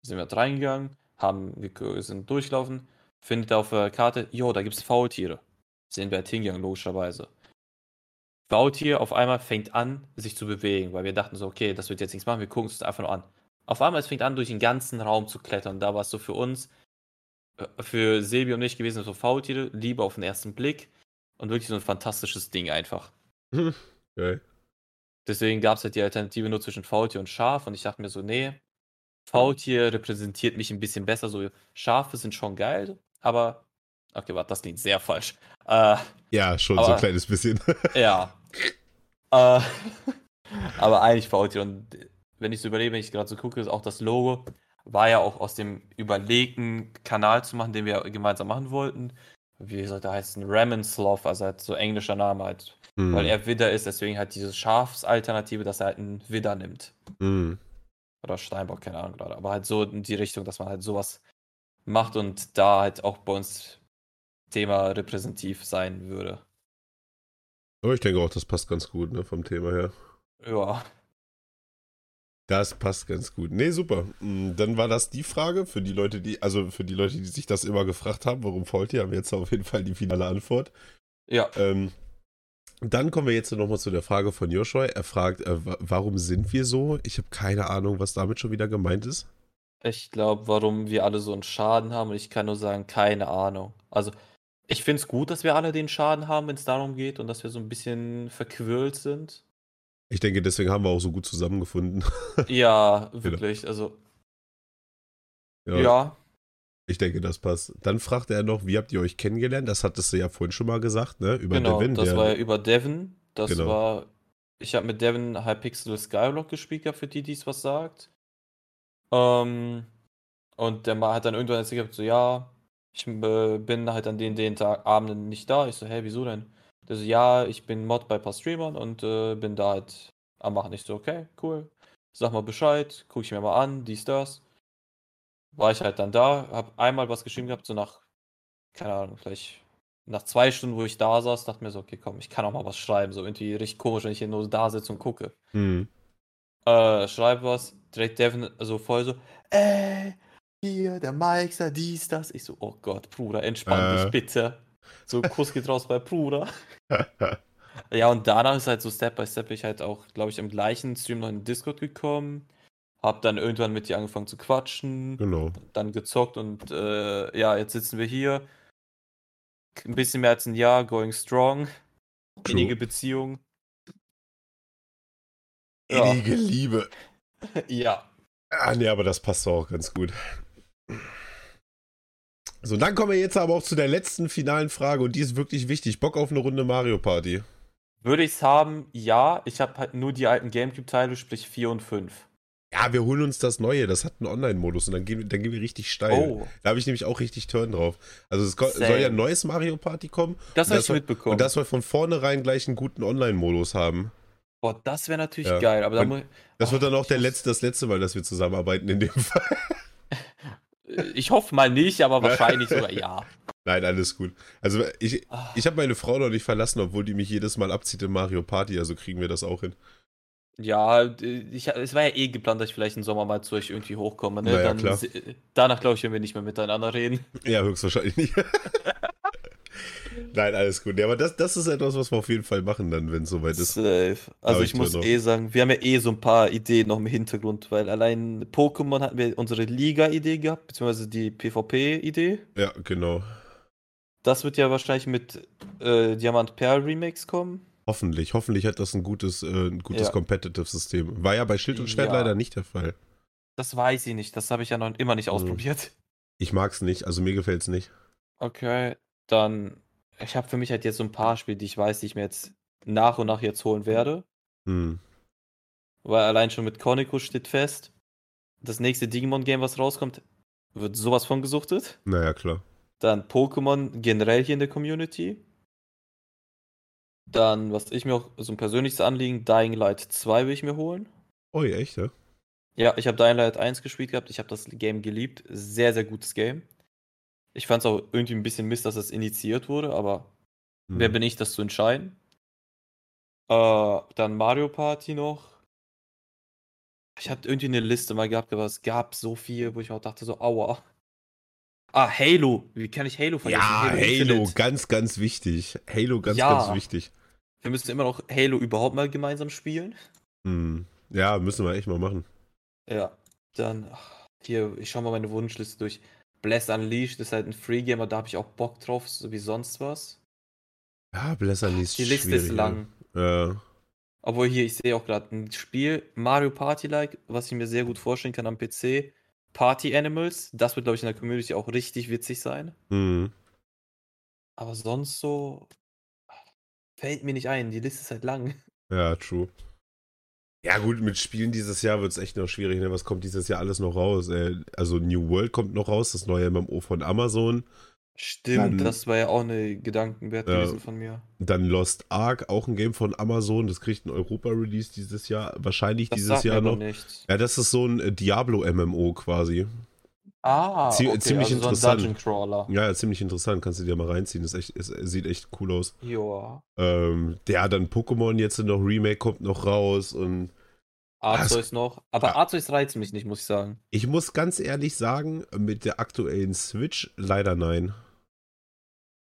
Sind wir reingegangen, haben, sind durchlaufen, findet auf der Karte, jo, da gibt es Faultiere. Sind wir halt hingegangen, logischerweise. Faultier auf einmal fängt an, sich zu bewegen, weil wir dachten so, okay, das wird jetzt nichts machen, wir gucken es einfach nur an. Auf einmal, es fängt an, durch den ganzen Raum zu klettern. Da war es so für uns, äh, für Sebi und mich gewesen, so Faultiere, Liebe auf den ersten Blick und wirklich so ein fantastisches Ding einfach. (laughs) Geil. Deswegen gab es halt die Alternative nur zwischen Faultier und Schaf und ich dachte mir so, nee, Faultier repräsentiert mich ein bisschen besser. So, Schafe sind schon geil, aber. Okay, warte, das klingt sehr falsch. Äh, ja, schon aber, so ein kleines bisschen. (laughs) ja. (laughs) Äh, aber eigentlich Faultier. Und wenn ich so überlege, wenn ich gerade so gucke, ist auch das Logo, war ja auch aus dem überlegten Kanal zu machen, den wir gemeinsam machen wollten. Wie soll der heißen? Ramen Sloth, also halt so englischer Name halt. Mhm. Weil er Widder ist, deswegen halt diese Schafsalternative, dass er halt einen Widder nimmt. Mhm. Oder Steinbock, keine Ahnung gerade. Aber halt so in die Richtung, dass man halt sowas macht und da halt auch bei uns Thema repräsentativ sein würde. Aber ich denke auch, das passt ganz gut, ne, vom Thema her. Ja. Das passt ganz gut. Nee, super. Mm, dann war das die Frage für die Leute, die, also für die Leute, die sich das immer gefragt haben, warum fault ihr, haben wir jetzt auf jeden Fall die finale Antwort. Ja. Ähm, dann kommen wir jetzt nochmal zu der Frage von Joshua. Er fragt, äh, warum sind wir so? Ich habe keine Ahnung, was damit schon wieder gemeint ist. Ich glaube, warum wir alle so einen Schaden haben. Und ich kann nur sagen, keine Ahnung. Also, ich finde es gut, dass wir alle den Schaden haben, wenn es darum geht und dass wir so ein bisschen verquirlt sind. Ich denke, deswegen haben wir auch so gut zusammengefunden. (laughs) Ja, wirklich. Also. Ja. ja. Ich denke, das passt. Dann fragte er noch, wie habt ihr euch kennengelernt? Das hattest du ja vorhin schon mal gesagt, ne? Über genau, Devin. Das der... war ja über Devin. Das genau. war. Ich habe mit Devin Hypixel Skyblock gespielt, für die, die es was sagt. Ähm, und der hat dann irgendwann erzählt, so, ja, ich äh, bin halt an den, den Tag, Abenden nicht da. Ich so, hä, wieso denn? Der so, ja, ich bin Mod bei ein paar Streamern und äh, bin da halt am Machen. Ich so, okay, cool. Sag mal Bescheid, guck ich mir mal an, dies, das. War ich halt dann da, hab einmal was geschrieben gehabt, so nach, keine Ahnung, vielleicht nach zwei Stunden, wo ich da saß, dachte mir so, okay, komm, ich kann auch mal was schreiben. So irgendwie richtig komisch, wenn ich hier nur da sitze und gucke. Mhm. Äh, schreibe was, direkt Devin so voll so, ey, hier, der Mike, dies, das. Ich so, oh Gott, Bruder, entspann äh. dich bitte. So, Kuss geht raus bei Bruder. (laughs) Ja, und danach ist halt so Step by Step ich halt auch, glaube ich, im gleichen Stream noch in Discord gekommen. Hab dann irgendwann mit dir angefangen zu quatschen. Genau. Dann gezockt und äh, ja, jetzt sitzen wir hier. Ein bisschen mehr als ein Jahr, going strong. True. Innige Beziehung. Ja. Innige Liebe. (laughs) Ja. Ah, nee, aber das passt doch auch ganz gut. So, dann kommen wir jetzt aber auch zu der letzten finalen Frage und die ist wirklich wichtig. Bock auf eine Runde Mario Party? Würde ich es haben? Ja. Ich habe halt nur die alten Gamecube-Teile, sprich 4 und 5. Ja, wir holen uns das Neue. Das hat einen Online-Modus und dann gehen, dann gehen wir richtig steil. Oh, Da habe ich nämlich auch richtig Turn drauf. Also es Same. soll ja ein neues Mario Party kommen das Und habe das ich war- mitbekommen. und das soll von vornherein gleich einen guten Online-Modus haben. Boah, das wäre natürlich Ja. geil. Aber da Und muss Das Oh, wird dann auch der letzte, das letzte Mal, dass wir zusammenarbeiten in dem (laughs) Fall. Ich hoffe mal nicht, aber (laughs) wahrscheinlich sogar ja. Nein, alles gut. Also ich, Ah. ich habe meine Frau noch nicht verlassen, obwohl die mich jedes Mal abzieht in Mario Party, also kriegen wir das auch hin. Ja, ich, es war ja eh geplant, dass ich vielleicht im Sommer mal zu euch irgendwie hochkomme. Ne? Na ja, Dann, Danach glaube ich, wenn wir nicht mehr miteinander reden. Ja, höchstwahrscheinlich nicht. (laughs) Nein, alles gut. Ja, aber das, das ist etwas, was wir auf jeden Fall machen dann, wenn es soweit ist. Safe. Also ich ich muss eh sagen, wir haben ja eh so ein paar Ideen noch im Hintergrund, weil allein Pokémon hatten wir unsere Liga-Idee gehabt, beziehungsweise die PvP-Idee. Ja, genau. Das wird ja wahrscheinlich mit äh, Diamant Perl Remix kommen. Hoffentlich. Hoffentlich hat das ein gutes, äh, ein gutes Ja. Competitive-System. War ja bei Schild und Schwert Ja. leider nicht der Fall. Das weiß ich nicht, das habe ich ja noch immer nicht Mhm. ausprobiert. Ich mag's nicht, also mir gefällt's nicht. Okay, dann, ich habe für mich halt jetzt so ein paar Spiele, die ich weiß, die ich mir jetzt nach und nach jetzt holen werde. Hm. Weil allein schon mit Conico steht fest, das nächste Digimon-Game, was rauskommt, wird sowas von gesuchtet. Naja, klar. Dann Pokémon generell hier in der Community. Dann, was ich mir auch so ein persönliches Anliegen, Dying Light 2 will ich mir holen. Ui, echt, ja? Ja, ich habe Dying Light 1 gespielt gehabt, ich habe das Game geliebt. Sehr, sehr gutes Game. Ich fand es auch irgendwie ein bisschen Mist, dass es initiiert wurde, aber Hm. wer bin ich, das zu entscheiden? Äh, dann Mario Party noch. Ich hatte irgendwie eine Liste mal gehabt, aber es gab so viel, wo ich auch dachte, so, aua. Ah, Halo. Wie kann ich Halo vergessen? Ja, Halo, Infinite. ganz, ganz wichtig. Halo, ganz, Ja. ganz wichtig. Wir müssen immer noch Halo überhaupt mal gemeinsam spielen. Hm. Ja, müssen wir echt mal machen. Ja. Dann, hier, ich schau mal meine Wunschliste durch. Bless Unleashed ist halt ein Free-Gamer, da habe ich auch Bock drauf, so wie sonst was. Ja, Blässern ist Die Liste ist lang. Ja. Obwohl hier, ich sehe auch gerade ein Spiel, Mario Party-like, was ich mir sehr gut vorstellen kann am PC. Party Animals, das wird, glaube ich, in der Community auch richtig witzig sein. Hm. Aber sonst so fällt mir nicht ein. Die Liste ist halt lang. Ja, true. Ja, gut, mit Spielen dieses Jahr wird es echt noch schwierig. Ne? Was kommt dieses Jahr alles noch raus? Äh, also New World kommt noch raus, das neue MMO von Amazon. Stimmt, Dann- das war ja auch eine Gedankenwert gewesen von mir. Dann Lost Ark, auch ein Game von Amazon. Das kriegt ein Europa-Release dieses Jahr. Wahrscheinlich Das dieses Jahr noch. nichts. Ja, das ist so ein äh, Diablo-MMO quasi. Ah, Zie- okay, ziemlich also interessant. so ein Dungeon Crawler. Ja, ziemlich interessant. Kannst du dir mal reinziehen. Das echt, es sieht echt cool aus. Joa. Ähm, der dann Pokémon jetzt noch Remake kommt noch raus und Arceus noch. Aber Ah. Arceus reizt mich nicht, muss ich sagen. ich muss ganz ehrlich sagen, mit der aktuellen Switch leider nein.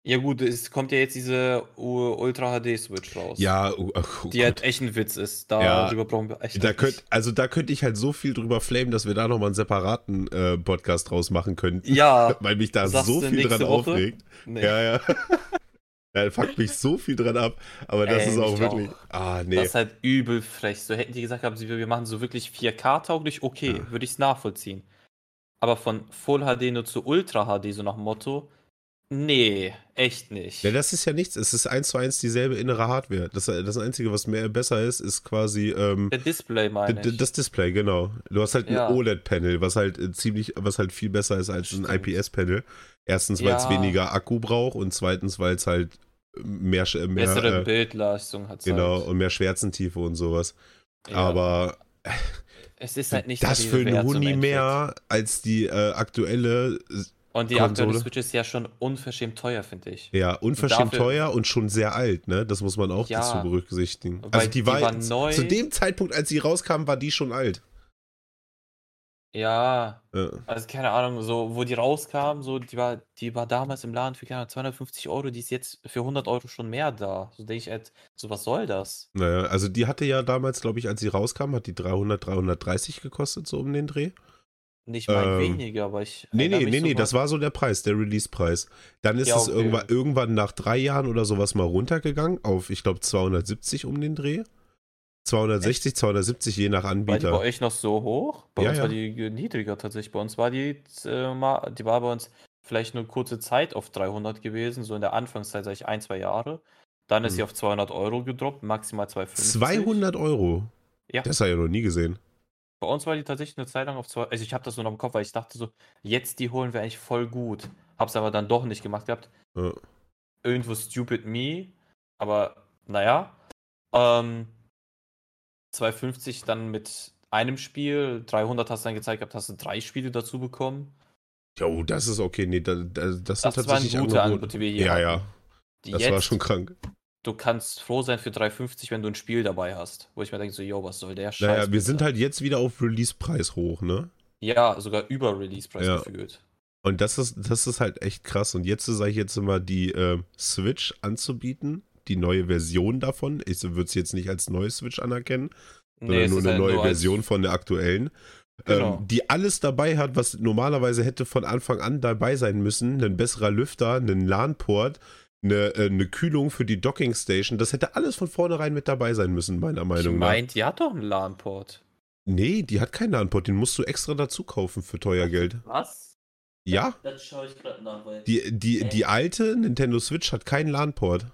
Ja gut, es kommt ja jetzt diese Ultra HD Switch raus. Ja, oh, oh Die Gott. halt echt ein Witz ist. Ja, Darüber brauchen wir echt da könnt, also da könnte ich halt so viel drüber flamen, dass wir da nochmal einen separaten äh, Podcast draus machen könnten. Ja, (laughs) Weil mich da so viel dran Woche? aufregt. nee. Ja, ja. (laughs) Ja, fuckt mich so viel dran ab. Aber das Ey, ist auch wirklich. auch. Ah, nee. Das ist halt übel frech. So hätten die gesagt, haben, wir machen so wirklich 4K-tauglich, okay, Ja. würde ich es nachvollziehen. Aber von Full HD nur zu Ultra HD, so nach dem Motto, nee, echt nicht. Ja, das ist ja nichts. Es ist eins zu eins dieselbe innere Hardware. Das, das Einzige, was mehr besser ist, ist quasi ähm, Der Display meine ich. das Display, genau. Du hast halt ein Ja. OLED-Panel, was halt äh, ziemlich, was halt viel besser ist als ein. IPS-Panel. Erstens, weil es weniger Akku braucht und zweitens, weil es halt mehr, Sch- mehr Bessere äh, Bildleistung hat genau halt. und mehr Schwärzentiefe und sowas. Ja. Aber es ist halt nicht das für einen im Huni mehr als die äh, aktuelle, äh, Und die Konsole. aktuelle Switch ist ja schon unverschämt teuer, finde ich. ja, unverschämt Dafür- teuer und schon sehr alt, ne? Das muss man auch Ja. dazu berücksichtigen. Also die, die war, war neu. zu dem Zeitpunkt, als sie rauskam, war die schon alt. Ja, Ja. also keine Ahnung, so, wo die rauskam, so, die war, die war damals im Laden für, keine Ahnung, 250 Euro, die ist jetzt für 100 Euro schon mehr da. So denke ich halt, so, was soll das? Naja, also die hatte ja damals, glaube ich, als sie rauskam, hat die 300, 330 gekostet, so um den Dreh. Nicht mal Ähm, weniger, aber ich. Nee, nee, nee, so nee, das war so der Preis, der Release-Preis. Dann ist Ja, es okay. irgendwann, irgendwann nach drei Jahren oder sowas mal runtergegangen auf, ich glaube, 270 um den Dreh. 260, 270, je nach War die bei Anbieter. euch noch so hoch? Bei Ja, uns ja. war die ge- niedriger tatsächlich. Bei uns war die, äh, mal, die war bei uns vielleicht nur kurze Zeit auf 300 gewesen, so in der Anfangszeit, sag ich, ein, zwei Jahre. Dann ist Hm. sie auf 200 Euro gedroppt, maximal 250. 200 Euro? Ja. Das habe ich ja noch nie gesehen. Bei uns war die tatsächlich eine Zeit lang auf 200. Also ich habe das so noch im Kopf, weil ich dachte so, jetzt die holen wir eigentlich voll gut. Hab's aber dann doch nicht gemacht gehabt. Ja. Irgendwo stupid me. Aber naja. Ähm, 250 dann mit einem Spiel, 300 hast du dann gezeigt gehabt, hast du drei Spiele dazu bekommen. Jo, das ist okay. Nee, da, da, das sind Das waren tatsächlich gute Angebote. Angebote, die wir hier Ja, hatten. ja, das jetzt, war schon krank. Du kannst froh sein für 350, wenn du ein Spiel dabei hast. Wo ich mir denke so, yo, was soll der Scheiß? Naja, wir sind halt jetzt wieder auf Release-Preis hoch, ne? Ja, sogar über Release-Preis Ja. gefühlt. Und das ist, das ist halt echt krass. Und jetzt sage ich jetzt immer, die äh, Switch anzubieten, die neue Version davon. Ich würde es jetzt nicht als neue Switch anerkennen, sondern es nur eine halt neue nur Version von der aktuellen. Genau. Ähm, die alles dabei hat, was normalerweise hätte von Anfang an dabei sein müssen. Ein besserer Lüfter, einen LAN-Port, eine, äh, eine Kühlung für die Docking Station. Das hätte alles von vornherein mit dabei sein müssen, meiner Ich Meinung nach. meint, die hat doch einen LAN-Port. Nee, die hat keinen LAN-Port, den musst du extra dazu kaufen für teuer Geld. Was? Ja, Das schaue ich gerade nach, weil. die, die, die alte Nintendo Switch hat keinen LAN-Port.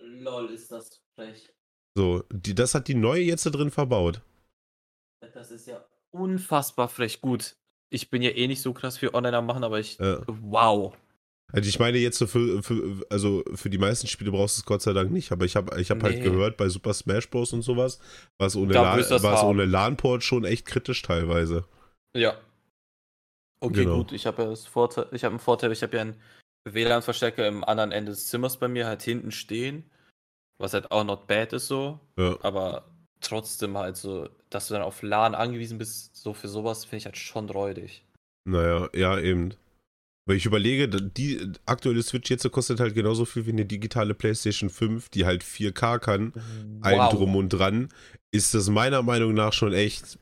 Lol, ist das frech. So, die, das hat die neue jetzt da drin verbaut. Das ist ja unfassbar frech. Gut, ich bin ja eh nicht so krass für Online am machen, aber ich. Äh, Wow. Also ich meine jetzt so für, für, also für die meisten Spiele brauchst du es Gott sei Dank nicht, aber ich habe ich hab halt Nee. gehört, bei Super Smash Bros. und sowas, war es ohne, La ohne LAN-Port schon echt kritisch teilweise. Ja. Okay, Genau. gut. Ich habe ja das Vorteil, ich habe einen Vorteil, ich habe ja einen WLAN-Verstärker im anderen Ende des Zimmers bei mir halt hinten stehen. Was halt auch not bad ist so. Ja. Aber trotzdem halt so, dass du dann auf LAN angewiesen bist, so für sowas finde ich halt schon räudig. Naja, ja, eben. Weil ich überlege, die aktuelle Switch jetzt kostet halt genauso viel wie eine digitale PlayStation 5, die halt 4K kann, allen drum und dran, ist das meiner Meinung nach schon echt,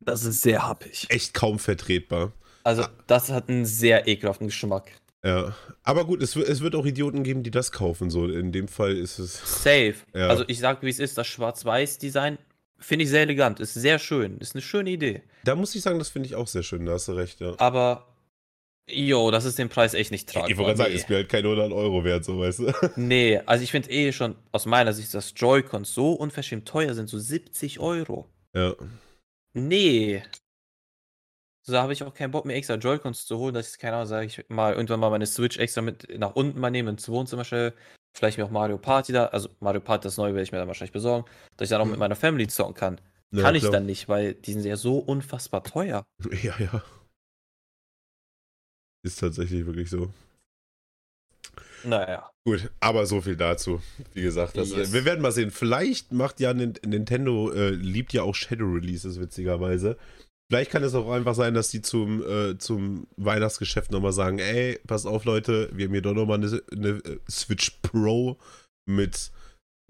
Das ist sehr happig. echt kaum vertretbar. Also, das hat einen sehr ekelhaften Geschmack. Ja. Aber gut, es wird, es wird auch Idioten geben, die das kaufen. So, in dem Fall ist es. Safe. Ja. Also, ich sag, wie es ist, das Schwarz-Weiß-Design finde ich sehr elegant, ist sehr schön, ist eine schöne Idee. Da muss ich sagen, das finde ich auch sehr schön, da hast du recht, ja. Aber, jo, das ist den Preis echt nicht tragbar. ich wollte gerade sagen, nee. ist mir halt keine 100 Euro wert, so weißt du. (laughs) nee, also ich finde eh schon aus meiner Sicht, dass Joy-Cons so unverschämt teuer sind, so 70 Euro. ja. Nee. So da habe ich auch keinen Bock mehr extra Joy-Cons zu holen, dass ich, keine Ahnung, sage ich mal irgendwann mal meine Switch extra mit nach unten mal nehme, ins Wohnzimmer stelle, vielleicht mir auch Mario Party da, also Mario Party, das neue werde ich mir dann wahrscheinlich besorgen, dass ich dann auch mit meiner Family zocken kann. Ja, kann ich klar. dann nicht, weil die sind ja so unfassbar teuer. (laughs) Ja, ja. Ist tatsächlich wirklich so. Naja. Gut, aber so viel dazu. Wie gesagt, das, Yes. wir werden mal sehen. Vielleicht macht ja Nin- Nintendo, äh, liebt ja auch Shadow Releases, witzigerweise. Vielleicht kann es auch einfach sein, dass die zum, äh, zum Weihnachtsgeschäft nochmal sagen: Ey, pass auf, Leute, wir haben hier doch nochmal eine, eine äh, Switch Pro mit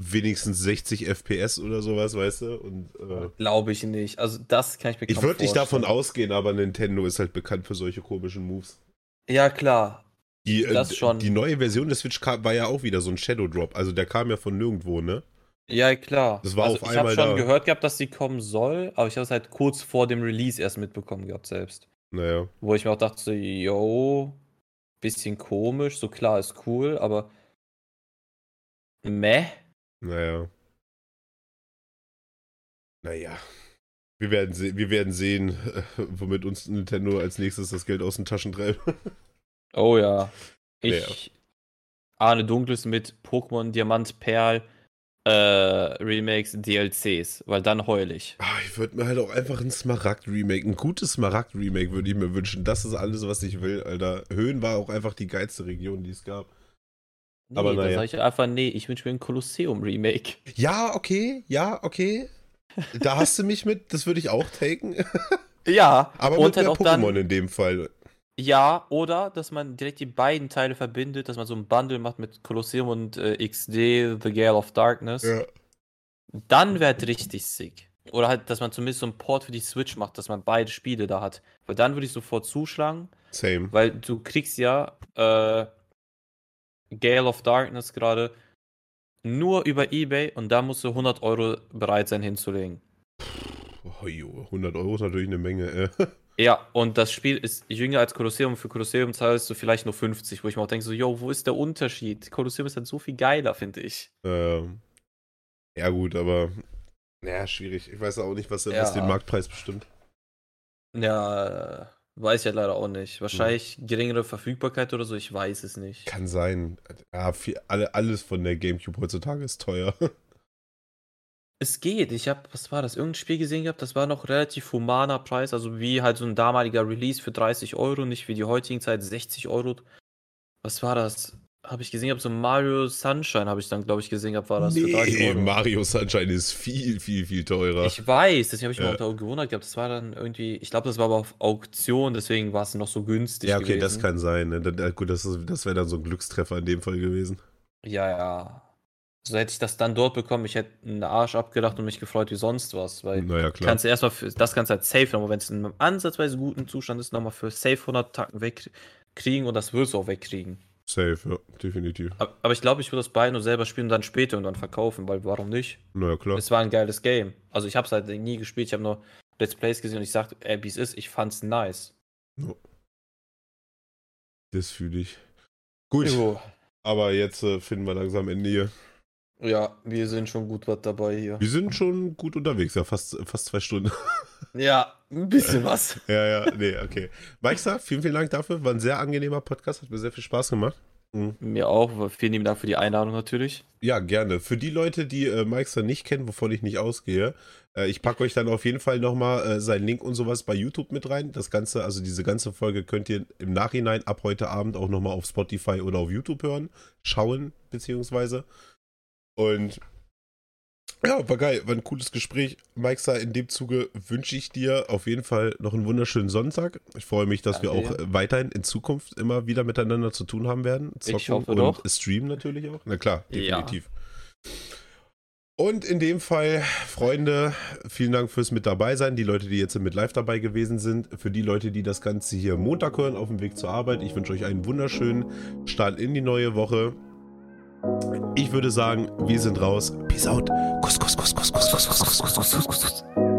wenigstens 60 FPS oder sowas, weißt du? Und äh, Glaube ich nicht. Also das kann ich mir ich würde nicht davon ausgehen, aber Nintendo ist halt bekannt für solche komischen Moves. Ja, klar. Die, äh, Das schon. die neue Version des Switch kam, war ja auch wieder so ein Shadow Drop. Also der kam ja von nirgendwo, ne? Ja, klar. Das war also auf ich habe schon da. gehört gehabt, dass sie kommen soll, aber ich habe es halt kurz vor dem Release erst mitbekommen gehabt selbst. Naja. Wo ich mir auch dachte, so, yo, bisschen komisch, so klar ist cool, aber meh. Naja. Naja. Wir werden, se wir werden sehen, (laughs) womit uns Nintendo als nächstes das Geld aus den Taschen treibt. (laughs) Oh ja. Ich Ja. ahne Dunkles mit Pokémon Diamant Perl äh, Remakes DLCs, weil dann heul ich. Ah, ich würde mir halt auch einfach ein Smaragd-Remake, ein gutes Smaragd-Remake würde ich mir wünschen. Das ist alles, was ich will, Alter. Höhen war auch einfach die geilste Region, die es gab. Nee, Aber naja. sage ich einfach, nee, ich wünsche mir ein Kolosseum-Remake. Ja, okay, ja, okay. Da hast du mich mit, das würde ich auch taken. Ja, Aber mit halt mehr auch dann, Pokémon in dem Fall. ja, oder dass man direkt die beiden Teile verbindet, dass man so ein Bundle macht mit Colosseum und äh, XD, The Gale of Darkness. Ja. Dann wäre es richtig sick. Oder halt, dass man zumindest so einen Port für die Switch macht, dass man beide Spiele da hat. Weil dann würde ich sofort zuschlagen, Same. weil du kriegst ja äh, Gale of Darkness gerade nur über Ebay und da musst du 100 Euro bereit sein hinzulegen. Oh, jo, 100 Euro ist natürlich eine Menge. Äh. (laughs) Ja, und das Spiel ist jünger als Kolosseum. Für Kolosseum zahlst du vielleicht nur 50, wo ich mir auch denke, so, yo, wo ist der Unterschied? Kolosseum ist dann so viel geiler, finde ich. Ähm, ja, gut, aber. Naja, schwierig. Ich weiß auch nicht, was, was Ja. den Marktpreis bestimmt. Ja, weiß ich ja leider auch nicht. Wahrscheinlich geringere Verfügbarkeit oder so, ich weiß es nicht. Kann sein. Ja, viel, alle, alles von der Gamecube heutzutage ist teuer. (laughs) Es geht. Ich habe, was war das? Irgendein Spiel gesehen gehabt, das war noch relativ humaner Preis, also wie halt so ein damaliger Release für 30 Euro, nicht wie die heutigen Zeit 60 Euro. Was war das? Habe ich gesehen gehabt, so Mario Sunshine habe ich dann, glaube ich, gesehen gehabt, war das für 30 nee, Euro. Mario Sunshine ist viel, viel, viel teurer. Ich weiß, deswegen habe ich mich Ja. auch gewundert gehabt. Das war dann irgendwie, ich glaube, das war aber auf Auktion, deswegen war es noch so günstig. ja, okay, das gewesen. kann sein. Ne? Äh, gut, das, das wäre dann so ein Glückstreffer in dem Fall gewesen. Ja, ja. So hätte ich das dann dort bekommen, ich hätte einen Arsch abgelacht und mich gefreut wie sonst was, weil Naja, klar. kannst du erstmal für, das du halt safe nochmal, wenn es in einem ansatzweise guten Zustand ist, nochmal für safe 100 Tacken wegkriegen und das wirst du auch wegkriegen. Safe, ja, definitiv. Aber, aber ich glaube, ich würde das beide nur selber spielen und dann später und dann verkaufen, weil warum nicht? Naja, klar. Es war ein geiles Game. Also ich habe es halt nie gespielt, ich habe nur Let's Plays gesehen und ich sagte, ey, wie es ist, ich fand's nice. Das fühle ich. Gut, Jo. aber jetzt äh, finden wir langsam Ende hier. Ja, wir sind schon gut was dabei hier. Wir sind schon gut unterwegs, ja, fast, fast zwei Stunden. (laughs) Ja, ein bisschen was. (laughs) ja, ja, nee, okay. Meister, vielen, vielen Dank dafür. War ein sehr angenehmer Podcast, hat mir sehr viel Spaß gemacht. Mhm. Mir auch. Vielen lieben Dank für die Einladung natürlich. Ja, gerne. Für die Leute, die äh, Meister nicht kennen, wovon ich nicht ausgehe, äh, ich packe euch dann auf jeden Fall nochmal äh, seinen Link und sowas bei YouTube mit rein. Das Ganze, also diese ganze Folge könnt ihr im Nachhinein ab heute Abend auch nochmal auf Spotify oder auf YouTube hören, schauen, beziehungsweise. Und ja, war geil, war ein cooles Gespräch. Meister, in dem Zuge wünsche ich dir auf jeden Fall noch einen wunderschönen Sonntag. Ich freue mich, dass wir Danke auch äh, weiterhin in Zukunft immer wieder miteinander zu tun haben werden. Ich hoffe und doch. streamen natürlich auch. Na klar, Ja. definitiv. Und in dem Fall, Freunde, vielen Dank fürs mit dabei sein. Die Leute, die jetzt mit live dabei gewesen sind. Für die Leute, die das Ganze hier Montag hören, auf dem Weg zur Arbeit. Ich wünsche euch einen wunderschönen Start in die neue Woche. Ich würde sagen, wir sind raus. Peace out. Kuss, kuss, kuss, kuss, kuss, kuss, kuss, kuss, kuss, kuss, kuss.